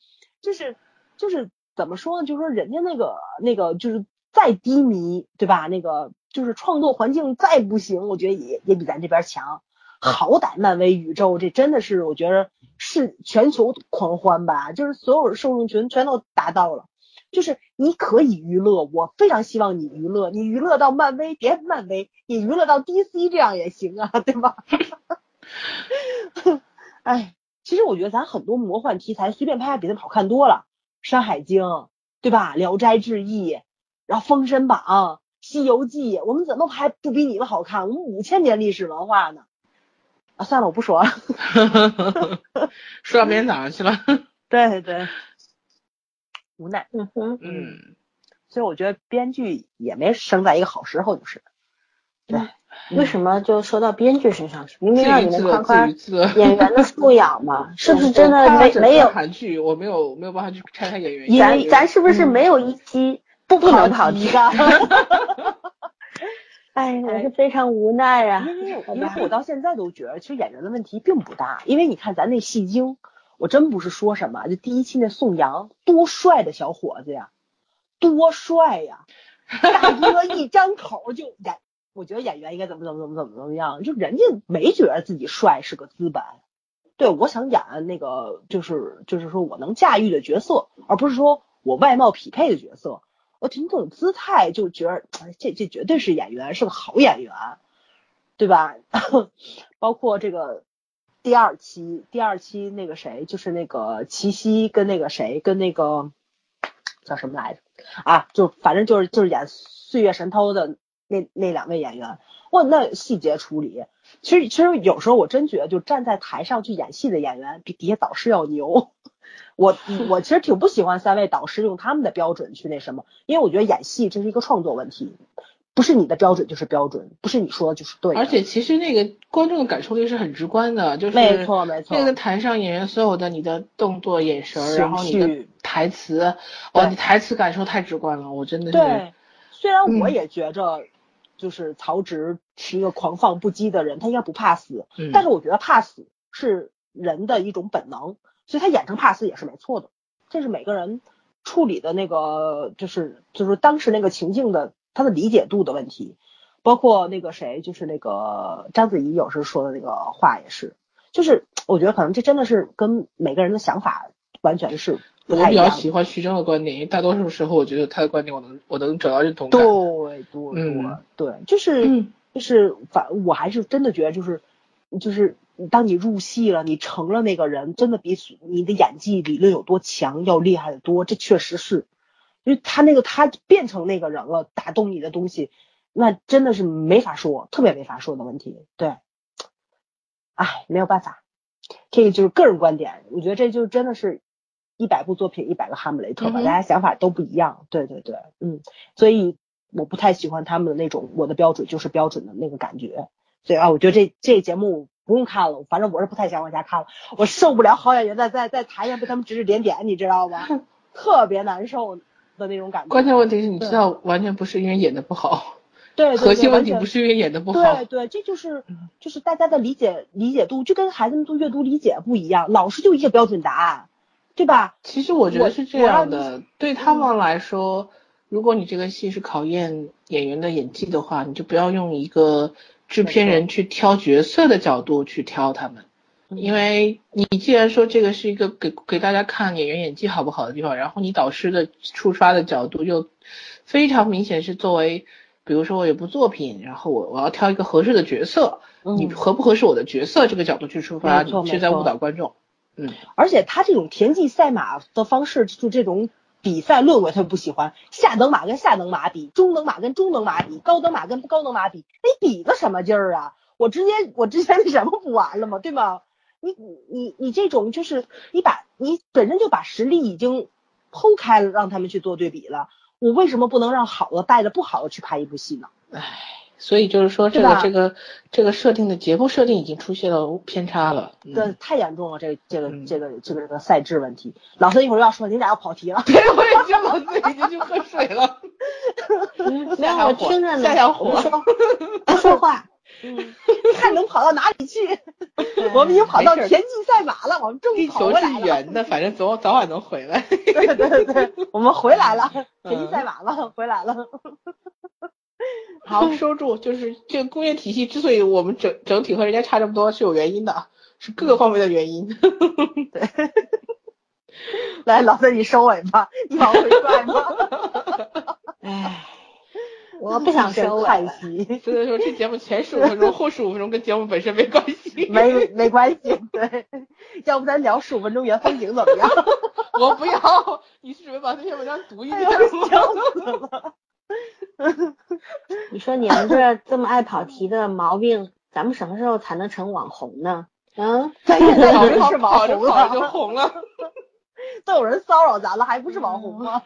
[SPEAKER 2] 就是就是怎么说呢？就是说人家那个那个就是再低迷，对吧？那个就是创作环境再不行，我觉得也也比咱这边强。好歹漫威宇宙这真的是我觉得是全球狂欢吧，就是所有受众群全都达到了。就是你可以娱乐，我非常希望你娱乐，你娱乐到漫威，别漫威，你娱乐到 DC 这样也行啊，对吧？哎，其实我觉得咱很多魔幻题材随便拍比他们好看多了，《山海经》对吧？《聊斋志异》，然后《封神榜》《西游记》，我们怎么拍不比你们好看？我们五千年历史文化呢。啊，算了，我不说了。
[SPEAKER 3] 说到明天早上去了，
[SPEAKER 2] 对对，无奈。
[SPEAKER 1] 嗯哼，
[SPEAKER 3] 嗯，
[SPEAKER 2] 所以我觉得编剧也没生在一个好时候，就是。对，
[SPEAKER 1] 为什么就说到编剧身上去？明明让你们夸夸。演员的素养嘛，是不是真的没没有？
[SPEAKER 3] 韩剧？我没有没有办法去拆开演员，
[SPEAKER 1] 咱咱是不是没有一期不不能跑题？
[SPEAKER 2] 题的。
[SPEAKER 1] 哎，我是非常无奈啊。
[SPEAKER 2] 因为因为我到现在都觉得，其实演员的问题并不大。因为你看咱那戏精，我真不是说什么，就第一期那宋阳多帅的小伙子呀，多帅呀！大哥一张口就演，我觉得演员应该怎么怎么怎么怎么怎么样，就人家没觉得自己帅是个资本。对，我想演那个就是就是说我能驾驭的角色，而不是说我外貌匹配的角色。我听这种姿态就觉得，这这绝对是演员，是个好演员，对吧？包括这个第二期，第二期那个谁，就是那个齐溪跟那个谁，跟那个叫什么来着？啊，就反正就是就是演《岁月神偷》的那那两位演员，哇，那细节处理，其实其实有时候我真觉得，就站在台上去演戏的演员比底下导师要牛。我我其实挺不喜欢三位导师用他们的标准去那什么，因为我觉得演戏这是一个创作问题，不是你的标准就是标准，不是你说的就是对的。
[SPEAKER 3] 而且其实那个观众的感受力是很直观的，就是
[SPEAKER 2] 没错没错
[SPEAKER 3] 那个台上演员所有的你的动作、眼神儿，然后你的台词，哇，你台词感受太直观了，我真的是。
[SPEAKER 2] 对，虽然我
[SPEAKER 3] 嗯
[SPEAKER 2] 也觉着，就是曹植是一个狂放不羁的人，他应该不怕死，
[SPEAKER 3] 嗯
[SPEAKER 2] 但是我觉得怕死是人的一种本能，所以他演成帕斯也是没错的，这是每个人处理的那个，就是就是当时那个情境的他的理解度的问题，包括那个谁，就是那个章子怡有时候说的那个话也是，就是我觉得可能这真的是跟每个人的想法完全是
[SPEAKER 3] 我比较。喜欢徐峥的观点，因为大多数时候我觉得他的观点我能我能找到认同感。
[SPEAKER 2] 对对
[SPEAKER 3] 嗯
[SPEAKER 2] 对对，就是、
[SPEAKER 3] 嗯
[SPEAKER 2] 就是反，我还是真的觉得就是就是，当你入戏了，你成了那个人，真的比你的演技理论有多强要厉害的多，这确实是，因为他那个他变成那个人了，打动你的东西，那真的是没法说，特别没法说的问题，对，哎，没有办法，这个就是个人观点，我觉得这就真的是一百部作品一百个哈姆雷特吧，
[SPEAKER 3] 嗯
[SPEAKER 2] 大家想法都不一样。对对对，嗯，所以我不太喜欢他们的那种我的标准就是标准的那个感觉。所以啊，我觉得这这节目不用看了，反正我是不太想往下看了，我受不了好演员在在在台上被他们指指点点，你知道吗？特别难受的那种感觉。
[SPEAKER 3] 关键问题是你知道，完全不是因为演的不好，
[SPEAKER 2] 对 对对
[SPEAKER 3] 核心问题不是因为演的不好。
[SPEAKER 2] 对对，这就是就是大家的理解理解度，就跟孩子们做阅读理解不一样，老师就一个标准答案，对吧？
[SPEAKER 3] 其实我觉得是这样的，对他们来说，如果你这个戏是考验演员的演技的话，你就不要用一个制片人去挑角色的角度去挑他们，因为你既然说这个是一个给给大家看演员演技好不好的地方，然后你导师的出发的角度又非常明显是作为，比如说我有部作品，然后我我要挑一个合适的角色，你
[SPEAKER 2] 嗯
[SPEAKER 3] 合不合适我的角色这个角度去出发，是在误导观众。嗯，
[SPEAKER 2] 而且他这种田忌赛马的方式，就这种比赛论我他不喜欢。下等马跟下等马比，中等马跟中等马比，高等马跟高等马比，你比个什么劲儿啊？我直接我直接那什么不完了吗？对吗？你你你这种就是你把你本身就把实力已经剖开了，让他们去做对比了。我为什么不能让好的带着不好的去拍一部戏呢？
[SPEAKER 3] 唉所以就是说，这个这个这个设定的节目设定已经出现了偏差了。嗯
[SPEAKER 2] 这太严重了，这个这个
[SPEAKER 3] 嗯
[SPEAKER 2] 这个这个这个赛制问题。老师一会儿要说，你俩要跑题了。
[SPEAKER 3] 对，我也这么自己就去喝水了。
[SPEAKER 1] 没有，我听着呢，不说话。
[SPEAKER 2] 嗯，看能跑到哪里去？我们已经跑到田忌赛马了，我们终于
[SPEAKER 3] 地球是
[SPEAKER 2] 跑回来了。
[SPEAKER 3] 圆的，反正早早晚能回来。
[SPEAKER 2] 对对对，我们回来了，田忌
[SPEAKER 3] 嗯
[SPEAKER 2] 赛马了，回来了。
[SPEAKER 3] 好，收住。就是这个工业体系之所以我们整整体和人家差这么多，是有原因的，是各个方面的原因。
[SPEAKER 2] 对来，老孙你收尾吧，你往回拽吧。
[SPEAKER 1] 哎，我不想收尾
[SPEAKER 2] 叹
[SPEAKER 1] 了。
[SPEAKER 2] 息，
[SPEAKER 3] 所以说，这节目前十五分钟，后十五分钟跟节目本身没关系。
[SPEAKER 2] 没没关系，对，要不咱聊十五分钟原风景怎么样？
[SPEAKER 3] 我不要。你是准备把这篇文章读一遍吗？
[SPEAKER 2] 笑死了。
[SPEAKER 1] 你说你们这这么爱跑题的毛病，咱们什么时候才能成网红呢？嗯，
[SPEAKER 2] 咱现在
[SPEAKER 3] 跑着跑
[SPEAKER 2] 已经是网红
[SPEAKER 3] 跑着就
[SPEAKER 2] 了，
[SPEAKER 3] 红了。
[SPEAKER 2] 都有人骚扰咱了，还不是网红吗？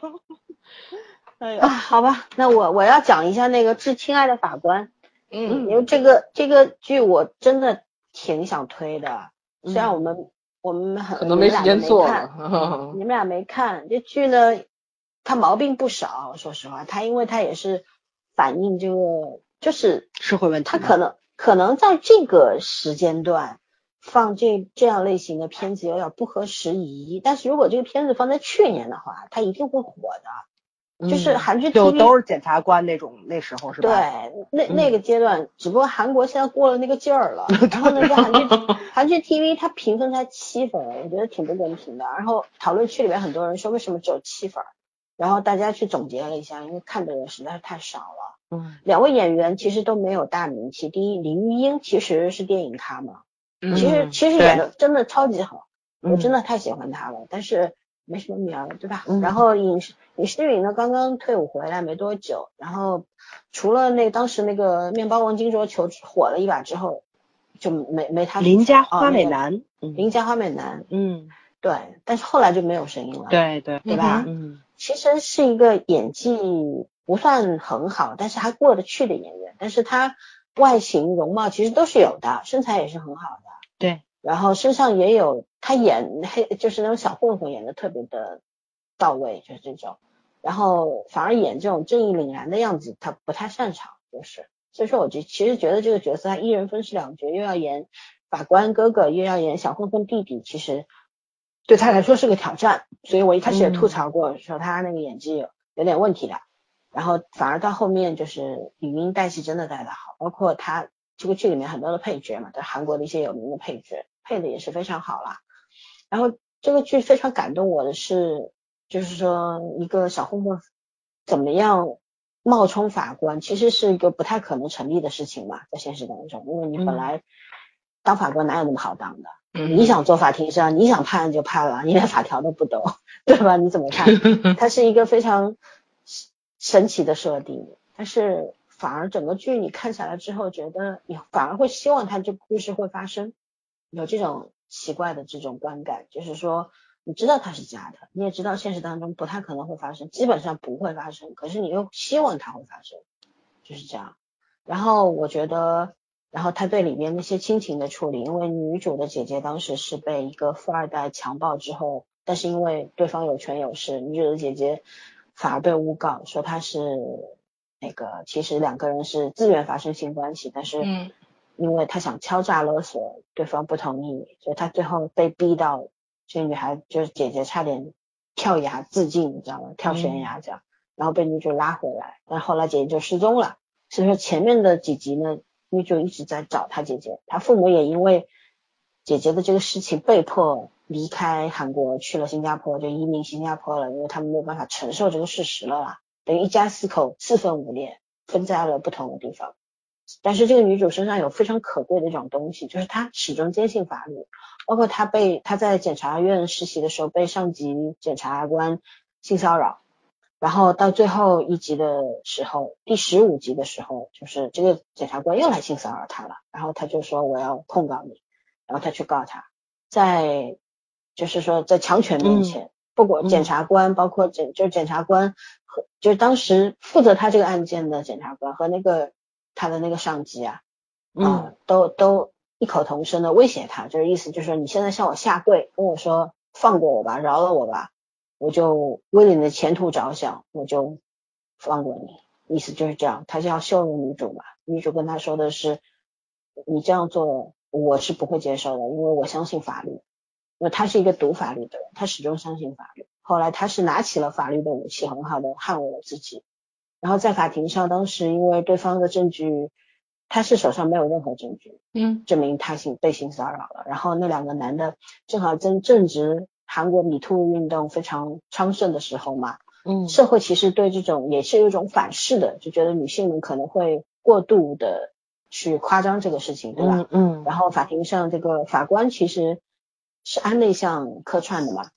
[SPEAKER 2] 哎
[SPEAKER 1] 啊，
[SPEAKER 2] 呀，
[SPEAKER 1] 好吧，那我我要讲一下那个《致亲爱的法官》，
[SPEAKER 3] 嗯
[SPEAKER 1] 因为这个这个剧我真的挺想推的，虽然我们、我们很
[SPEAKER 3] 可能没时间做。
[SPEAKER 1] 你们俩没看这剧呢，它毛病不少，说实话，他因为他也是反映这个，就是
[SPEAKER 2] 社会问题
[SPEAKER 1] 他可能可能在这个时间段放这这样类型的片子有点不合时宜，但是如果这个片子放在去年的话，它一定会火的。就是韩剧
[SPEAKER 2] 嗯就
[SPEAKER 1] TV
[SPEAKER 2] 都是检察官那种，那时候是吧？
[SPEAKER 1] 对，那
[SPEAKER 2] 嗯
[SPEAKER 1] 那个阶段，只不过韩国现在过了那个劲儿了。然后那个韩剧韩剧 TV 它评分才七分，我觉得挺不公平的。然后讨论区里面很多人说为什么只有七分，然后大家去总结了一下，因为看的人实在是太少了。
[SPEAKER 2] 嗯
[SPEAKER 1] 两位演员其实都没有大名气。第一，林玉英其实是电影咖嘛，
[SPEAKER 3] 嗯
[SPEAKER 1] 其实其实演的真的超级好，我
[SPEAKER 2] 嗯
[SPEAKER 1] 真的太喜欢她了，但是没什么名儿，对吧？
[SPEAKER 2] 嗯
[SPEAKER 1] 然后尹诗尹诗允呢，刚刚退伍回来没多久，然后除了那当时那个面包王金卓球火了一把之后，就没没他
[SPEAKER 2] 邻家
[SPEAKER 1] 啊
[SPEAKER 2] 花美
[SPEAKER 1] 那个
[SPEAKER 2] 男，嗯
[SPEAKER 1] 邻家花美男，
[SPEAKER 2] 嗯，
[SPEAKER 1] 对，但是后来就没有声音了，
[SPEAKER 2] 对对
[SPEAKER 1] 对吧？
[SPEAKER 2] 嗯
[SPEAKER 1] 其实是一个演技不算很好，但是还过得去的演员，但是他外形容貌其实都是有的，身材也是很好的。
[SPEAKER 2] 对，
[SPEAKER 1] 然后身上也有他演黑，就是那种小混混演的特别的到位，就是这种。然后反而演这种正义凛然的样子，他不太擅长，就是。所以说，我就其实觉得这个角色他一人分饰两角，又要演法官哥哥，又要演小混混弟弟，其实对他来说是个挑战。所以我一开始也吐槽过，说他那个演技有有点问题的。然后反而到后面就是李英带戏真的带的好，包括他这个剧里面很多的配角嘛，都韩国的一些有名的配角，配的也是非常好啦。然后这个剧非常感动我的是，就是说一个小混混怎么样冒充法官，其实是一个不太可能成立的事情嘛，在现实当中，因为你本来当法官哪有那么好当的？
[SPEAKER 3] 嗯
[SPEAKER 1] 你想做法庭上，你想判就判了，你连法条都不懂，对吧？你怎么判？它是一个非常神奇的设定，但是反而整个剧你看下来之后，觉得你反而会希望它这故事会发生，有这种奇怪的这种观感，就是说你知道它是假的，你也知道现实当中不太可能会发生，基本上不会发生，可是你又希望它会发生，就是这样。然后我觉得，然后他对里面那些亲情的处理，因为女主的姐姐当时是被一个富二代强暴之后，但是因为对方有权有势，女主的姐姐反而被诬告说她是那个，其实两个人是自愿发生性关系，但是因为她想敲诈勒索对方不同意，所以她最后被逼到，这女孩就是姐姐差点跳崖自尽，你知道吗？跳悬崖这样，然后被女主拉回来，但后来姐姐就失踪了。所以说前面的几集呢，女主一直在找她姐姐，她父母也因为姐姐的这个事情被迫离开韩国，去了新加坡，就移民新加坡了，因为他们没有办法承受这个事实了啦，等于一家四口四分五裂，分在了不同的地方。但是这个女主身上有非常可贵的一种东西，就是她始终坚信法律，包括她被她在检察院实习的时候被上级检察官性骚扰。然后到最后一集的时候，第十五集的时候，就是这个检察官又来性骚扰他了，然后他就说我要控告你，然后他去告他，在就是说在强权面前，不管检察官，包括检就是检察官和就是当时负责他这个案件的检察官和那个他的那个上级啊，啊都都异口同声的威胁他，就是意思就是说你现在向我下跪，跟我说放过我吧，饶了我吧。我就为了你的前途着想，我就放过你，意思就是这样。他是要羞辱女主嘛？女主跟他说的是，你这样做我是不会接受的，因为我相信法律。因为他是一个读法律的人，他始终相信法律。后来他是拿起了法律的武器，很好的捍卫了自己。然后在法庭上，当时因为对方的证据，他是手上没有任何证据，
[SPEAKER 3] 嗯，
[SPEAKER 1] 证明他性被性骚扰了。然后那两个男的正好正正值。韩国米兔运动非常昌盛的时候嘛，
[SPEAKER 2] 嗯，
[SPEAKER 1] 社会其实对这种也是有一种反噬的，就觉得女性们可能会过度的去夸张这个事情，对吧？
[SPEAKER 2] 嗯，
[SPEAKER 1] 然后法庭上这个法官其实是按内向客串的嘛，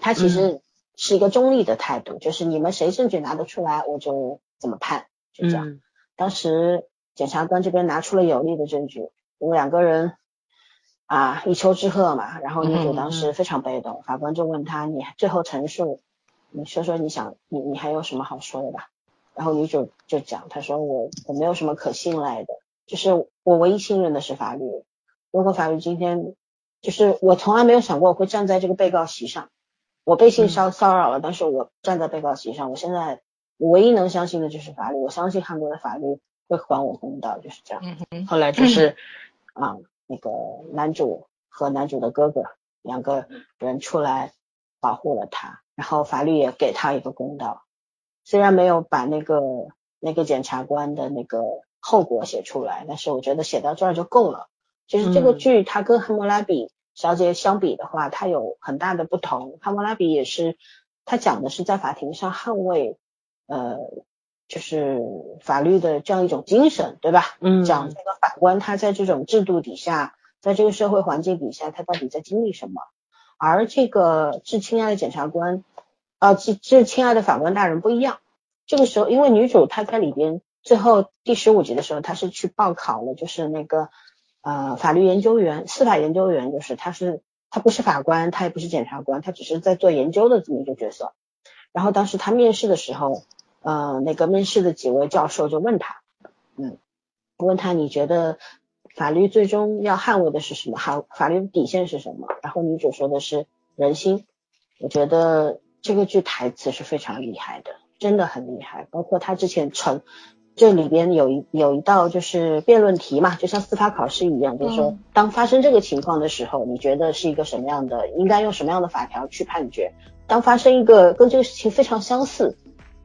[SPEAKER 1] 他其实是一个中立的态度，就是你们谁证据拿得出来，我就怎么判，就这样。当时检察官这边拿出了有力的证据，有两个人。啊，一丘之貉嘛，然后女主当时非常被动，法官就问他，你最后陈述，你说说你想，你你还有什么好说的吧？然后女主就讲，她说我我没有什么可信赖的，就是我唯一信任的是法律。如果法律今天，就是我从来没有想过我会站在这个被告席上，我被性骚骚扰了，但是我站在被告席上，我现在唯一能相信的就是法律，我相信韩国的法律会还我公道，就是这样。后来就是 啊。那个男主和男主的哥哥两个人出来保护了他，然后法律也给他一个公道。虽然没有把那个那个检察官的那个后果写出来，但是我觉得写到这儿就够了。就是这个剧它跟《汉谟拉比小姐》相比的话，它有很大的不同。《汉谟拉比》也是它讲的是在法庭上捍卫呃。就是法律的这样一种精神，对吧？
[SPEAKER 2] 嗯，
[SPEAKER 1] 讲这个法官他在这种制度底下，在这个社会环境底下，他到底在经历什么？而这个致亲爱的检察官，啊，致致亲爱的法官大人不一样。这个时候，因为女主她在里边最后第十五集的时候，她是去报考了，就是那个呃法律研究员、司法研究员，就是她是她不是法官，她也不是检察官，她只是在做研究的这么一个角色。然后当时她面试的时候。呃，那个面试的几位教授就问他，嗯，问他你觉得法律最终要捍卫的是什么？法法律的底线是什么？然后女主说的是人心。我觉得这个句台词是非常厉害的，真的很厉害。包括他之前成这里边有一有一道就是辩论题嘛，就像司法考试一样，就是说当发生这个情况的时候，你觉得是一个什么样的？应该用什么样的法条去判决？当发生一个跟这个事情非常相似。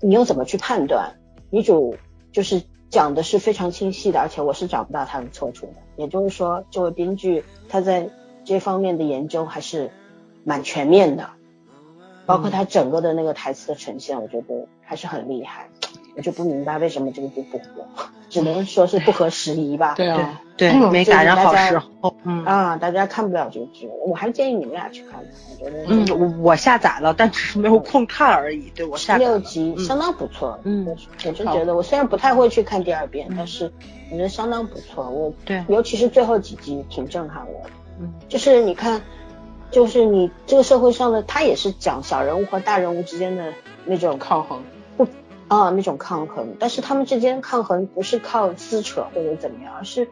[SPEAKER 1] 你又怎么去判断？女主就是讲的是非常清晰的，而且我是找不到她的错处的。也就是说，这位编剧他在这方面的研究还是蛮全面的，包括他整个的那个台词的呈现，我觉得还是很厉害。我就不明白为什么这个剧不火，只能说是不合时宜吧。
[SPEAKER 3] 对啊，
[SPEAKER 2] 对，没赶上好时候。
[SPEAKER 1] 嗯啊，大家看不了这个剧，我还建议你们俩去看。我觉得，
[SPEAKER 2] 嗯，我我下载了，但只是没有空看而已。对我下
[SPEAKER 1] 六集相当不错。嗯，我就觉得，我虽然不太会去看第二遍，但是我觉得相当不错。我
[SPEAKER 2] 对，
[SPEAKER 1] 尤其是最后几集挺震撼我。嗯，就是你看，就是你这个社会上的，他也是讲小人物和大人物之间的那种
[SPEAKER 3] 抗衡，
[SPEAKER 1] 不啊那种抗衡，但是他们之间抗衡不是靠撕扯或者怎么样，而是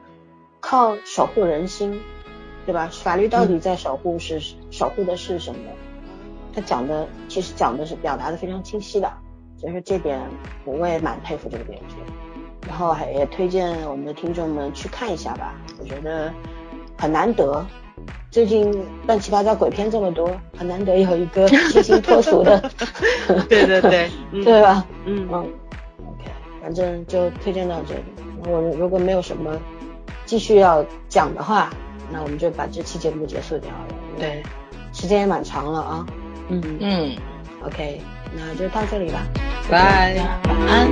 [SPEAKER 1] 靠守护人心，对吧？法律到底在守护是守护的是什么？他讲的其实讲的是表达的非常清晰的，所以说这点我也蛮佩服这个编剧。然后还也推荐我们的听众们去看一下吧，我觉得很难得。最近乱七八糟鬼片这么多，很难得有一个清新脱俗的。
[SPEAKER 2] 对对对，
[SPEAKER 1] 对吧？
[SPEAKER 2] 嗯
[SPEAKER 1] 嗯，OK，反正就推荐到这里。我如果没有什么继续要讲的话，那我们就把这期节目结束掉了。
[SPEAKER 2] 对，
[SPEAKER 1] 时间也蛮长了啊。
[SPEAKER 2] 嗯
[SPEAKER 3] 嗯
[SPEAKER 1] ，OK，那就到这里吧。
[SPEAKER 2] 拜，
[SPEAKER 1] 晚安。